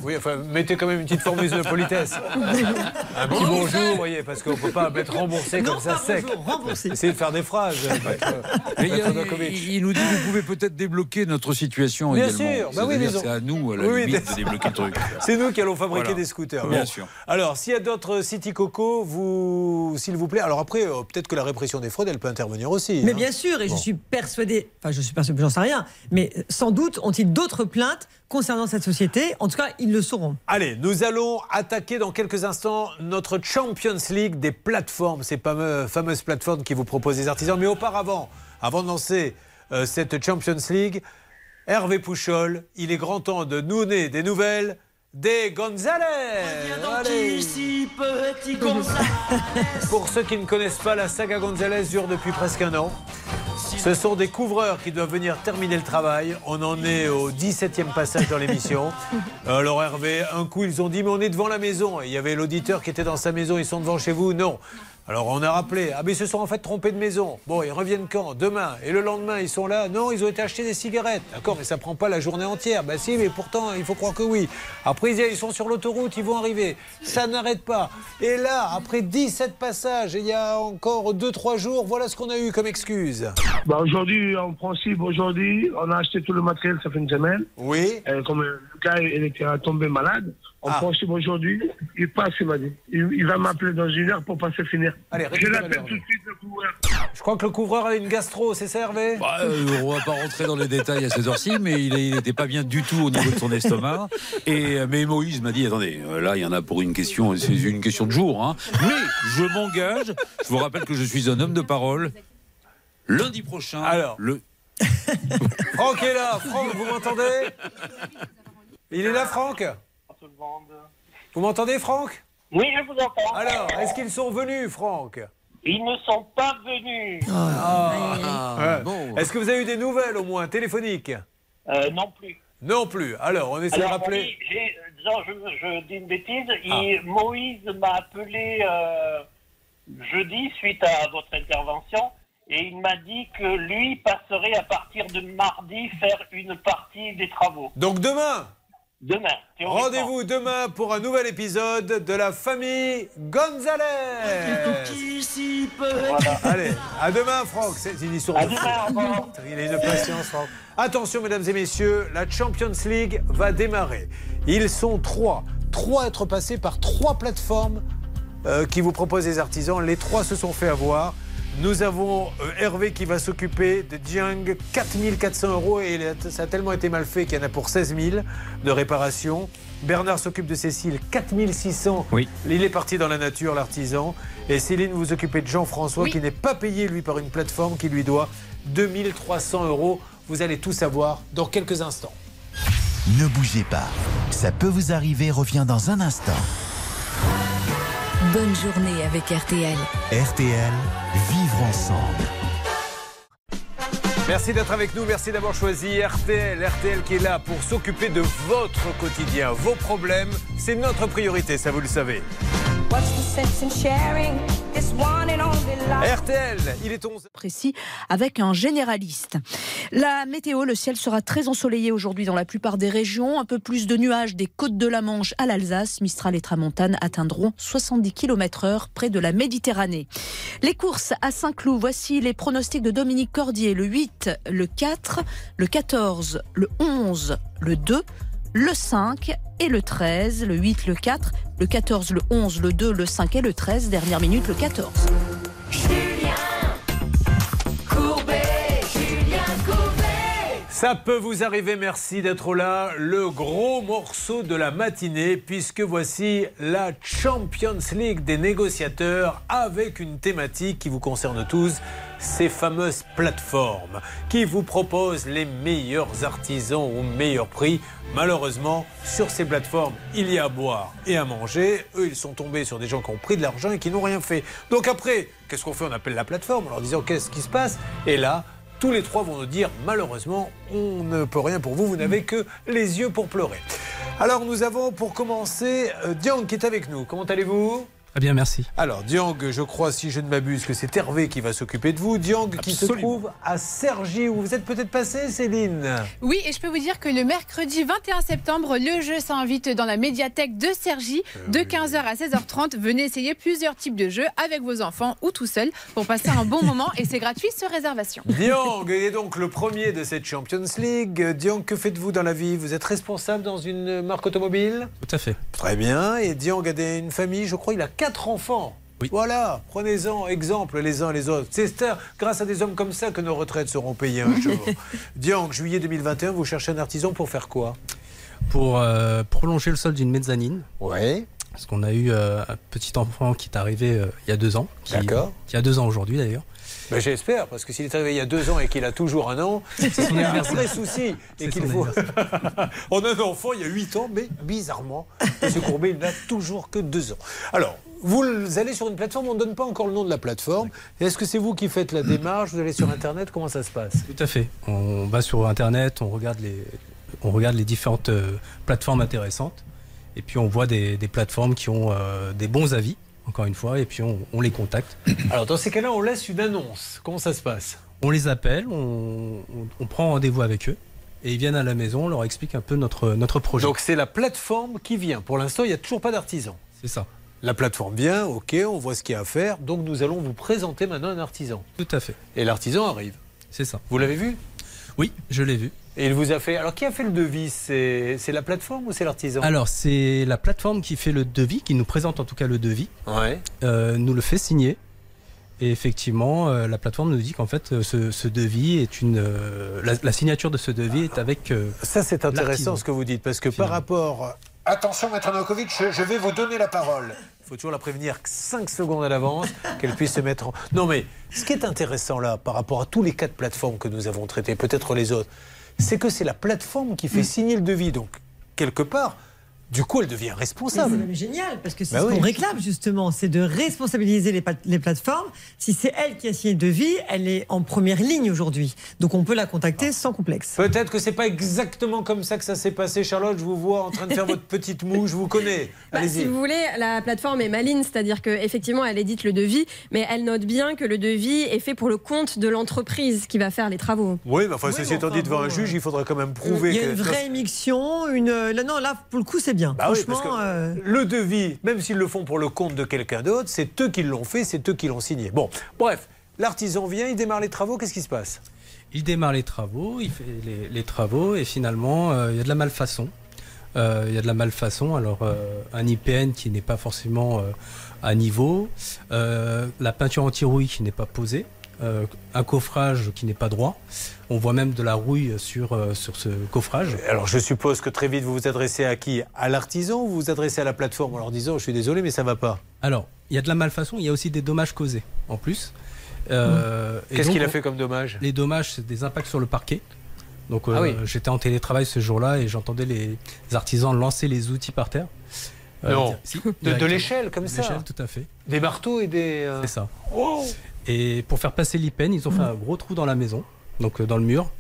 Speaker 3: Oui, enfin, mettez quand même une petite formule de politesse. Un petit bonjour, vous voyez, parce qu'on ne peut pas mettre remboursé
Speaker 5: Non,
Speaker 3: comme ça sec.
Speaker 5: bonjour, remboursé.
Speaker 3: Essayez de faire des phrases. maître-
Speaker 14: Mais il, a- nous dit vous pouvez peut-être débloquer notre situation
Speaker 3: Bien
Speaker 14: également.
Speaker 3: sûr, bah oui,
Speaker 14: c'est à nous à la
Speaker 3: Oui,
Speaker 14: limite de débloquer le truc.
Speaker 3: C'est nous qui allons fabriquer
Speaker 14: Voilà.
Speaker 3: des scooters.
Speaker 14: Bien
Speaker 3: Bon.
Speaker 14: sûr.
Speaker 3: Alors, s'il y a d'autres City Coco, vous, s'il vous plaît. Alors après, euh, peut-être que la répression des fraudes, elle peut intervenir aussi.
Speaker 5: Mais
Speaker 3: hein.
Speaker 5: bien sûr, et
Speaker 3: Bon.
Speaker 5: je suis persuadée, enfin je suis persuadée, j'en sais rien, mais euh, sans doute ont-ils d'autres plaintes concernant cette société? En tout cas, ils le sauront.
Speaker 3: Allez, nous allons attaquer dans quelques instants notre Champions League des plateformes, ces fameuses plateformes qui vous proposent des artisans. Mais auparavant, avant de lancer euh, cette Champions League, Hervé Pouchol, il est grand temps de nous donner des nouvelles des Gonzalez. Allez. Pour ceux qui ne connaissent pas, la saga Gonzalez dure depuis presque un an. Ce sont des couvreurs qui doivent venir terminer le travail. On en est au 17e passage dans l'émission. Alors Hervé, un coup ils ont dit mais on est devant la maison. Il y avait l'auditeur qui était dans sa maison, ils sont devant chez vous Non. Alors on a rappelé, ah mais ils se sont en fait trompés de maison. Bon, ils reviennent quand? Demain. Et le lendemain, ils sont là Non, ils ont été acheter des cigarettes. D'accord, mais ça prend pas la journée entière. Ben si, mais pourtant, il faut croire que oui. Après, ils sont sur l'autoroute, ils vont arriver. Ça n'arrête pas. Et là, après 17 passages, et il y a encore 2-3 jours, voilà ce qu'on a eu comme excuse.
Speaker 25: Bah aujourd'hui, en principe, aujourd'hui, on a acheté tout le matériel, ça fait une semaine.
Speaker 3: Oui.
Speaker 25: Euh, comme le gars, il était tombé malade. En
Speaker 3: Ah.
Speaker 25: principe, aujourd'hui, il passe, il m'a dit. Il, il va m'appeler dans une heure pour passer finir.
Speaker 3: Allez,
Speaker 25: Je l'appelle tout de suite, le couvreur.
Speaker 3: Je crois que le couvreur a une gastro, c'est ça Hervé?
Speaker 14: Bah, euh, on va pas rentrer dans les détails à ces heures-ci, mais il n'était pas bien du tout au niveau de son estomac. Et euh, mais Moïse m'a dit attendez, euh, là il y en a pour une question, c'est une question de jour. hein. Mais je m'engage. Je vous rappelle que je suis un homme de parole. Lundi prochain,
Speaker 3: Alors.
Speaker 14: le
Speaker 3: Franck est là. Franck, vous m'entendez? Il est là, Franck? Vous m'entendez, Franck?
Speaker 26: Oui, je vous entends.
Speaker 3: Alors, est-ce qu'ils sont venus, Franck?
Speaker 26: Ils ne sont pas venus.
Speaker 3: Ah, ouais. Est-ce que vous avez eu des nouvelles, au moins, téléphoniques?
Speaker 26: Euh, non plus.
Speaker 3: Non plus. Alors, on essaie de rappeler.
Speaker 26: oui, disons, je, je dis une bêtise. il- Moïse m'a appelé euh, jeudi suite à votre intervention et il m'a dit que lui passerait à partir de mardi faire une partie des travaux.
Speaker 3: Donc, demain?
Speaker 26: Demain.
Speaker 3: Rendez-vous demain pour un nouvel épisode de la famille Gonzalez. Voilà. Allez, à demain, Franck. C'est une histoire
Speaker 26: À
Speaker 3: de
Speaker 26: demain.
Speaker 3: Il a une patience, Franck. Attention, mesdames et messieurs, la Champions League va démarrer. Ils sont trois. Trois à être passés par trois plateformes euh, qui vous proposent des artisans. Les trois se sont fait avoir. Nous avons euh, Hervé qui va s'occuper de Jiang, 4400 euros et ça a tellement été mal fait qu'il y en a pour 16 000 de réparation. Bernard s'occupe de Cécile, 4600.
Speaker 11: Oui.
Speaker 3: Il est parti dans la nature, l'artisan. Et Céline, vous vous occupez de Jean-François
Speaker 12: Oui.
Speaker 3: qui n'est pas payé, lui, par une plateforme qui lui doit 2300 euros. Vous allez tout savoir dans quelques instants.
Speaker 1: Ne bougez pas. Ça peut vous arriver revient dans un instant.
Speaker 27: Bonne journée avec RTL.
Speaker 1: RTL, vivre ensemble.
Speaker 3: Merci d'être avec nous, merci d'avoir choisi RTL. RTL qui est là pour s'occuper de votre quotidien, vos problèmes. C'est notre priorité, ça vous le savez.
Speaker 16: What's the sense in sharing
Speaker 3: RTL, il est 11.
Speaker 18: précis avec un généraliste. La météo, le ciel sera très ensoleillé aujourd'hui dans la plupart des régions. Un peu plus de nuages des côtes de la Manche à l'Alsace. Mistral et Tramontane atteindront 70 km heure près de la Méditerranée. Les courses à Saint-Cloud, voici les pronostics de Dominique Cordier. Le 8, le 4, le 14, le 11, le 2, le 5 et le 13. Le 8, le 4, le 14, le 11, le 2, le 5 et le 13. Dernière minute, le 14.
Speaker 16: Courbet, Julien Courbet.
Speaker 3: Ça peut vous arriver, merci d'être là. Le gros morceau de la matinée, puisque voici la Champions League des négociateurs avec une thématique qui vous concerne tous, ces fameuses plateformes qui vous proposent les meilleurs artisans au meilleur prix. Malheureusement, sur ces plateformes, il y a à boire et à manger. Eux, ils sont tombés sur des gens qui ont pris de l'argent et qui n'ont rien fait. Donc après, qu'est-ce qu'on fait? On appelle la plateforme en leur disant qu'est-ce qui se passe? Et là, tous les trois vont nous dire malheureusement, on ne peut rien pour vous, vous n'avez que les yeux pour pleurer. Alors nous avons pour commencer euh, Diang qui est avec nous. Comment allez-vous?
Speaker 28: Très bien, merci.
Speaker 3: alors, Diang, je crois, si je ne m'abuse, que c'est Hervé qui va s'occuper de vous. Diang qui se trouve à Cergy, où vous êtes peut-être passé, Céline.
Speaker 12: Oui, et je peux vous dire que le mercredi 21 septembre, le jeu s'invite dans la médiathèque de Cergy de 15h à 16h30. Venez essayer plusieurs types de jeux avec vos enfants ou tout seul pour passer un bon moment et c'est gratuit sur réservation.
Speaker 3: Diang est donc le premier de cette Champions League. Diang, que faites-vous dans la vie? Vous êtes responsable dans une marque automobile?
Speaker 28: Tout à fait.
Speaker 3: Très bien. Et Diang a une famille, je crois, il a quatre enfants. Voilà, prenez-en exemple les uns les autres. C'est grâce à des hommes comme ça que nos retraites seront payées un jour. Diang, juillet 2021, vous cherchez un artisan pour faire quoi?
Speaker 28: Pour euh, prolonger le sol d'une mezzanine.
Speaker 3: Ouais.
Speaker 28: Parce qu'on a eu euh, un petit enfant qui est arrivé euh, il y a deux ans.
Speaker 3: D'accord.
Speaker 28: Qui a deux ans aujourd'hui d'ailleurs.
Speaker 3: Ben, J'espère, parce que s'il est arrivé il y a deux ans et qu'il a toujours un an, c'est un vrai souci. Et qu'il faut. On a un enfant il y a huit ans, mais bizarrement, M. Courbet, il n'a toujours que deux ans. Alors, vous allez sur une plateforme, on ne donne pas encore le nom de la plateforme. Est-ce que c'est vous qui faites la démarche Vous allez sur Internet Comment ça se passe?
Speaker 28: Tout à fait. On va sur Internet, on regarde les, on regarde les différentes euh, plateformes intéressantes. Et puis on voit des, des plateformes qui ont euh, des bons avis, encore une fois, et puis on, on les contacte.
Speaker 3: Alors, dans ces cas-là, on laisse une annonce. Comment ça se passe?
Speaker 28: On les appelle, on, on- on prend rendez-vous avec eux, et ils viennent à la maison, on leur explique un peu notre, notre projet.
Speaker 3: Donc, c'est la plateforme qui vient. Pour l'instant, il n'y a toujours pas d'artisan.
Speaker 28: C'est ça.
Speaker 3: La plateforme vient, ok, on voit ce qu'il y a à faire. Donc, nous allons vous présenter maintenant un artisan.
Speaker 28: Tout à fait.
Speaker 3: Et l'artisan arrive.
Speaker 28: C'est ça.
Speaker 3: Vous l'avez vu?
Speaker 28: Oui, je l'ai vu.
Speaker 3: Et il vous a fait. Alors, qui a fait le devis? C'est la plateforme ou c'est l'artisan?
Speaker 28: Alors, c'est la plateforme qui fait le devis, qui nous présente en tout cas le devis,
Speaker 3: Ouais.
Speaker 28: euh, nous le fait signer. Et effectivement, euh, la plateforme nous dit qu'en fait, euh, ce, ce devis est une. euh, la, la signature de ce devis est avec. euh,
Speaker 3: Ça, c'est intéressant ce que vous dites, parce que par rapport. Attention, Maître Novakovic, je, je vais vous donner la parole. Il faut toujours la prévenir 5 secondes à l'avance, qu'elle puisse se mettre en. Non, mais ce qui est intéressant là, par rapport à tous les cas de plateforme que nous avons traités, peut-être les autres, c'est que c'est la plateforme qui fait
Speaker 5: Mm.
Speaker 3: signer le devis. Donc, quelque part, du coup, elle devient responsable.
Speaker 5: C'est même génial parce que c'est
Speaker 3: Bah
Speaker 5: ce
Speaker 3: oui.
Speaker 5: qu'on réclame justement, c'est de responsabiliser les, plateformes. Si c'est elle qui a signé le devis, elle est en première ligne aujourd'hui. Donc on peut la contacter sans complexe.
Speaker 3: Peut-être que c'est pas exactement comme ça que ça s'est passé, Charlotte. Je vous vois en train de faire votre petite moue, je vous connais.
Speaker 8: Bah, si vous voulez, la plateforme est maligne, c'est-à-dire qu'effectivement, elle édite le devis, mais elle note bien que le devis est fait pour le compte de l'entreprise qui va faire les travaux.
Speaker 3: Oui, mais enfin, ceci
Speaker 5: mais
Speaker 3: étant dit devant
Speaker 5: bon,
Speaker 3: un juge, il faudrait quand même prouver
Speaker 5: Il y a
Speaker 3: que.
Speaker 5: une vraie émission, une. Là, non, là, pour le coup, c'est bien.
Speaker 3: Bah oui, parce
Speaker 5: Franchement,
Speaker 3: que
Speaker 5: euh,
Speaker 3: le devis, même s'ils le font pour le compte de quelqu'un d'autre, c'est eux qui l'ont fait, c'est eux qui l'ont signé. Bon, bref, l'artisan vient, il démarre les travaux, qu'est-ce qui se passe?
Speaker 28: Il démarre les travaux, il fait les, les travaux, et finalement, euh, il y a de la malfaçon. Euh, il y a de la malfaçon. Alors, euh, un IPN qui n'est pas forcément euh, à niveau, euh, la peinture anti-rouille qui n'est pas posée, euh, un coffrage qui n'est pas droit. On voit même de la rouille sur, euh, sur ce coffrage.
Speaker 3: Alors, je suppose que très vite, vous vous adressez à qui? À l'artisan ou vous vous adressez à la plateforme? En leur disant Je suis désolé, mais ça va pas
Speaker 28: Alors, il y a de la malfaçon, il y a aussi des dommages causés en plus. Euh, et
Speaker 3: Qu'est-ce qu'il a fait comme dommage?
Speaker 28: Les dommages, c'est des impacts sur le parquet. Donc, euh,
Speaker 3: Ah oui.
Speaker 28: j'étais en télétravail ce jour-là et j'entendais les artisans lancer les outils par terre.
Speaker 3: Non.
Speaker 28: dire- si,
Speaker 3: De- l'échelle, comme
Speaker 28: De
Speaker 3: ça
Speaker 28: l'échelle, tout à fait.
Speaker 3: Des marteaux et des. euh,
Speaker 28: C'est ça.
Speaker 3: Oh
Speaker 28: Et pour faire passer l'IPEN, ils ont fait un gros trou dans la maison, donc euh, dans le mur.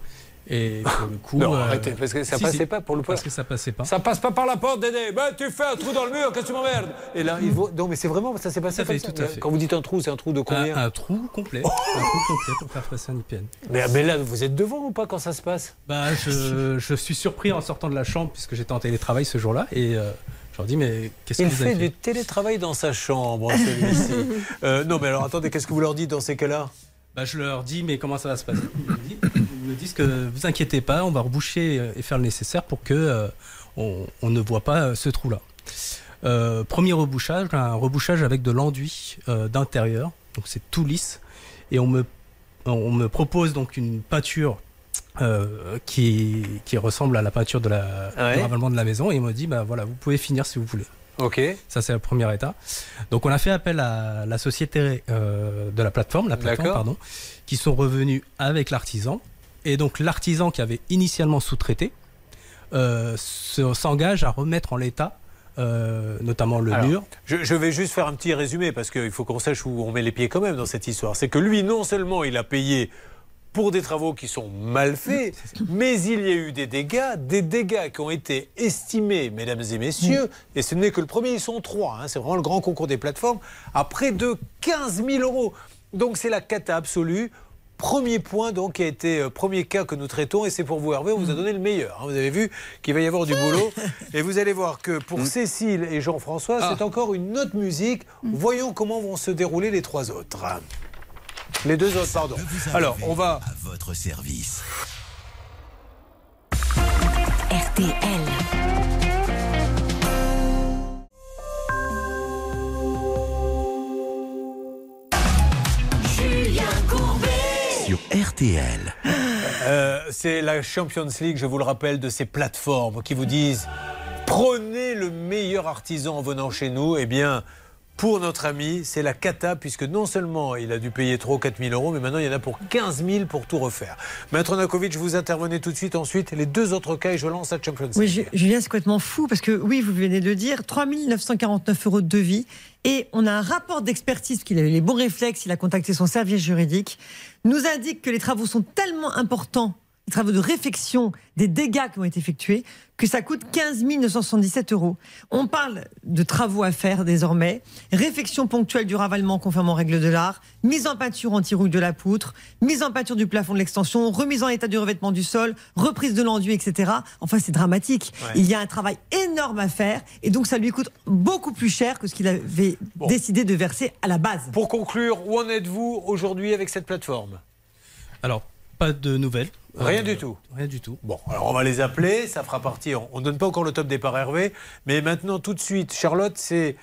Speaker 28: Et pour le coup.
Speaker 3: Non,
Speaker 28: euh,
Speaker 3: arrêtez, parce que ça
Speaker 28: si,
Speaker 3: passait
Speaker 28: si,
Speaker 3: pas pour le
Speaker 28: Parce que ça passait pas.
Speaker 3: Ça passe pas par la porte, Dédé. Ben, tu fais un trou dans le mur, qu'est-ce que tu m'emmerdes? Et là, il vaut... Non, mais c'est vraiment, ça s'est passé
Speaker 28: Tout
Speaker 3: comme
Speaker 28: fait,
Speaker 3: ça.
Speaker 28: tout à fait.
Speaker 3: Quand vous dites un trou, c'est un trou de combien?
Speaker 28: un, un trou complet. un trou complet pour faire passer un IPN.
Speaker 3: mais, mais là, vous êtes devant ou pas quand ça se passe?
Speaker 28: Bah, je, je suis surpris en sortant de la chambre puisque j'étais en télétravail ce jour-là et euh, je leur dis mais qu'est-ce que vous avez
Speaker 3: fait du télétravail dans sa chambre, celui-ci. Euh, non, mais alors attendez, qu'est-ce que vous leur dites dans ces cas-là?
Speaker 28: Bah, je leur dis, mais comment ça va se passer? Ils me disent- que vous inquiétez pas, on va reboucher et faire le nécessaire pour que euh, on, on ne voit pas euh, ce trou-là. Euh, premier rebouchage, un rebouchage avec de l'enduit d'intérieur, donc c'est tout lisse, et on me, on me propose donc une peinture euh, qui, qui ressemble à la peinture de la,
Speaker 3: Ouais.
Speaker 28: ravalement de la maison, et il me dit, bah voilà, vous pouvez finir si vous voulez.
Speaker 3: Ok.
Speaker 28: Ça, c'est le premier état. Donc, on a fait appel à la société euh, de la plateforme, la plateforme, pardon, qui sont revenus avec l'artisan. Et donc, l'artisan qui avait initialement sous-traité euh, se- s'engage à remettre en l'état, euh, notamment le
Speaker 3: Alors,
Speaker 28: mur.
Speaker 3: Je, je vais juste faire un petit résumé parce qu'il faut qu'on sache où on met les pieds quand même dans cette histoire. C'est que lui, non seulement il a payé pour des travaux qui sont mal faits, mais il y a eu des dégâts, des dégâts qui ont été estimés, mesdames et messieurs, et ce n'est que le premier, ils sont trois, hein, c'est vraiment le grand concours des plateformes, à près de 15 000 euros. Donc c'est la cata absolue. Premier point, donc, qui a été euh, premier cas que nous traitons, et c'est pour vous, Hervé, on vous a donné le meilleur. hein. Vous avez vu qu'il va y avoir du boulot, et vous allez voir que pour Cécile et Jean-François, c'est encore une autre musique. Voyons comment vont se dérouler les trois autres. Les deux autres, pardon. Alors, on va.
Speaker 1: À votre service.
Speaker 27: RTL.
Speaker 16: Julien Courbet.
Speaker 1: Sur RTL.
Speaker 3: Euh, c'est la Champions League, je vous le rappelle, de ces plateformes qui vous disent prenez le meilleur artisan en venant chez nous. Eh bien, pour notre ami, c'est la cata, puisque non seulement il a dû payer trop 4 000 euros, mais maintenant il y en a pour 15 000 pour tout refaire. Maître Nakovic, vous intervenez tout de suite. Ensuite, les deux autres cas et je lance la Champions League.
Speaker 5: Oui, Ju- Julien, c'est complètement fou parce que, oui, vous venez de le dire, 3 949 euros de devis. Et on a un rapport d'expertise, qu'il a eu les bons réflexes, il a contacté son service juridique, nous indique que les travaux sont tellement importants, les travaux de réfection des dégâts qui ont été effectués, que ça coûte 15 977 euros. On parle de travaux à faire désormais, réfection ponctuelle du ravalement conformément aux règles de l'art, mise en peinture anti-rouille de la poutre, mise en peinture du plafond de l'extension, remise en état du revêtement du sol, reprise de l'enduit, etc. Enfin, c'est dramatique.
Speaker 3: Ouais.
Speaker 5: Il y a un travail énorme à faire et donc ça lui coûte beaucoup plus cher que ce qu'il avait décidé de verser à la base.
Speaker 3: Pour conclure, où en êtes-vous aujourd'hui avec cette plateforme?
Speaker 28: Alors, pas de nouvelles.
Speaker 3: Rien
Speaker 28: Euh,
Speaker 3: du tout.
Speaker 28: Rien du tout.
Speaker 3: Bon, alors on va les appeler, ça fera partie. On ne donne pas encore le top départ Hervé, mais maintenant tout de suite, Charlotte, c'est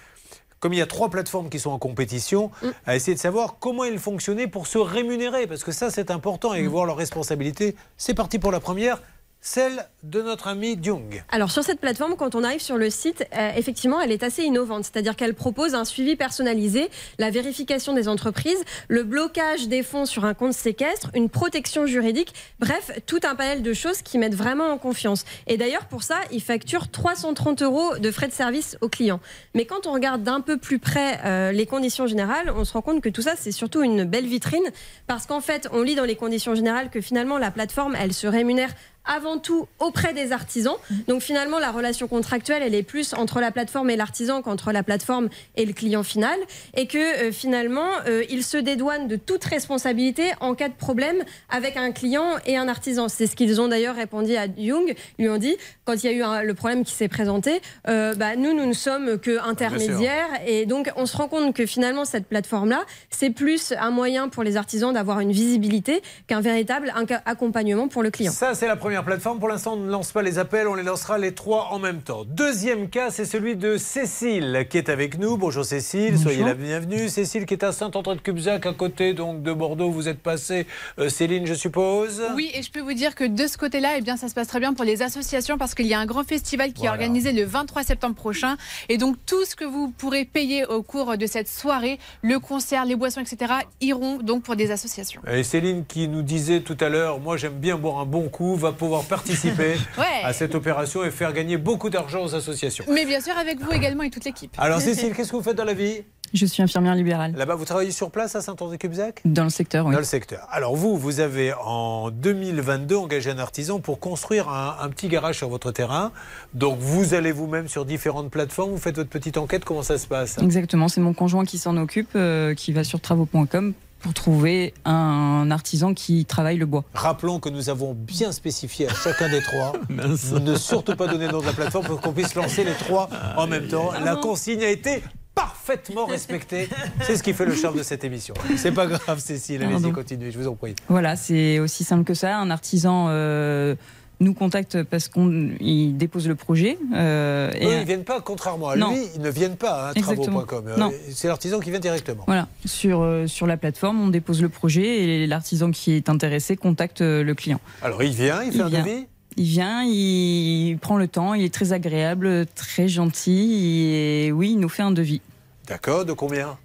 Speaker 3: comme il y a trois plateformes qui sont en compétition, à essayer de savoir comment elles fonctionnaient pour se rémunérer, parce que ça c'est important et voir leurs responsabilités. C'est parti pour la première, celle de notre ami Jung.
Speaker 8: Alors sur cette plateforme, quand on arrive sur le site, euh, effectivement, elle est assez innovante. C'est-à-dire qu'elle propose un suivi personnalisé, la vérification des entreprises, le blocage des fonds sur un compte séquestre, une protection juridique, bref, tout un panel de choses qui mettent vraiment en confiance. Et d'ailleurs, pour ça, ils facturent 330 euros de frais de service aux clients. Mais quand on regarde d'un peu plus près euh, les conditions générales, on se rend compte que tout ça, c'est surtout une belle vitrine, parce qu'en fait, on lit dans les conditions générales que finalement, la plateforme, elle se rémunère avant tout auprès des artisans. Donc finalement, la relation contractuelle, elle est plus entre la plateforme et l'artisan qu'entre la plateforme et le client final. Et que euh, finalement, euh, il se dédouane de toute responsabilité en cas de problème avec un client et un artisan. C'est ce qu'ils ont d'ailleurs répondu à Jung. Ils lui ont dit, quand il y a eu un- le problème qui s'est présenté, euh, bah, nous, nous ne sommes que intermédiaires. Et donc, on se rend compte que finalement, cette plateforme-là, c'est plus un moyen pour les artisans d'avoir une visibilité qu'un véritable accompagnement pour le client.
Speaker 3: Ça, c'est la première plateforme. Pour l'instant, on ne lance pas les appels, on les lancera les trois en même temps. Deuxième cas, c'est celui de Cécile qui est avec nous. Bonjour Cécile, soyez la bienvenue. Cécile qui est à Saint-André-de-Cubzac, à côté donc de Bordeaux. Vous êtes passée, euh, Céline, je suppose
Speaker 12: Oui, et je peux vous dire que de ce côté-là, eh bien, ça se passe très bien pour les associations parce qu'il y a un grand festival qui
Speaker 3: Voilà.
Speaker 12: est organisé le 23 septembre prochain. Et donc, tout ce que vous pourrez payer au cours de cette soirée, le concert, les boissons, etc., iront donc pour des associations.
Speaker 3: Et Céline qui nous disait tout à l'heure, moi j'aime bien boire un bon coup, va pouvoir participer
Speaker 12: Ouais.
Speaker 3: à cette opération et faire gagner beaucoup d'argent aux associations.
Speaker 12: Mais bien sûr, avec vous également et toute l'équipe.
Speaker 3: Alors Cécile, qu'est-ce que vous faites dans la vie?
Speaker 29: Je suis infirmière libérale.
Speaker 3: Là-bas, vous travaillez sur place à Saint-André-Cubzac?
Speaker 29: Dans le secteur, oui.
Speaker 3: Dans le secteur. Alors vous, vous avez en 2022 engagé un artisan pour construire un, un petit garage sur votre terrain. Donc vous allez vous-même sur différentes plateformes, vous faites votre petite enquête, comment ça se passe?
Speaker 29: Exactement, c'est mon conjoint qui s'en occupe, euh, qui va sur travaux.com pour trouver un artisan qui travaille le bois.
Speaker 3: Rappelons que nous avons bien spécifié à chacun des trois ne surtout pas donner le nom de la plateforme pour qu'on puisse lancer les trois en même temps. La consigne a été parfaitement respectée. C'est ce qui fait le charme de cette émission. C'est pas grave, Cécile. Allez-y, continuez, je vous en prie.
Speaker 29: Voilà, c'est aussi simple que ça. Un artisan euh, nous contacte parce qu'il dépose le projet. euh,
Speaker 3: Eux, ils ne viennent pas, contrairement à
Speaker 29: Non.
Speaker 3: lui, ils ne viennent pas à
Speaker 29: Exactement.
Speaker 3: travaux.com. Euh,
Speaker 29: Non.
Speaker 3: C'est l'artisan qui vient directement.
Speaker 29: Voilà, sur, euh, sur la plateforme, on dépose le projet et l'artisan qui est intéressé contacte le client.
Speaker 3: Alors il vient, il fait un
Speaker 29: vient.
Speaker 3: devis?
Speaker 29: Il vient, il prend le temps, il est très agréable, très gentil et oui, il nous fait un devis.
Speaker 3: D'accord, de combien?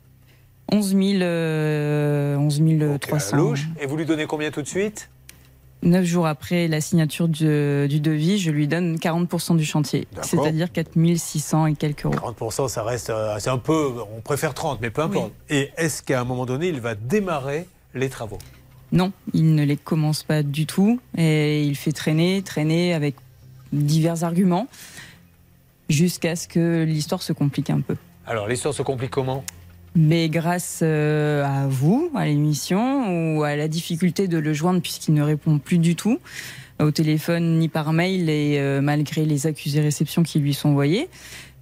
Speaker 29: 11 000, euh, 11 300.
Speaker 3: À louche. Et vous lui donnez combien tout de suite?
Speaker 29: Neuf jours après la signature du, du devis, je lui donne 40% du chantier, c'est-à-dire 4 600 et quelques euros.
Speaker 3: 30%, ça reste. euh, C'est un peu. On préfère 30, mais peu importe. Et est-ce qu'à un moment donné, il va démarrer les travaux?
Speaker 29: Non, il ne les commence pas du tout et il fait traîner, traîner avec divers arguments jusqu'à ce que l'histoire se complique un peu.
Speaker 3: Alors l'histoire se complique comment?
Speaker 29: Mais grâce euh, à vous, à l'émission, ou à la difficulté de le joindre puisqu'il ne répond plus du tout au téléphone ni par mail et euh, malgré les accusés-réceptions qui lui sont envoyées,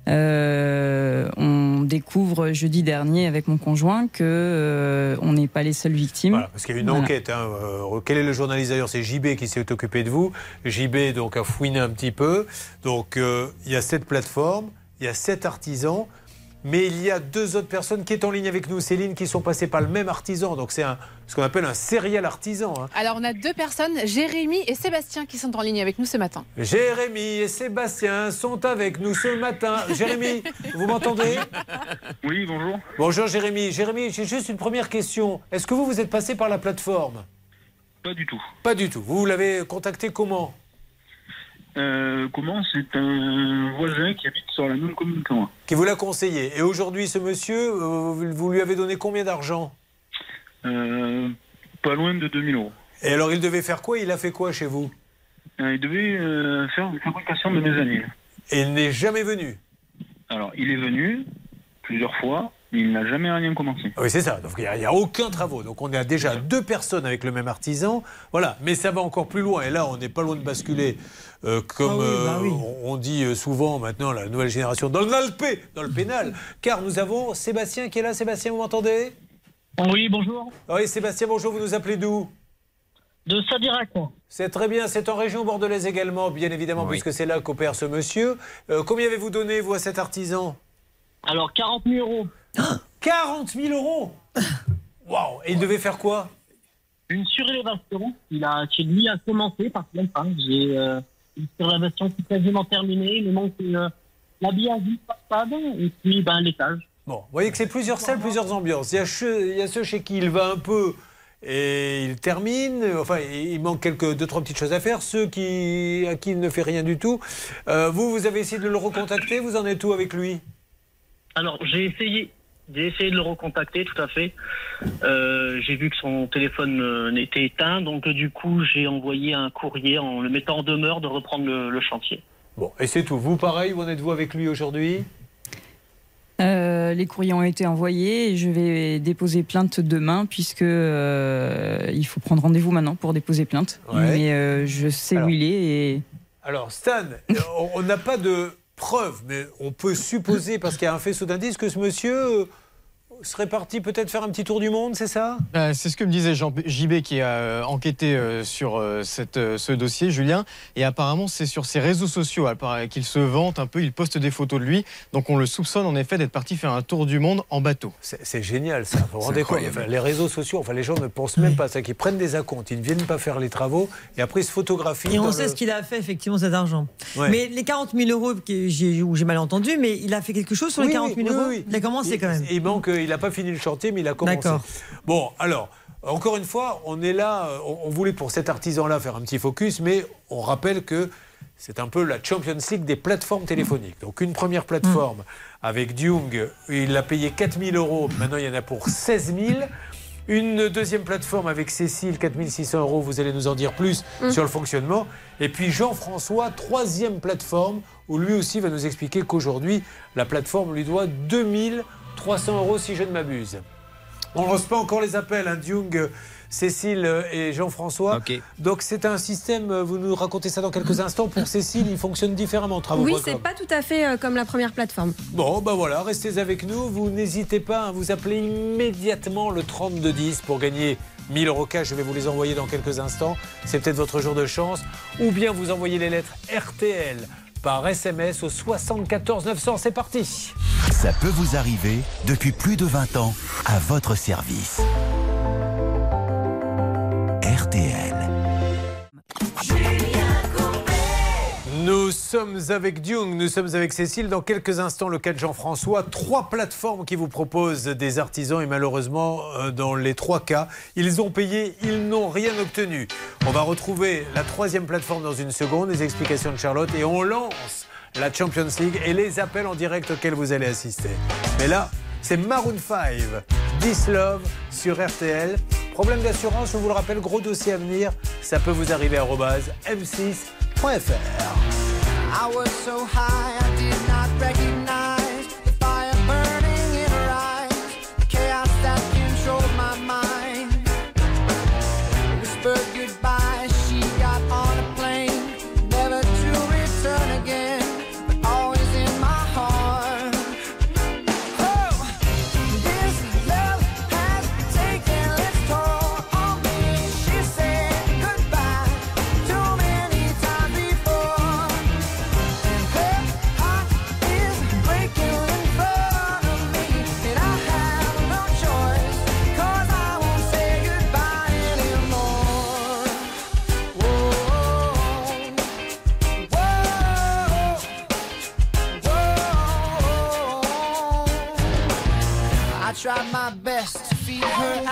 Speaker 29: euh, on découvre jeudi dernier avec mon conjoint que euh, on n'est pas les seules victimes.
Speaker 3: Voilà, parce qu'il y a une
Speaker 29: Voilà.
Speaker 3: enquête. hein, euh, quel est le journaliste d'ailleurs? C'est JB qui s'est occupé de vous. JB donc a fouiné un petit peu. Donc il y a cette plateforme, il y a sept artisans, mais il y a deux autres personnes qui sont en ligne avec nous, Céline, qui sont passées par le même artisan. Donc c'est un- ce qu'on appelle un serial artisan. hein.
Speaker 12: Alors, on a deux personnes, Jérémy et Sébastien, qui sont en ligne avec nous ce matin.
Speaker 3: Jérémy et Sébastien sont avec nous ce matin. Jérémy, vous m'entendez?
Speaker 7: Oui, bonjour.
Speaker 3: Bonjour Jérémy. Jérémy, j'ai juste une première question. Est-ce que vous, vous êtes passé par la plateforme?
Speaker 7: Pas du tout.
Speaker 3: Pas du tout. Vous l'avez contacté comment?
Speaker 7: Euh, comment C'est un voisin qui habite sur la même commune que moi.
Speaker 3: Qui vous l'a conseillé. Et aujourd'hui, ce monsieur, euh, vous lui avez donné combien d'argent
Speaker 7: Euh, pas loin de 2000 euros.
Speaker 3: Et alors, il devait faire quoi? Il a fait quoi chez vous?
Speaker 7: Il devait euh, faire une fabrication de mezzanine.
Speaker 3: Et il n'est jamais venu?
Speaker 7: Alors, il est venu plusieurs fois, il n'a jamais rien commencé.
Speaker 3: Oui, c'est ça. Donc, il n'y a, il y a aucun travaux. Donc, on a déjà deux personnes avec le même artisan. Voilà. Mais ça va encore plus loin. Et là, on n'est pas loin de basculer, euh, comme
Speaker 5: Ah oui, bah
Speaker 3: euh,
Speaker 5: oui.
Speaker 3: on on dit euh, souvent maintenant, la nouvelle génération, dans le nalpé, dans le pénal. Car nous avons Sébastien qui est là. Sébastien, vous m'entendez?
Speaker 30: Oui, bonjour.
Speaker 3: Oui, Sébastien, bonjour. Vous nous appelez d'où?
Speaker 30: De Sadirac.
Speaker 3: C'est très bien. C'est en région bordelaise également, bien évidemment, puisque c'est là qu'opère ce monsieur. Euh, combien avez-vous donné, vous, à cet artisan?
Speaker 30: Alors, 40 000 euros.
Speaker 3: 40 000 euros Waouh Et il devait faire quoi?
Speaker 30: Une surélévation. Il a, chez lui, a commencé, par contre, hein. J'ai euh, une surélévation qui est quasiment terminée. Il me manque euh, l'habillage du façade et puis ben, l'étage.
Speaker 3: Bon, vous voyez que c'est plusieurs salles, plusieurs ambiances. Il y, a che- il y a ceux chez qui il va un peu et il termine. Enfin, il manque quelques, deux, trois petites choses à faire. Ceux qui, à qui il ne fait rien du tout. Euh, vous, vous avez essayé de le recontacter? Vous en êtes où avec lui?
Speaker 30: Alors, j'ai essayé. J'ai essayé de le recontacter, tout à fait. Euh, j'ai vu que son téléphone euh, était éteint, donc du coup, j'ai envoyé un courrier en le mettant en demeure de reprendre le, le chantier.
Speaker 3: Bon, et c'est tout. Vous, pareil, où en êtes-vous avec lui aujourd'hui?
Speaker 29: Euh, les courriers ont été envoyés et je vais déposer plainte demain puisque euh, il faut prendre rendez-vous maintenant pour déposer plainte.
Speaker 3: Ouais.
Speaker 29: Mais euh, je sais où il est et
Speaker 3: Alors, Stan, on n'a pas de preuves, mais on peut supposer, parce qu'il y a un faisceau d'indices, que ce monsieur euh, serait parti peut-être faire un petit tour du monde, c'est ça?
Speaker 6: Euh, c'est ce que me disait Jean JB qui a euh, enquêté euh, sur euh, cette, euh, ce dossier, Julien. Et apparemment, c'est sur ses réseaux sociaux qu'il se vante un peu, il poste des photos de lui. Donc on le soupçonne en effet d'être parti faire un tour du monde en bateau.
Speaker 3: C'est génial ça. Vous vous rendez compte Enfin, Les réseaux sociaux, enfin, les gens ne pensent même pas à ça, qu'ils prennent des acomptes, ils ne viennent pas faire les travaux et après ils se photographient.
Speaker 5: Et on sait
Speaker 3: le-
Speaker 5: ce qu'il a fait, effectivement, cet argent.
Speaker 3: Ouais.
Speaker 5: Mais les 40 000 euros, où j'ai mal entendu, mais il a fait quelque chose sur les
Speaker 3: Oui,
Speaker 5: 40 000
Speaker 3: oui,
Speaker 5: euros
Speaker 3: oui, oui.
Speaker 5: Il a commencé quand même.
Speaker 3: Il manque, euh, il n'a pas fini le chantier, mais il a commencé. Bon, alors, encore une fois, on est là, euh, on, on voulait pour cet artisan-là faire un petit focus, mais on rappelle que c'est un peu la Champions League des plateformes téléphoniques. Donc une première plateforme avec Dung, il a payé 4000 euros, maintenant il y en a pour 16 000. Une deuxième plateforme avec Cécile, 4600 euros, vous allez nous en dire plus
Speaker 8: Mm.
Speaker 3: sur le fonctionnement. Et puis Jean-François, troisième plateforme, où lui aussi va nous expliquer qu'aujourd'hui, la plateforme lui doit 2300 euros si je ne m'abuse. On ne lance pas encore les appels, hein, Dung, Cécile et Jean-François. Donc c'est un système, vous nous racontez ça dans quelques instants. Pour Cécile, il fonctionne différemment, travaux.
Speaker 8: Oui, c'est pas tout à fait euh, comme la première plateforme.
Speaker 3: Bon, ben voilà, restez avec nous. Vous n'hésitez pas à vous appeler immédiatement le 3210 pour gagner 1000 euros cash. Je vais vous les envoyer dans quelques instants. C'est peut-être votre jour de chance. Ou bien vous envoyez les lettres RTL par SMS au 74 900. C'est parti.
Speaker 1: Ça peut vous arriver depuis plus de 20 ans à votre service.
Speaker 3: Nous sommes avec Dung, nous sommes avec Cécile. Dans quelques instants, le cas de Jean-François. Trois plateformes qui vous proposent des artisans et malheureusement, euh, dans les trois cas, ils ont payé, ils n'ont rien obtenu. On va retrouver la troisième plateforme dans une seconde, les explications de Charlotte et on lance la Champions League et les appels en direct auxquels vous allez assister. Mais là, c'est Maroon 5, This Love sur RTL. Problème d'assurance, je vous le rappelle, gros dossier à venir. Ça peut vous arriver à m6.fr.
Speaker 16: I was so high, I did not recognize best to feed her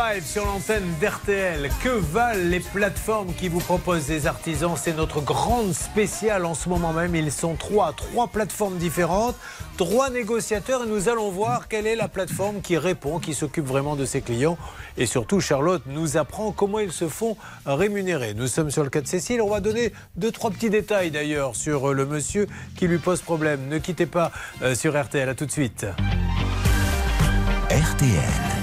Speaker 3: 5 sur l'antenne d'RTL. Que valent les plateformes qui vous proposent des artisans? C'est notre grande spéciale en ce moment même. Ils sont trois, trois plateformes différentes, trois négociateurs et nous allons voir quelle est la plateforme qui répond, qui s'occupe vraiment de ses clients. Et surtout, Charlotte nous apprend comment ils se font rémunérer. Nous sommes sur le cas de Cécile. On va donner deux, trois petits détails d'ailleurs sur euh, le monsieur qui lui pose problème. Ne quittez pas euh, sur RTL. À tout de suite.
Speaker 1: RTL.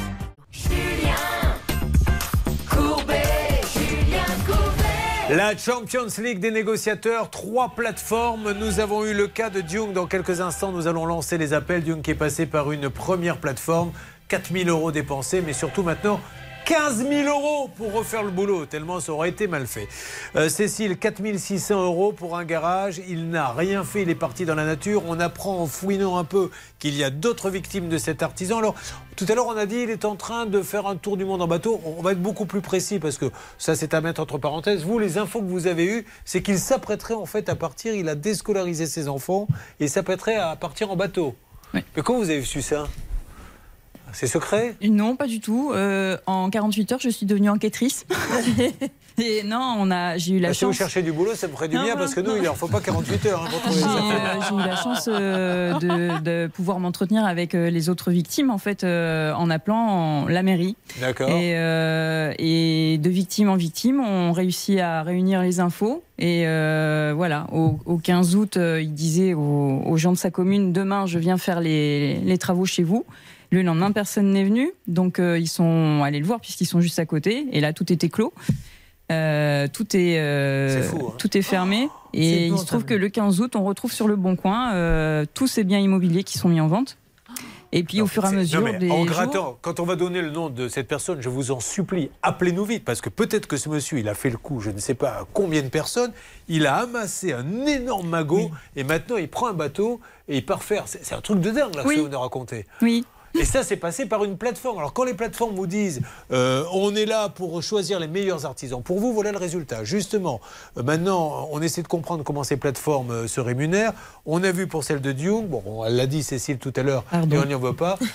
Speaker 3: La Champions League des négociateurs, trois plateformes. Nous avons eu le cas de Dung. Dans quelques instants, nous allons lancer les appels. Dung qui est passé par une première plateforme. 4000 euros dépensés, mais surtout maintenant 15 000 euros pour refaire le boulot, tellement ça aurait été mal fait. Euh, Cécile, 4 600 euros pour un garage. Il n'a rien fait, il est parti dans la nature. On apprend en fouinant un peu qu'il y a d'autres victimes de cet artisan. Alors, tout à l'heure, on a dit il est en train de faire un tour du monde en bateau. On va être beaucoup plus précis parce que ça, c'est à mettre entre parenthèses. Vous, les infos que vous avez eues, c'est qu'il s'apprêterait en fait à partir. Il a déscolarisé ses enfants et s'apprêterait à partir en bateau. Mais comment vous avez su ça? C'est secret
Speaker 29: Non, pas du tout. Euh, en 48 heures, je suis devenue enquêtrice. Et non, on a, j'ai eu la
Speaker 3: Bah, Si vous
Speaker 29: chance.
Speaker 3: cherchez du boulot, ça me ferait du
Speaker 29: Non,
Speaker 3: bien parce que nous,
Speaker 29: non.
Speaker 3: il leur faut pas 48 heures hein, pour trouver
Speaker 29: J'ai euh, eu la chance euh, de, de pouvoir m'entretenir avec euh, les autres victimes en fait euh, en appelant en- la mairie.
Speaker 3: D'accord.
Speaker 29: Et, euh, et de victime en victime, on réussit à réunir les infos. Et euh, voilà, au, au 15 août, euh, il disait aux, aux gens de sa commune demain, je viens faire les, les travaux chez vous. Le lendemain, personne n'est venu, donc euh, ils sont allés le voir puisqu'ils sont juste à côté. Et là, tout était clos. Euh, tout est, euh,
Speaker 3: C'est fou, hein.
Speaker 29: tout est fermé.
Speaker 3: c'est
Speaker 29: et il se trouve que le 15 août, on retrouve sur le bon coin euh, tous ces biens immobiliers qui sont mis en vente. Et puis au fur et à mesure
Speaker 3: non,
Speaker 29: des
Speaker 3: en
Speaker 29: jours-
Speaker 3: grattant, quand on va donner le nom de cette personne, je vous en supplie, appelez-nous vite, parce que peut-être que ce monsieur, il a fait le coup, je ne sais pas à combien de personnes, il a amassé un énorme magot, et maintenant il prend un bateau et il part faire. C'est un truc de dingue, là, que
Speaker 29: Oui.
Speaker 3: ça vous nous racontez.
Speaker 29: Oui.
Speaker 3: Et ça, c'est passé par une plateforme. Alors, quand les plateformes vous disent euh, on est là pour choisir les meilleurs artisans, pour vous, voilà le résultat. Justement, euh, maintenant, on essaie de comprendre comment ces plateformes euh, se rémunèrent. On a vu pour celle de Dune, bon, elle l'a dit Cécile tout à l'heure, et on n'y en veut pas.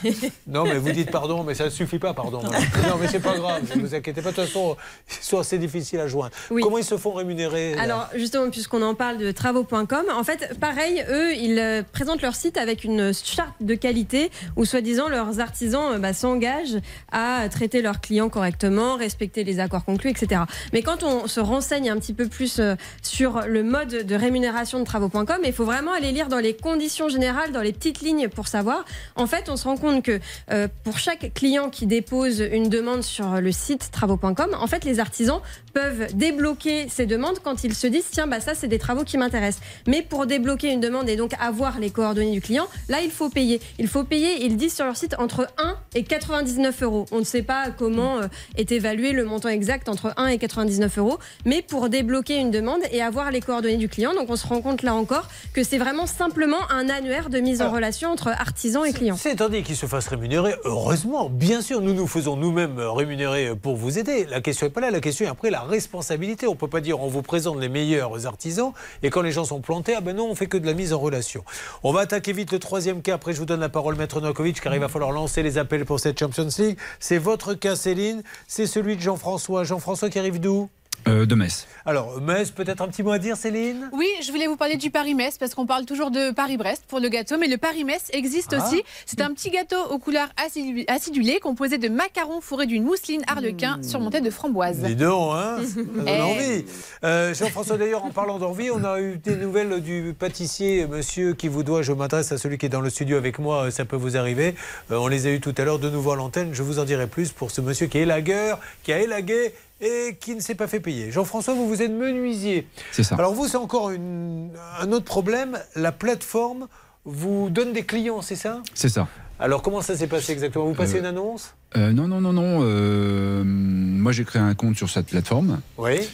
Speaker 3: Non, mais vous dites pardon, mais ça ne suffit pas, pardon. Non, mais c'est pas grave, ne vous inquiétez pas. De toute façon, ils sont assez difficiles à joindre. Comment ils se font rémunérer
Speaker 8: Alors justement, puisqu'on en parle de travaux.com, en fait, pareil, eux, ils présentent leur site avec une charte de qualité où, soi-disant, leurs artisans euh, bah, s'engagent à traiter leurs clients correctement, respecter les accords conclus, etc. Mais quand on se renseigne un petit peu plus euh, sur le mode de rémunération de travaux.com, il faut vraiment aller lire dans les conditions générales, dans les petites lignes pour savoir. En fait, on se rend compte que euh, pour chaque client qui dépose une demande sur le site travaux.com, en fait, les artisans peuvent débloquer ces demandes quand ils se disent tiens, bah ça, c'est des travaux qui m'intéressent. Mais pour débloquer une demande et donc avoir les coordonnées du client, là, il faut payer. Il faut payer, ils disent sur leur site, entre 1 et 99 euros. On ne sait pas comment euh, est évalué le montant exact entre 1 et 99 euros, mais pour débloquer une demande et avoir les coordonnées du client. Donc on se rend compte là encore que c'est vraiment simplement un annuaire de mise en relation entre artisans et clients.
Speaker 3: C'est étant dit qu'ils se fassent rémunérer, heureusement, bien sûr, nous nous faisons nous-mêmes rémunérer pour vous aider. La question n'est pas là, la question est après la responsabilité. On ne peut pas dire on vous présente les meilleurs artisans et quand les gens sont plantés, ah ben non, on fait que de la mise en relation. On va attaquer vite le troisième cas, après je vous donne la parole, Maître Novakovic, car il va falloir lancer les appels pour cette Champions League. C'est votre cas, Céline, c'est celui de Jean-François. Jean-François qui arrive d'où?
Speaker 14: Euh, de Metz.
Speaker 3: Alors, Metz, peut-être un petit mot à dire, Céline?
Speaker 12: Oui, je voulais vous parler du Paris-Metz parce qu'on parle toujours de Paris-Brest pour le gâteau, mais le Paris-Metz existe
Speaker 3: Ah.
Speaker 12: aussi. C'est un petit gâteau aux couleurs acidu- acidulées composé de macarons fourrés d'une mousseline arlequin surmontée de framboises.
Speaker 3: Dis donc, hein Ça donne
Speaker 12: Eh.
Speaker 3: envie. Euh, Jean-François, d'ailleurs, en parlant d'envie, on a eu des nouvelles du pâtissier, monsieur qui vous doit, je m'adresse à celui qui est dans le studio avec moi, euh, ça peut vous arriver. Euh, on les a eu tout à l'heure de nouveau à l'antenne, je vous en dirai plus pour ce monsieur qui est élagueur, qui a élagué et qui ne s'est pas fait payer. Jean-François, vous, vous êtes menuisier.
Speaker 14: C'est ça.
Speaker 3: Alors vous, c'est encore une- un autre problème, la plateforme vous donne des clients, c'est ça?
Speaker 14: C'est ça.
Speaker 3: Alors comment ça s'est passé exactement? Vous passez
Speaker 14: Euh,
Speaker 3: une annonce?
Speaker 14: Euh, non, non, non, non. euh, moi, j'ai créé un compte sur cette plateforme.
Speaker 3: Oui.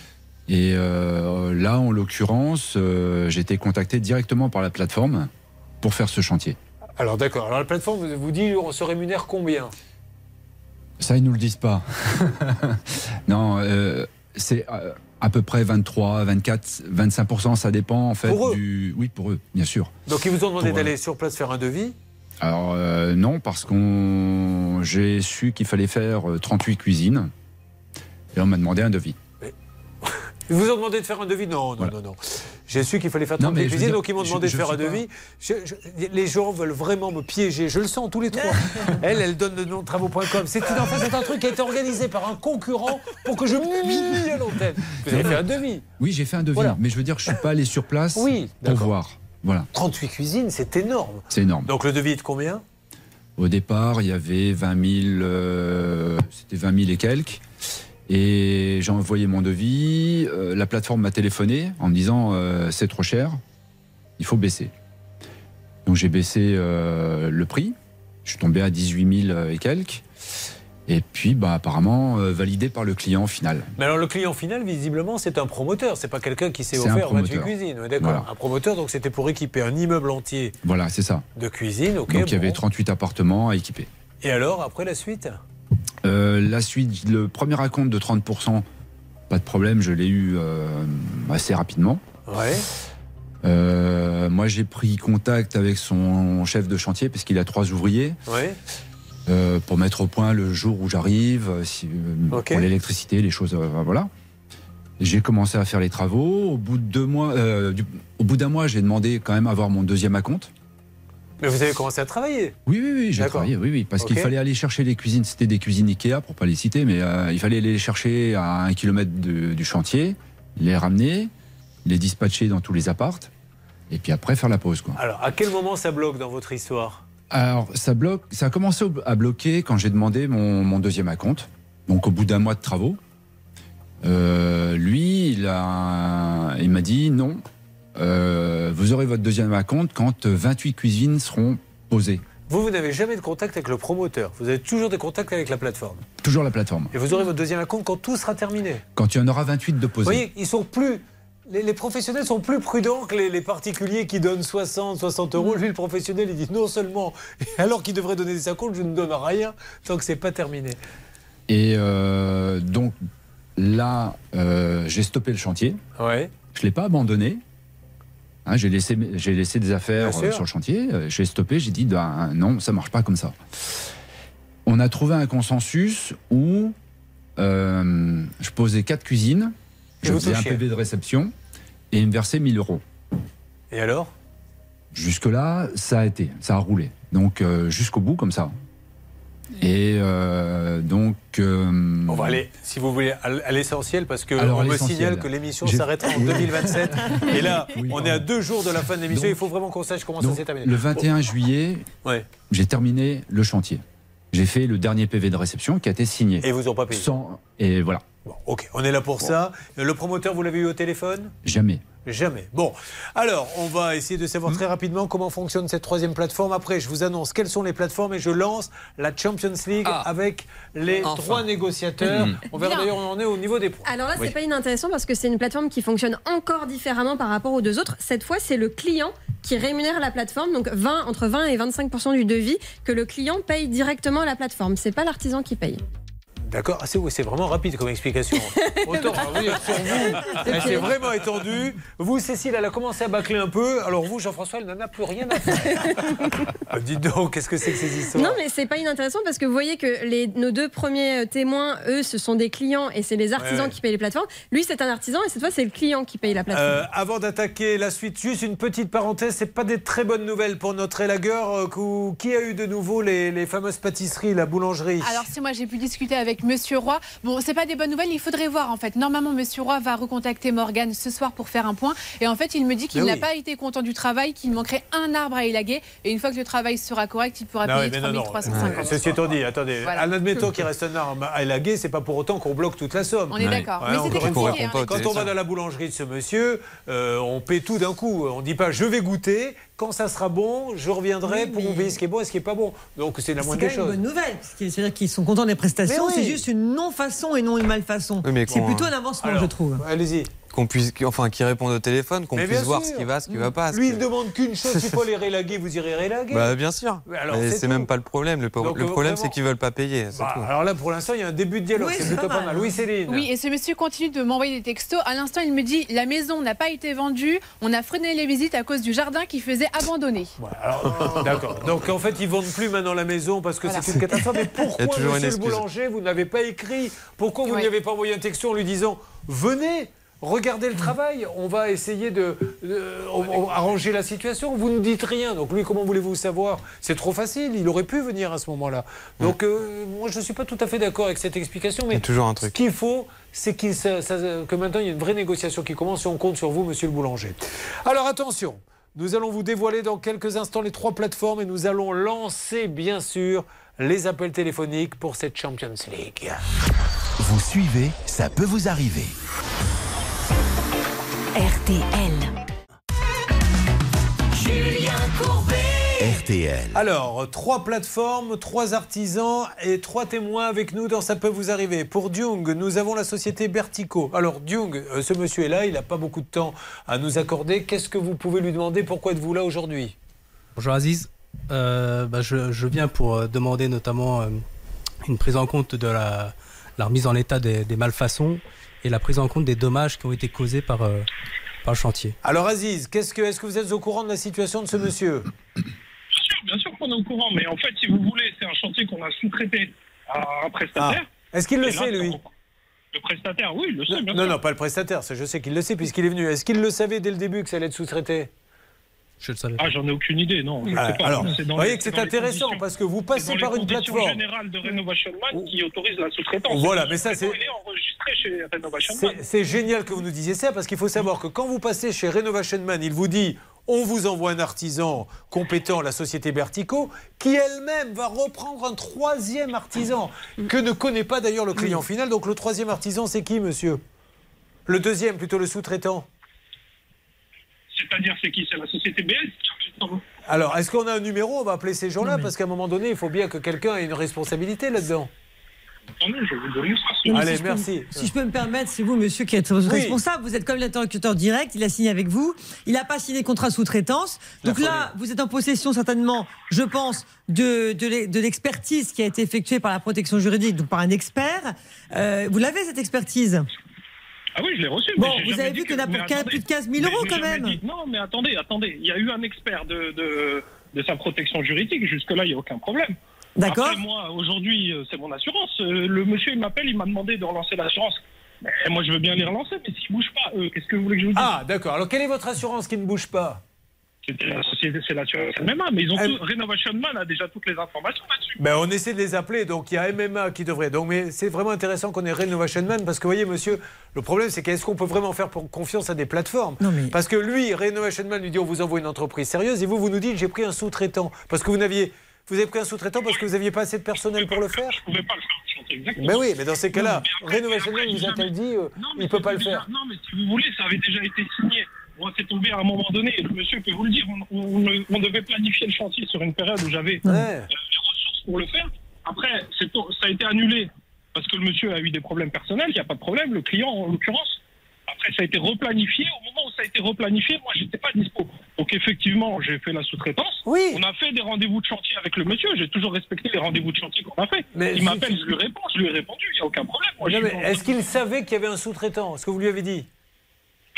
Speaker 14: Et là, en l'occurrence, j'ai été contacté directement par la plateforme pour faire ce chantier.
Speaker 3: Alors d'accord, alors la plateforme vous dit on se rémunère combien?
Speaker 14: Ça, ils nous le disent pas. non, euh, c'est euh, à peu près 23, 24, 25% ça dépend en fait
Speaker 3: Pour eux
Speaker 14: du. Oui, pour eux, bien sûr.
Speaker 3: Donc ils vous ont demandé
Speaker 14: Pour,
Speaker 3: d'aller sur place faire un devis
Speaker 14: Alors euh, non, parce qu'on j'ai su qu'il fallait faire euh, 38 cuisines et on m'a demandé un devis.
Speaker 3: Ils vous ont demandé de faire un devis Non, non, non, non. J'ai su qu'il fallait faire
Speaker 14: Non,
Speaker 3: 30
Speaker 14: mais je veux
Speaker 3: cuisines, donc ils m'ont demandé
Speaker 14: je
Speaker 3: de faire un devis. Je- je- les gens veulent vraiment me piéger. Je le sens tous les trois. elle, elle donne le nom de travaux.com. C'est en fait, c'est un truc qui a été organisé par un concurrent pour que je m'humilie à l'antenne. Vous avez fait un devis.
Speaker 14: Oui, j'ai fait un devis,
Speaker 3: Voilà.
Speaker 14: mais je veux dire, je suis pas allé sur place
Speaker 3: Oui,
Speaker 14: pour voir. Voilà,
Speaker 3: 38 cuisines, c'est énorme.
Speaker 14: c'est énorme.
Speaker 3: Donc le devis est de combien?
Speaker 14: Au départ, il y avait 20 000, euh, c'était 20 000 et quelques.
Speaker 31: Et j'ai envoyé mon devis. euh, la plateforme m'a téléphoné en me disant euh, c'est trop cher, il faut baisser. Donc j'ai baissé euh, le prix. Je suis tombé à 18 000 et quelques. Et puis bah, apparemment validé par le client final.
Speaker 3: Mais alors le client final, visiblement, c'est un promoteur. C'est pas quelqu'un qui s'est offert 28
Speaker 31: promoteur.
Speaker 3: cuisines. D'accord.
Speaker 31: Voilà.
Speaker 3: Un promoteur, donc c'était pour équiper un immeuble entier
Speaker 31: Voilà, c'est ça.
Speaker 3: de cuisine. Ok.
Speaker 31: Donc il y avait 38 appartements à équiper.
Speaker 3: Et alors, après la suite?
Speaker 31: Euh, la suite, le premier acompte de 30%, pas de problème, je l'ai eu euh, assez rapidement.
Speaker 3: Ouais.
Speaker 31: Euh, moi, j'ai pris contact avec son chef de chantier parce qu'il a trois ouvriers
Speaker 3: Ouais.
Speaker 31: pour mettre au point le jour où j'arrive, si- pour l'électricité, les choses, voilà. J'ai commencé à faire les travaux. Au bout de deux mois, du- au bout d'un mois, j'ai demandé quand même à avoir mon deuxième acompte.
Speaker 3: Mais vous avez commencé à travailler
Speaker 31: Oui, oui, oui, j'ai travaillé, oui, oui, parce qu'il fallait aller chercher les cuisines. C'était des cuisines Ikea, pour pas les citer, mais euh, il fallait les chercher à un kilomètre de- du chantier, les ramener, les dispatcher dans tous les appartes, et puis après faire la pause, quoi.
Speaker 3: Alors, à quel moment ça bloque dans votre histoire?
Speaker 31: Alors, ça bloque, ça a commencé à bloquer quand j'ai demandé mon, mon deuxième acompte, donc au bout d'un mois de travaux. Euh, lui, il m'a dit non. Euh, vous aurez votre deuxième acompte quand 28 cuisines seront posées.
Speaker 3: Vous, vous n'avez jamais de contact avec le promoteur. Vous avez toujours des contacts avec la plateforme.
Speaker 31: Toujours la plateforme.
Speaker 3: Et vous aurez votre deuxième compte quand tout sera terminé.
Speaker 31: Quand il y en aura 28 de
Speaker 3: Vous
Speaker 31: posées.
Speaker 3: voyez, ils sont plus. Les, les professionnels sont plus prudents que les, les particuliers qui donnent 60, 60 euros. Lui, le professionnel, il dit non seulement, alors qu'il devrait donner des acomptes, je ne donne rien tant que c'est pas terminé.
Speaker 31: Et euh, donc là, euh, j'ai stoppé le chantier.
Speaker 3: Ouais.
Speaker 31: Je ne l'ai pas abandonné. Hein, j'ai laissé, j'ai laissé des affaires euh, sur le chantier. euh, J'ai stoppé. J'ai dit ben, non, ça marche pas comme ça. On a trouvé un consensus où euh, je posais quatre cuisines,
Speaker 3: Et
Speaker 31: je faisais un. PV de réception et il me versait 1000 euros.
Speaker 3: Et alors?
Speaker 31: Jusque-là, ça a été, ça a roulé. Donc jusqu'au bout comme ça. Et euh, donc. euh,
Speaker 3: On va aller, si vous voulez, à l'essentiel, parce que
Speaker 31: Alors,
Speaker 3: on me signale que l'émission s'arrêtera en
Speaker 31: Oui.
Speaker 3: 2027. Et là,
Speaker 31: Oui,
Speaker 3: on est à deux jours de la fin de l'émission. Il faut vraiment qu'on sache comment
Speaker 31: donc,
Speaker 3: ça s'est terminé.
Speaker 31: le 21 juillet,
Speaker 3: Ouais.
Speaker 31: j'ai terminé le chantier. J'ai fait le dernier PV de réception qui a été signé.
Speaker 3: Et vous ont pas payé
Speaker 31: Sans- Et voilà,
Speaker 3: Ok, on est là pour ça. Le promoteur, vous l'avez eu au téléphone?
Speaker 31: Jamais.
Speaker 3: Jamais. Bon, alors, on va essayer de savoir
Speaker 31: Hmm.
Speaker 3: très rapidement comment fonctionne cette troisième plateforme. Après, je vous annonce quelles sont les plateformes et je lance la Champions League avec les
Speaker 11: Enfin.
Speaker 3: trois négociateurs.
Speaker 11: Mhm.
Speaker 3: On verra d'ailleurs où on en est au niveau des points.
Speaker 8: Alors là, c'est
Speaker 3: Oui.
Speaker 8: pas inintéressant parce que c'est une plateforme qui fonctionne encore différemment par rapport aux deux autres. Cette fois, c'est le client qui rémunère la plateforme, donc 20, entre 20 et 25 du devis que le client paye directement à la plateforme. C'est pas l'artisan qui paye.
Speaker 3: D'accord, ah, c'est oui, vraiment rapide comme explication. Autant revenir sur vous, elle s'est vraiment étendue. Vous, Cécile, elle a commencé à bâcler un peu. Alors vous, Jean-François, elle n'en a plus rien à faire. Ah, dites donc, qu'est-ce que c'est que ces histoires
Speaker 8: Non, mais c'est pas inintéressant parce que vous voyez que les, nos deux premiers euh, témoins, eux, ce sont des clients et c'est les artisans
Speaker 3: Ouais, ouais.
Speaker 8: qui payent les plateformes. Lui, c'est un artisan et cette fois, c'est le client qui paye la plateforme.
Speaker 3: Euh, avant d'attaquer la suite, juste une petite parenthèse, c'est pas des très bonnes nouvelles pour notre élagueur. euh, Qui a eu de nouveau les, les fameuses pâtisseries, la boulangerie?
Speaker 12: Alors si moi j'ai pu discuter avec Monsieur Roy, bon c'est pas des bonnes nouvelles, il faudrait voir en fait. Normalement Monsieur Roy va recontacter Morgane ce soir pour faire un point et en fait il me dit qu'il
Speaker 3: Mais
Speaker 12: n'a
Speaker 3: oui.
Speaker 12: pas été content du travail, qu'il manquerait un arbre à élaguer et une fois que le travail sera correct, il pourra
Speaker 3: Non,
Speaker 12: payer
Speaker 3: oui, mais non, non.
Speaker 12: 3350.
Speaker 3: Ceci étant dit, attendez,
Speaker 12: Voilà.
Speaker 3: en admettant qu'il reste un arbre à élaguer, c'est pas pour autant qu'on bloque toute la somme.
Speaker 12: On est d'accord. Mais
Speaker 3: encore
Speaker 12: c'était
Speaker 3: une fois,
Speaker 12: compliqué, hein.
Speaker 3: Quand on va dans la boulangerie de ce monsieur, euh, on paie tout d'un coup. On dit pas je vais goûter, quand ça sera bon, je reviendrai pour vous payer ce qui est bon et ce qui est pas bon. Donc c'est la
Speaker 5: C'est
Speaker 3: moindre
Speaker 5: quand
Speaker 3: des
Speaker 5: même une
Speaker 3: choses.
Speaker 5: bonne nouvelle. parce que C'est-à-dire qu'ils sont contents des prestations.
Speaker 3: Mais oui.
Speaker 5: C'est juste une non-façon et non une malfaçon.
Speaker 32: Oui, mais
Speaker 5: c'est plutôt un avancement,
Speaker 3: Alors,
Speaker 5: je trouve.
Speaker 3: Allez-y.
Speaker 32: Qu'on puisse, enfin, qu'ils répondent au téléphone, qu'on puisse voir ce qui va, ce qui va pas.
Speaker 3: Lui, il demande qu'une chose, il faut les rélaguer, vous irez rélaguer.
Speaker 32: Bah, bien sûr.
Speaker 3: C'est
Speaker 32: même pas le problème. Le, pro-
Speaker 3: Donc,
Speaker 32: le
Speaker 3: euh,
Speaker 32: problème, c'est qu'ils veulent pas payer.
Speaker 3: Bah,
Speaker 32: tout.
Speaker 3: alors là, pour l'instant, il y a un début de dialogue.
Speaker 32: Oui,
Speaker 3: c'est plutôt
Speaker 32: pas mal,
Speaker 3: mal. Oui, Céline.
Speaker 12: Oui, et ce monsieur continue de m'envoyer des textos. À l'instant, il me dit la maison n'a pas été vendue, on a freiné les visites à cause du jardin qui faisait abandonner.
Speaker 3: Alors, D'accord. Donc en fait, ils vendent plus maintenant la maison parce que
Speaker 12: Voilà.
Speaker 3: c'est une catastrophe. Mais
Speaker 32: Il y a
Speaker 3: pourquoi, monsieur le boulanger, vous n'avez pas écrit? Pourquoi vous
Speaker 12: Oui.
Speaker 3: ne lui avez pas envoyé un texto en lui disant Venez Regardez le travail, on va essayer de, de- on- on- arranger la situation. Vous ne dites rien, donc lui, comment voulez-vous savoir? C'est trop facile. Il aurait pu venir à ce moment-là. Donc euh, moi, je ne suis pas tout à fait d'accord avec cette explication, mais
Speaker 32: Il y a toujours un
Speaker 3: ce
Speaker 32: truc.
Speaker 3: qu'il faut, c'est qu'il ça- ça- que maintenant il y ait une vraie négociation qui commence et on compte sur vous, monsieur le boulanger. Alors attention, nous allons vous dévoiler dans quelques instants les trois plateformes et nous allons lancer bien sûr les appels téléphoniques pour cette Champions League.
Speaker 1: Vous suivez, ça peut vous arriver.
Speaker 16: RTL. Julien Courbet.
Speaker 1: RTL.
Speaker 3: Alors, trois plateformes, trois artisans et trois témoins avec nous dans Ça peut vous arriver. Pour Dung, nous avons la société Bertico. Alors, Dung, euh, ce monsieur est là, il n'a pas beaucoup de temps à nous accorder. Qu'est-ce que vous pouvez lui demander? Pourquoi êtes-vous là aujourd'hui?
Speaker 28: Bonjour Aziz. Euh, bah, je, je viens pour euh, demander notamment euh, une prise en compte de la, la remise en état des, des malfaçons et la prise en compte des dommages qui ont été causés par, euh, par le chantier.
Speaker 3: Alors, Aziz, qu'est-ce que, est-ce que vous êtes au courant de la situation de ce monsieur?
Speaker 33: Bien sûr qu'on est au courant, mais en fait, si vous voulez, c'est un chantier qu'on a sous-traité à un prestataire.
Speaker 3: Ah. Est-ce qu'il le
Speaker 33: là,
Speaker 3: sait, lui?
Speaker 33: Le prestataire, oui, il le sait, bien
Speaker 3: Non,
Speaker 33: sûr.
Speaker 3: non, pas le prestataire, ça je sais qu'il le sait puisqu'il est venu. Est-ce qu'il le savait dès le début que ça allait être sous-traité?
Speaker 28: Je le savais.
Speaker 33: Ah, j'en ai aucune idée, non. je
Speaker 3: Ah,
Speaker 33: sais pas.
Speaker 3: alors, vous voyez
Speaker 33: les-
Speaker 3: que c'est intéressant parce que vous passez par une plateforme.
Speaker 33: générales de Renovation Man qui autorise la sous-traitance.
Speaker 3: Voilà, mais ça, c'est-. C'est c'est génial que vous nous disiez ça parce qu'il faut savoir que quand vous passez chez Renovation Man, il vous dit on vous envoie un artisan compétent, la société Bertico, qui elle-même va reprendre un troisième artisan que ne connaît pas d'ailleurs le client final. Donc le troisième artisan, c'est qui, monsieur? Le deuxième, plutôt le sous-traitant?
Speaker 33: C'est-à-dire, c'est qui? C'est la société BS
Speaker 3: Alors, est-ce qu'on a un numéro? On va appeler ces gens-là parce qu'à un moment donné, il faut bien que quelqu'un ait une responsabilité là-dedans.
Speaker 33: Attendez, je vous
Speaker 3: Allez,
Speaker 5: si je peux-
Speaker 3: merci.
Speaker 5: si je peux me permettre, c'est vous, monsieur, qui êtes responsable. Vous êtes comme l'interlocuteur direct. Il a signé avec vous. Il n'a pas signé contrat sous-traitance. Donc là, vous êtes en possession certainement, je pense, de, de l'e- de l'expertise qui a été effectuée par la protection juridique, donc par un expert. Euh, vous l'avez, cette expertise?
Speaker 33: Ah oui, je l'ai reçu.
Speaker 5: Bon,
Speaker 33: mais
Speaker 5: vous avez vu a
Speaker 33: mais
Speaker 5: pour quin-
Speaker 33: attendez.
Speaker 5: plus de 15 000
Speaker 33: Mais
Speaker 5: euros, quand même.
Speaker 33: dit- Non, mais attendez, attendez. Il y a eu un expert de, de, de sa protection juridique. Jusque-là, il n'y a aucun problème.
Speaker 5: D'accord.
Speaker 33: Moi, aujourd'hui, euh, c'est mon assurance. Euh, Le monsieur, il m'appelle, il m'a demandé de relancer l'assurance. Moi, je veux bien les relancer, mais s'ils ne bougent pas, qu'est-ce que vous voulez que je vous dise?
Speaker 3: Ah, d'accord. Alors, quelle est votre assurance qui ne bouge pas?
Speaker 33: La société, c'est l'assurance MMA, mais ils ont tout, Renovation Man a déjà toutes les informations là-dessus.
Speaker 3: Ben, on essaie de les appeler, donc il y a MMA qui devrait. Donc, mais c'est vraiment intéressant qu'on ait Renovation Man parce que, vous voyez, monsieur, le problème, c'est qu'est-ce qu'on peut vraiment faire pour confiance à des plateformes? Parce que lui, Renovation Man lui dit on vous envoie une entreprise sérieuse et vous, vous nous dites j'ai pris un sous-traitant. Parce que vous n'aviez. Vous avez pris un sous-traitant parce que vous n'aviez pas assez de personnel pour le faire?
Speaker 33: Je pouvais pas le faire, exactement.
Speaker 3: Mais oui, mais dans ces cas-là,
Speaker 33: Non, mais après,
Speaker 3: Man vous
Speaker 33: j'ai
Speaker 3: a-t-elle dit euh,
Speaker 33: Non,
Speaker 3: il
Speaker 33: mais
Speaker 3: ne peut pas le faire
Speaker 33: Non, mais si vous voulez, ça avait déjà été signé. Moi, c'est tombé à un moment donné, le monsieur peut vous le dire, on, on- on devait planifier le chantier sur une période où j'avais euh, les ressources pour le faire. Après, ça a été annulé parce que le monsieur a eu des problèmes personnels, il n'y a pas de problème, le client en l'occurrence. Après, ça a été replanifié. Au moment où ça a été replanifié, moi, j'étais pas dispo. Donc, effectivement, j'ai fait la sous-traitance.
Speaker 3: Oui.
Speaker 33: On a fait des rendez-vous de chantier avec le monsieur. J'ai toujours respecté les rendez-vous de chantier qu'on a fait.
Speaker 3: Mais
Speaker 33: il
Speaker 3: si-
Speaker 33: m'appelle, je lui réponds. Je lui ai répondu. Il n'y a aucun problème.
Speaker 3: Est-ce qu'il savait qu'il y avait un sous-traitant Est-ce que vous lui avez dit?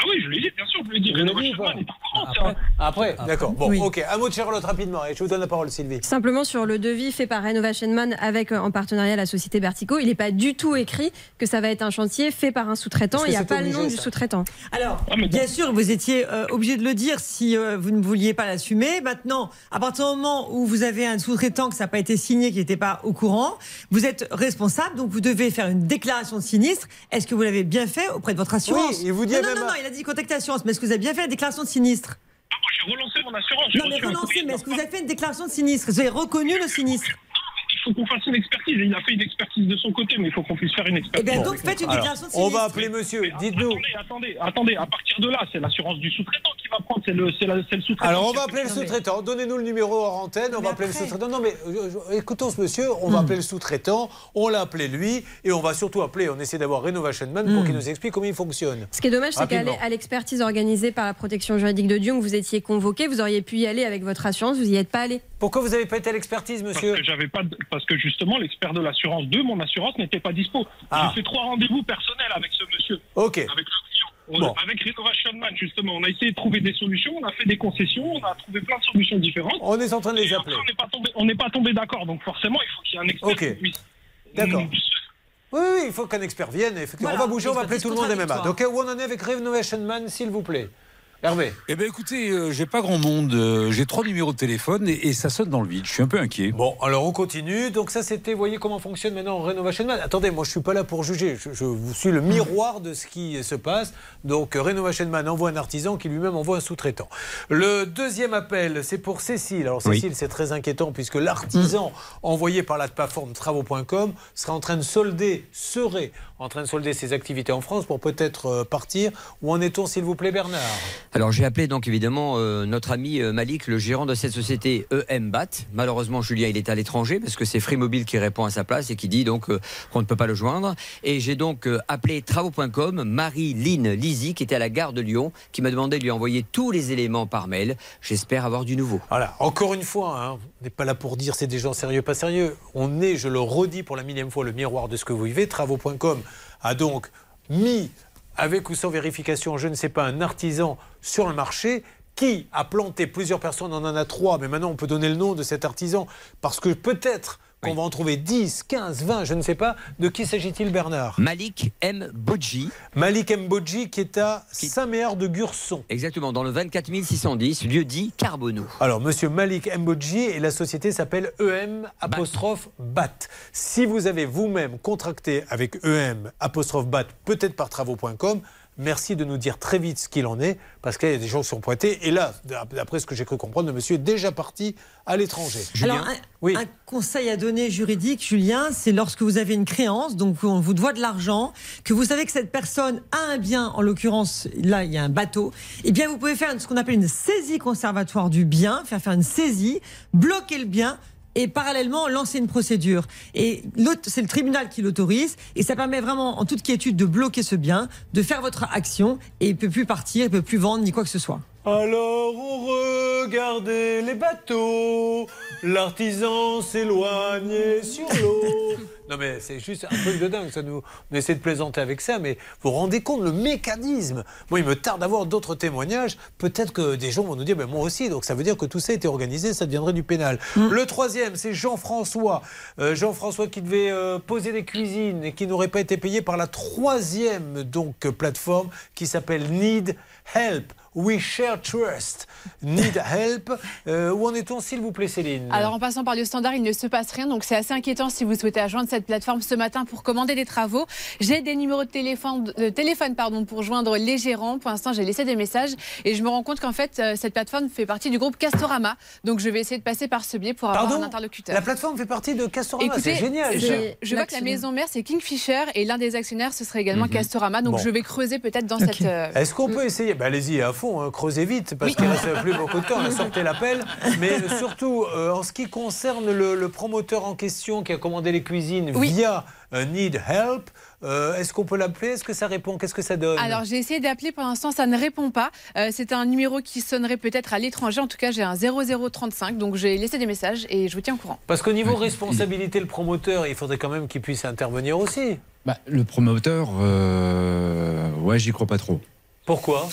Speaker 33: Ah oui, je lui ai dit, bien sûr, je lui ai dit.
Speaker 3: Vous dit pas
Speaker 33: un-
Speaker 3: Après, d'accord. Bon,
Speaker 8: Oui.
Speaker 3: ok. Un mot de Charlotte rapidement. Et je vous donne la parole, Sylvie.
Speaker 8: Simplement sur le devis fait par Renovation Man avec euh, en partenariat la société Bertico, il n'est pas du tout écrit que ça va être un chantier fait par un sous-traitant. Il n'y a pas le nom du sous-traitant.
Speaker 5: Alors, bien sûr, vous étiez euh, obligé de le dire si euh, vous ne vouliez pas l'assumer. Maintenant, à partir du moment où vous avez un sous-traitant que ça n'a pas été signé, qui n'était pas au courant, vous êtes responsable, donc vous devez faire une déclaration de sinistre. Est-ce que vous l'avez bien fait auprès de votre assurance
Speaker 3: Oui, il vous dit
Speaker 5: non,
Speaker 3: même
Speaker 5: non, non,
Speaker 3: à-
Speaker 5: non, il a dit l'assurance, mais est-ce que vous avez bien fait la déclaration de sinistre?
Speaker 33: J'ai relancé mon assurance.
Speaker 5: Non, mais
Speaker 33: de
Speaker 5: mais est-ce que vous avez fait une déclaration de sinistre? Vous avez reconnu le sinistre?
Speaker 33: Faut qu'on fasse une expertise. Il a fait une expertise de son côté, mais il faut qu'on puisse faire une expertise.
Speaker 5: Eh bien, donc, faites une
Speaker 3: Alors,
Speaker 5: déclaration de
Speaker 3: on va appeler monsieur. Dites-nous.
Speaker 33: Attendez, attendez, attendez. À partir de là, c'est l'assurance du sous-traitant qui va prendre. C'est le, c'est la- c'est le sous-traitant.
Speaker 3: Alors, on va appeler le sous-traitant. Donnez-nous le numéro hors antenne. On va appeler le sous-traitant. Non, mais euh, euh, écoutons ce monsieur. On va appeler le sous-traitant. On l'a appelé lui. Et on va surtout appeler. On essaie d'avoir Renovation Man pour
Speaker 8: Hmm.
Speaker 3: qu'il nous explique comment il fonctionne.
Speaker 8: Ce qui est dommage, c'est qu'à l'expertise organisée par la protection juridique de Dion, vous étiez convoqué, vous auriez pu y aller avec votre assurance, vous n'y êtes pas allé.
Speaker 3: Pourquoi vous n'avez pas été à l'expertise, monsieur
Speaker 33: Parce que j'avais pas, de- parce que justement l'expert de l'assurance de mon assurance n'était pas dispo.
Speaker 3: Ah.
Speaker 33: J'ai fait trois rendez-vous personnels avec ce monsieur.
Speaker 3: Ok.
Speaker 33: Avec le client.
Speaker 3: Bon.
Speaker 33: Avec Renovation Man, justement, on a essayé de trouver des solutions, on a fait des concessions, on a trouvé plein de solutions différentes.
Speaker 3: On est en train de les appeler.
Speaker 33: après, On n'est pas tombé, d'accord, donc forcément, il faut qu'il y ait un expert.
Speaker 3: Ok.
Speaker 33: qui puisse-
Speaker 3: D'accord. Oui, oui, il faut qu'un expert vienne. Effectivement.
Speaker 33: Voilà,
Speaker 3: on va bouger, on va appeler tout le monde MMA. Donc, où on en est avec Renovation Man, s'il vous plaît? Hervé.
Speaker 14: Eh bien, écoutez, euh, j'ai pas grand monde. euh, j'ai trois numéros de téléphone et, et ça sonne dans le vide. Je suis un peu inquiet.
Speaker 3: Bon, alors on continue. Donc ça, c'était, voyez comment fonctionne maintenant Renovation Man. Attendez, moi je suis pas là pour juger. Je, je vous suis le miroir de ce qui se passe. Donc euh, Renovation Man envoie un artisan qui lui-même envoie un sous-traitant. Le deuxième appel, c'est pour Cécile. Alors
Speaker 14: Oui.
Speaker 3: Cécile, c'est très inquiétant puisque l'artisan envoyé par la plateforme travaux.com sera en train de solder, serait en train de solder ses activités en France pour peut-être euh, partir. Où en est-on, s'il vous plaît, Bernard?
Speaker 11: Alors j'ai appelé donc évidemment euh, notre ami euh, Malik, le gérant de cette société EMBAT. Malheureusement Julien il est à l'étranger parce que c'est Free Mobile qui répond à sa place et qui dit donc euh, qu'on ne peut pas le joindre. Et j'ai donc appelé travaux.com Marie-Lynne Lizy qui était à la gare de Lyon qui m'a demandé de lui envoyer tous les éléments par mail. J'espère avoir du nouveau.
Speaker 3: Voilà, encore une fois, hein, on n'est pas là pour dire c'est des gens sérieux, pas sérieux. On est, je le redis pour la millième fois, le miroir de ce que vous vivez. Travaux.com a donc mis, avec ou sans vérification, je ne sais pas, un artisan sur le marché qui a planté plusieurs personnes, on en a trois, mais maintenant on peut donner le nom de cet artisan, parce que peut-être qu'on va en trouver 10, 15, 20, je ne sais pas. De qui s'agit-il, Bernard?
Speaker 11: Malik M. Bodji.
Speaker 3: Malik M. Bodji qui est à Saint-Méard de Gurson.
Speaker 11: Exactement, dans le 24 610, lieu dit Carbonneau.
Speaker 3: Alors, monsieur Malik Mbodji et la société s'appelle EM apostrophe BAT. Si vous avez vous-même contracté avec EM apostrophe BAT, peut-être par travaux.com, merci de nous dire très vite ce qu'il en est, parce qu'il y a des gens qui sont pointés. Et là, d'après ce que j'ai cru comprendre, le monsieur est déjà parti à l'étranger.
Speaker 5: Alors, un, un conseil à donner juridique, Julien, c'est lorsque vous avez une créance, donc on vous doit de l'argent, que vous savez que cette personne a un bien, en l'occurrence, là, il y a un bateau, eh bien, vous pouvez faire ce qu'on appelle une saisie conservatoire du bien, faire faire une saisie, bloquer le bien, et parallèlement lancer une procédure. Et c'est le tribunal qui l'autorise, et ça permet vraiment, en toute quiétude, de bloquer ce bien, de faire votre action, et il peut plus partir, il peut plus vendre, ni quoi que ce soit.
Speaker 3: Alors on regardait les bateaux, l'artisan s'éloignait sur l'eau. Non mais c'est juste un truc de dingue, ça nous, on essaie de plaisanter avec ça, mais vous vous rendez compte le mécanisme? Moi il me tarde d'avoir d'autres témoignages, peut-être que des gens vont nous dire, ben, moi aussi, donc ça veut dire que tout ça a été organisé, ça deviendrait du pénal. Le troisième, c'est Jean-François. Euh, Jean-François qui devait euh, poser des cuisines et qui n'aurait pas été payé par la troisième donc plateforme qui s'appelle Need Help. We share trust. Need help. Euh, où en est-on, s'il vous plaît, Céline?
Speaker 12: Alors en passant par le standard, il ne se passe rien, donc c'est assez inquiétant si vous souhaitez rejoindre cette plateforme ce matin pour commander des travaux. J'ai des numéros de téléphone, de téléphone pardon, pour joindre les gérants. Pour l'instant, j'ai laissé des messages et je me rends compte qu'en fait, euh, cette plateforme fait partie du groupe Castorama. Donc je vais essayer de passer par ce biais pour avoir
Speaker 3: Pardon
Speaker 12: un interlocuteur.
Speaker 3: La plateforme fait partie de Castorama,
Speaker 12: Écoutez,
Speaker 3: c'est génial.
Speaker 12: je,
Speaker 3: ça.
Speaker 12: je vois que la maison mère c'est Kingfisher et l'un des actionnaires ce serait également Castorama. Donc
Speaker 3: Mhm. Bon.
Speaker 12: je vais creuser peut-être dans cette. euh,
Speaker 3: Est-ce qu'on peut essayer? Bah, Allez-y à fond, hein, creusez vite, parce qu'il ne reste plus beaucoup de temps, on a sorti l'appel. Mais surtout, euh, en ce qui concerne le, le promoteur en question qui a commandé les cuisines via euh, Need Help, euh, est-ce qu'on peut l'appeler? Est-ce que ça répond? Qu'est-ce que ça donne?
Speaker 12: Alors j'ai essayé d'appeler pour l'instant, ça ne répond pas. Euh, c'est un numéro qui sonnerait peut-être à l'étranger. En tout cas, j'ai un 0035, donc j'ai laissé des messages et je vous tiens au courant.
Speaker 3: Parce qu'au niveau responsabilité, le promoteur, il faudrait quand même qu'il puisse intervenir aussi.
Speaker 31: Bah, le promoteur, euh, ouais, j'y crois pas trop.
Speaker 3: Pourquoi?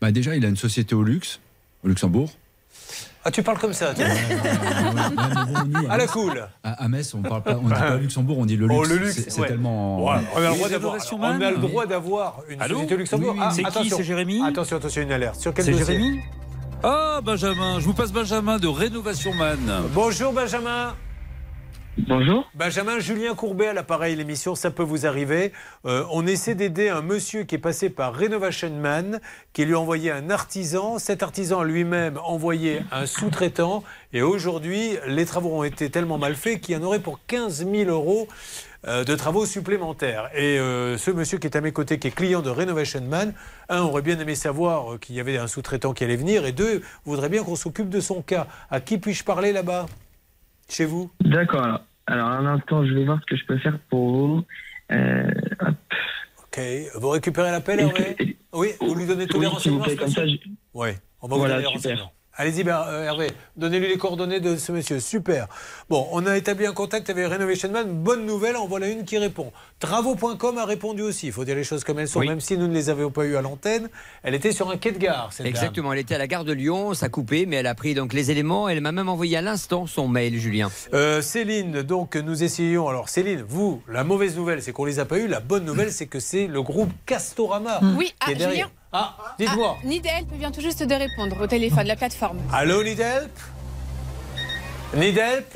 Speaker 31: Bah, Déjà, il a une société au luxe, au Luxembourg.
Speaker 3: Ah, tu parles comme ça, toi. À la cool.
Speaker 31: À, à Metz, on parle pas, on dit pas Luxembourg, on dit le luxe.
Speaker 3: Oh, le luxe,
Speaker 31: C'est- c'est
Speaker 3: ouais.
Speaker 31: tellement.
Speaker 3: Ouais, on a le droit d'avoir,
Speaker 14: Rénovation
Speaker 3: on a
Speaker 14: Man
Speaker 3: le droit d'avoir une
Speaker 14: Allô
Speaker 3: société au Luxembourg.
Speaker 14: Oui,
Speaker 3: Ah,
Speaker 14: c'est qui? C'est Jérémy?
Speaker 3: Attention, attention, une alerte. Sur quel
Speaker 14: C'est
Speaker 3: dossier?
Speaker 14: Jérémy? Ah, Benjamin, je vous passe Benjamin de Rénovation Man.
Speaker 3: Bonjour Benjamin.
Speaker 34: Bonjour.
Speaker 3: Benjamin, Julien Courbet à l'appareil, l'émission, ça peut vous arriver. Euh, on essaie d'aider un monsieur qui est passé par Renovation Man, qui lui a envoyé un artisan. Cet artisan lui-même envoyé un sous-traitant. Et aujourd'hui, les travaux ont été tellement mal faits qu'il y en aurait pour 15 000 euros euh, de travaux supplémentaires. Et euh, ce monsieur qui est à mes côtés, qui est client de Renovation Man, un, aurait bien aimé savoir qu'il y avait un sous-traitant qui allait venir, et deux, voudrait bien qu'on s'occupe de son cas. À qui puis-je parler là-bas? Chez vous
Speaker 34: D'accord. Alors, alors, un instant, je vais voir ce que je peux faire pour vous. Euh, hop.
Speaker 3: Ok, vous récupérez l'appel, Hervé Oui, vous lui donnez tous
Speaker 34: Oui,
Speaker 3: les
Speaker 34: s'il vous
Speaker 3: renseignements
Speaker 34: plaît, comme ça,
Speaker 3: monsieur Oui, on va
Speaker 34: Voilà,
Speaker 3: vous donner les renseignements. Allez-y, ben, euh, Hervé, donnez-lui les coordonnées de ce monsieur. Super. Bon, on a établi un contact avec Renovation Man. Bonne nouvelle, en voilà une qui répond. Travaux.com a répondu aussi. Il faut dire les choses comme elles sont,
Speaker 11: Oui.
Speaker 3: même si nous ne les avions pas eues à l'antenne. Elle était sur un quai de gare, cette dame.
Speaker 11: Exactement, elle était à la gare de Lyon, ça a coupé, mais elle a pris donc les éléments. Elle m'a même envoyé à l'instant son mail, Julien.
Speaker 3: Euh, Céline, donc nous essayons. Alors Céline, vous, la mauvaise nouvelle, c'est qu'on les a pas eu. La bonne nouvelle, c'est que c'est le groupe Castorama
Speaker 12: Oui,
Speaker 3: qui
Speaker 12: ah,
Speaker 3: est derrière.
Speaker 12: Julien,
Speaker 3: Ah, dites-moi.
Speaker 12: Ah, Need Help vient tout juste de répondre au téléphone, la plateforme.
Speaker 3: Allô, Nidelp Nidelp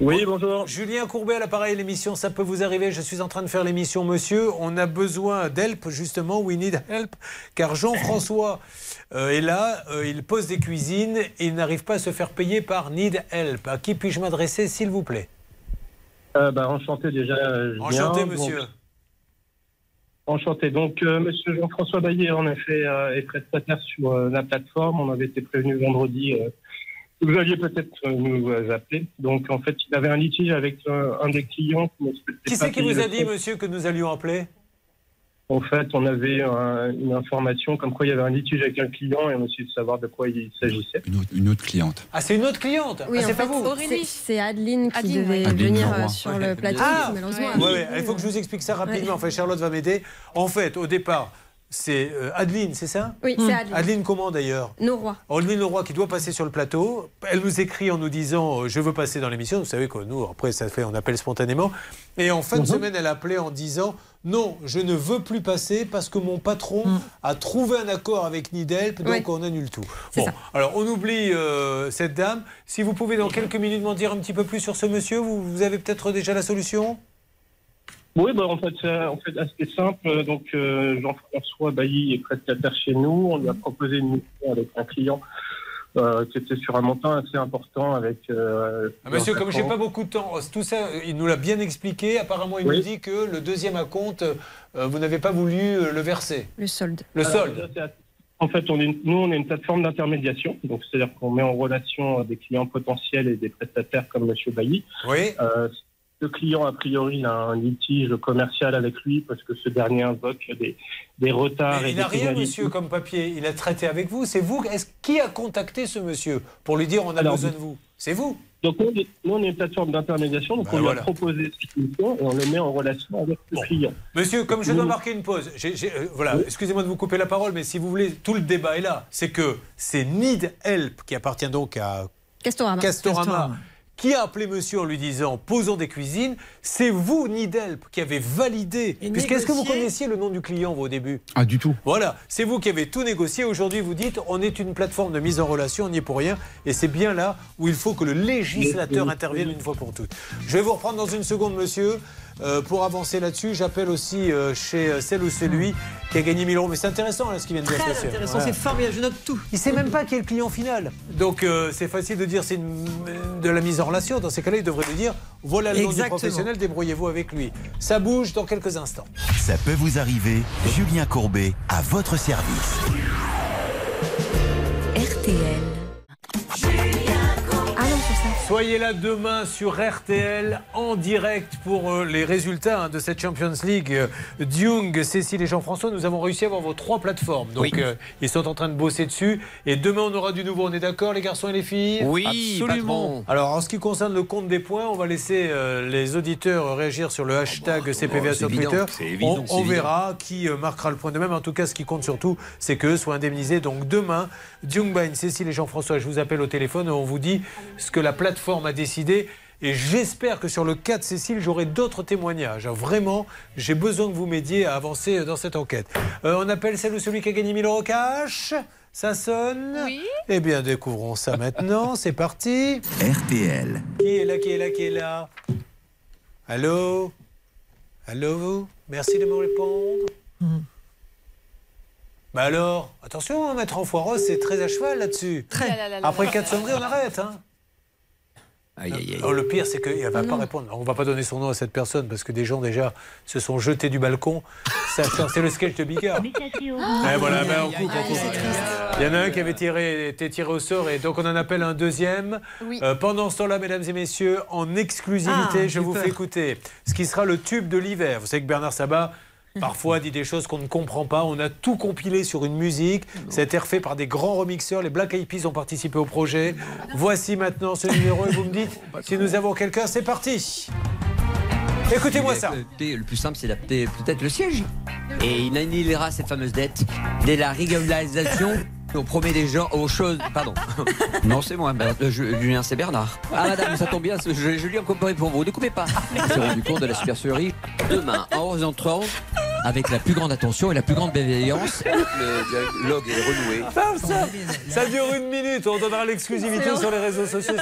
Speaker 35: Oui, bonjour.
Speaker 3: Julien Courbet à l'appareil, l'émission Ça peut vous arriver. Je suis en train de faire l'émission, monsieur. On a besoin d'help, justement. We need help. Car Jean-François euh, est là. euh, il pose des cuisines et il n'arrive pas à se faire payer par Need Help. À qui puis-je m'adresser, s'il vous plaît?
Speaker 35: Euh, bah, enchanté déjà. euh, Julien.
Speaker 3: Enchanté, monsieur.
Speaker 35: Enchanté. Donc, euh, monsieur Jean-François Baillet, en effet, euh, est prestataire sur euh, la plateforme. On avait été prévenu vendredi. euh, que vous alliez peut-être nous appeler. Donc, en fait, il avait un litige avec un des clients. qui
Speaker 3: Qui c'est qui vous a dit, monsieur, que nous allions appeler?
Speaker 35: En fait, on avait une information comme quoi il y avait un litige avec un client et on essayait de savoir de quoi il s'agissait.
Speaker 14: Une autre, une autre cliente.
Speaker 3: Ah, c'est une autre cliente
Speaker 8: Oui,
Speaker 3: ah, c'est pas
Speaker 8: fait,
Speaker 3: vous
Speaker 8: c'est- C'est Adeline qui
Speaker 12: Adeline,
Speaker 8: devait.
Speaker 14: Adeline
Speaker 8: venir
Speaker 14: Leroy.
Speaker 8: euh, sur le plateau.
Speaker 3: Ah,
Speaker 8: malheureusement,
Speaker 3: ouais, ouais, il faut que je vous explique ça rapidement.
Speaker 8: Ouais.
Speaker 3: Enfin, Charlotte va m'aider. En fait, au départ, c'est euh, Adeline, c'est ça?
Speaker 8: Oui, c'est Adeline.
Speaker 3: Adeline comment d'ailleurs?
Speaker 8: Noroy.
Speaker 3: Adeline Leroy qui doit passer sur le plateau. Elle nous écrit en nous disant euh, Je veux passer dans l'émission. Vous savez que nous, après, ça fait, on appelle spontanément. Et en fin de semaine, elle a appelé en disant Non, je ne veux plus passer parce que mon patron a trouvé un accord avec Nidelp, donc on annule tout. Bon,
Speaker 8: ça.
Speaker 3: alors on oublie euh, cette dame. Si vous pouvez dans quelques minutes m'en dire un petit peu plus sur ce monsieur, vous, vous avez peut-être déjà la solution?
Speaker 35: Oui, bah, en fait, c'est en fait assez simple. Donc, euh, Jean-François Bailly est prestataire chez nous. On lui a proposé une mission avec un client euh, qui était sur un montant assez important avec. euh,
Speaker 3: Ah, Monsieur, comme j'ai pas beaucoup de temps, tout ça, euh, il nous l'a bien expliqué. Apparemment, il
Speaker 35: Oui.
Speaker 3: nous dit que le deuxième acompte, euh, vous n'avez pas voulu euh, le verser.
Speaker 8: Le solde.
Speaker 3: Le
Speaker 35: Alors,
Speaker 3: solde.
Speaker 35: ça, En fait, on est, une- nous, on est une plateforme d'intermédiation. Donc, c'est-à-dire qu'on met en relation des clients potentiels et des prestataires comme Monsieur Bailly.
Speaker 3: Oui.
Speaker 35: Le client, a priori, il a un litige commercial avec lui parce que ce dernier invoque des, des retards
Speaker 3: Mais
Speaker 35: et
Speaker 3: il n'a rien,
Speaker 35: pénalités.
Speaker 3: monsieur, comme papier. Il a traité avec vous. C'est vous. Est-ce qui a contacté ce monsieur pour lui dire on a
Speaker 35: Alors,
Speaker 3: besoin de vous? C'est vous.
Speaker 35: Donc, nous, on est- nous, on est une plateforme d'intermédiation. Donc,
Speaker 3: Ben
Speaker 35: on lui a proposé cette mission et on le met en relation avec le client.
Speaker 3: Monsieur, comme je dois marquer une pause, euh, voilà, excusez-moi de vous couper la parole, mais si vous voulez, tout le débat est là. C'est que c'est Need Help qui appartient donc à
Speaker 8: Castorama.
Speaker 3: Castorama,
Speaker 8: Castorama.
Speaker 3: Qui a appelé monsieur en lui disant posons des cuisines. C'est vous, Nidelp, qui avez validé.
Speaker 5: Et
Speaker 3: Puisque est-ce que vous connaissiez le nom du client vous, au début
Speaker 14: Ah, du tout.
Speaker 3: Voilà, c'est vous qui avez tout négocié. Aujourd'hui, vous dites on est une plateforme de mise en relation, on n'y est pour rien. Et c'est bien là où il faut que le législateur intervienne une fois pour toutes. Je vais vous reprendre dans une seconde, monsieur. Euh, pour avancer là-dessus, j'appelle aussi euh, chez euh, celle ou celui qui a gagné 1000 euros. Mais c'est intéressant là, ce qui vient de dire ce
Speaker 5: Très
Speaker 3: monsieur.
Speaker 5: intéressant,
Speaker 3: Voilà.
Speaker 5: c'est formidable, je note tout.
Speaker 3: Il sait même pas qui est le client final. Donc euh, c'est facile de dire c'est de la mise en relation. Dans ces cas-là, il devrait lui dire voilà le nom du professionnel, débrouillez-vous avec lui. Ça bouge dans quelques instants.
Speaker 1: Ça peut vous arriver. Julien Courbet à votre service.
Speaker 36: RTL.
Speaker 3: Soyez là demain sur RTL en direct pour euh, les résultats hein, de cette Champions League. Dung, Cécile et Jean-François, nous avons réussi à avoir vos trois plateformes. Donc
Speaker 11: Oui.
Speaker 3: euh, ils sont en train de bosser dessus. Et demain, on aura du nouveau. On est d'accord, les garçons et les filles?
Speaker 11: Oui, patron.
Speaker 3: Alors en ce qui concerne le compte des points, on va laisser euh, les auditeurs réagir sur le hashtag CPVA
Speaker 11: oh,
Speaker 3: sur
Speaker 11: c'est évident,
Speaker 3: Twitter.
Speaker 11: évident,
Speaker 3: on verra qui marquera le point de même. En tout cas, ce qui compte surtout, c'est qu'eux soient indemnisés. Donc demain, Jungbain, Cécile et Jean-François, je vous appelle au téléphone et on vous dit ce que la plateforme a décidé. Et j'espère que sur le cas de Cécile, j'aurai d'autres témoignages. Vraiment, j'ai besoin que vous m'aidiez à avancer dans cette enquête. Euh, on appelle celle ou celui qui a gagné 1000 euros cash Ça sonne
Speaker 12: Oui.
Speaker 3: Eh bien, découvrons ça maintenant. C'est parti.
Speaker 1: RTL.
Speaker 3: Qui est là, qui est là, qui est là? Allô? Allô Merci de me répondre. Bah alors, attention, hein, maître Enfoiros, c'est très à cheval là-dessus.
Speaker 12: Là, là, là, là,
Speaker 3: Après quatre sonneries, on arrête. Hein.
Speaker 11: Aïe, aïe, aïe.
Speaker 3: Alors, le pire, c'est qu'elle ne va pas répondre. On ne va pas donner son nom à cette personne parce que des gens déjà se sont jetés du balcon. Ça, c'est le sketch de Bigard. Eh, voilà, ben, on coupe, on coupe. Il y en a un qui avait tiré, été tiré au sort et donc on en appelle un deuxième.
Speaker 12: Oui.
Speaker 3: Euh, pendant ce temps-là, mesdames et messieurs, en exclusivité,
Speaker 5: Ah,
Speaker 3: je vous
Speaker 5: peur.
Speaker 3: fais écouter ce qui sera le tube de l'hiver. Vous savez que Bernard Sabat. Parfois dit des choses qu'on ne comprend pas. On a tout compilé sur une musique. Ça a été refait par des grands remixeurs. Les Black Eyed Peas ont participé au projet. Voici maintenant ce numéro et vous me dites si nous avons quelqu'un. C'est parti. Écoutez-moi ça.
Speaker 11: Le plus simple, c'est d'adapter peut-être le siège. Et il annihilera cette fameuse dette dès la régularisation. On promet des gens aux choses. Pardon. Non, c'est moi. Euh, je- Julien, c'est Bernard. Ah, madame, ça tombe bien. Je, Julien comparé pour vous. Ne coupez pas. On s'est rendu compte de la supercherie. Demain, à 11h30, avec la plus grande attention et la plus grande bienveillance.
Speaker 14: Le log est renoué.
Speaker 3: Ça, ça dure une minute. On donnera l'exclusivité sur les réseaux sociaux.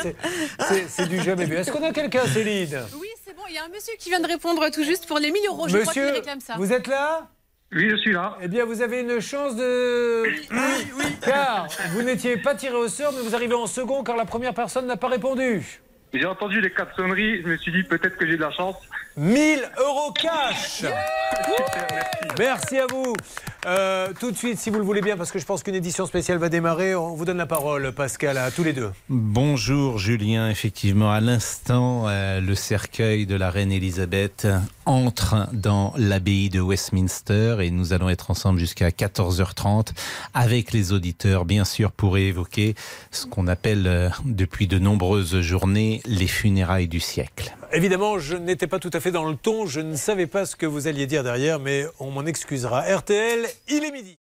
Speaker 3: C'est du jamais vu. Est-ce qu'on a quelqu'un, Céline?
Speaker 12: Oui, c'est bon, il y a un monsieur qui vient de répondre tout juste pour les 1000 euros. Je crois qu'il
Speaker 3: Monsieur,
Speaker 12: réclame ça.
Speaker 3: vous êtes là?
Speaker 7: Oui, je suis là.
Speaker 3: Eh bien, vous avez une chance de. Oui, oui. Car vous n'étiez pas tiré au sort, mais vous arrivez en second car la première personne n'a pas répondu.
Speaker 7: J'ai entendu les quatre sonneries, je me suis dit peut-être que j'ai de la chance.
Speaker 3: 1000 euros cash Merci à vous. Euh, tout de suite, si vous le voulez bien, parce que je pense qu'une édition spéciale va démarrer, on vous donne la parole, Pascal, à tous les deux.
Speaker 37: Bonjour Julien, effectivement, à l'instant, euh, le cercueil de la reine Elisabeth entre dans l'abbaye de Westminster et nous allons être ensemble jusqu'à 14h30 avec les auditeurs, bien sûr, pour évoquer ce qu'on appelle euh, depuis de nombreuses journées les funérailles du siècle.
Speaker 3: Évidemment, je n'étais pas tout à fait dans le ton, je ne savais pas ce que vous alliez dire derrière, mais on m'en excusera. RTL, il est midi.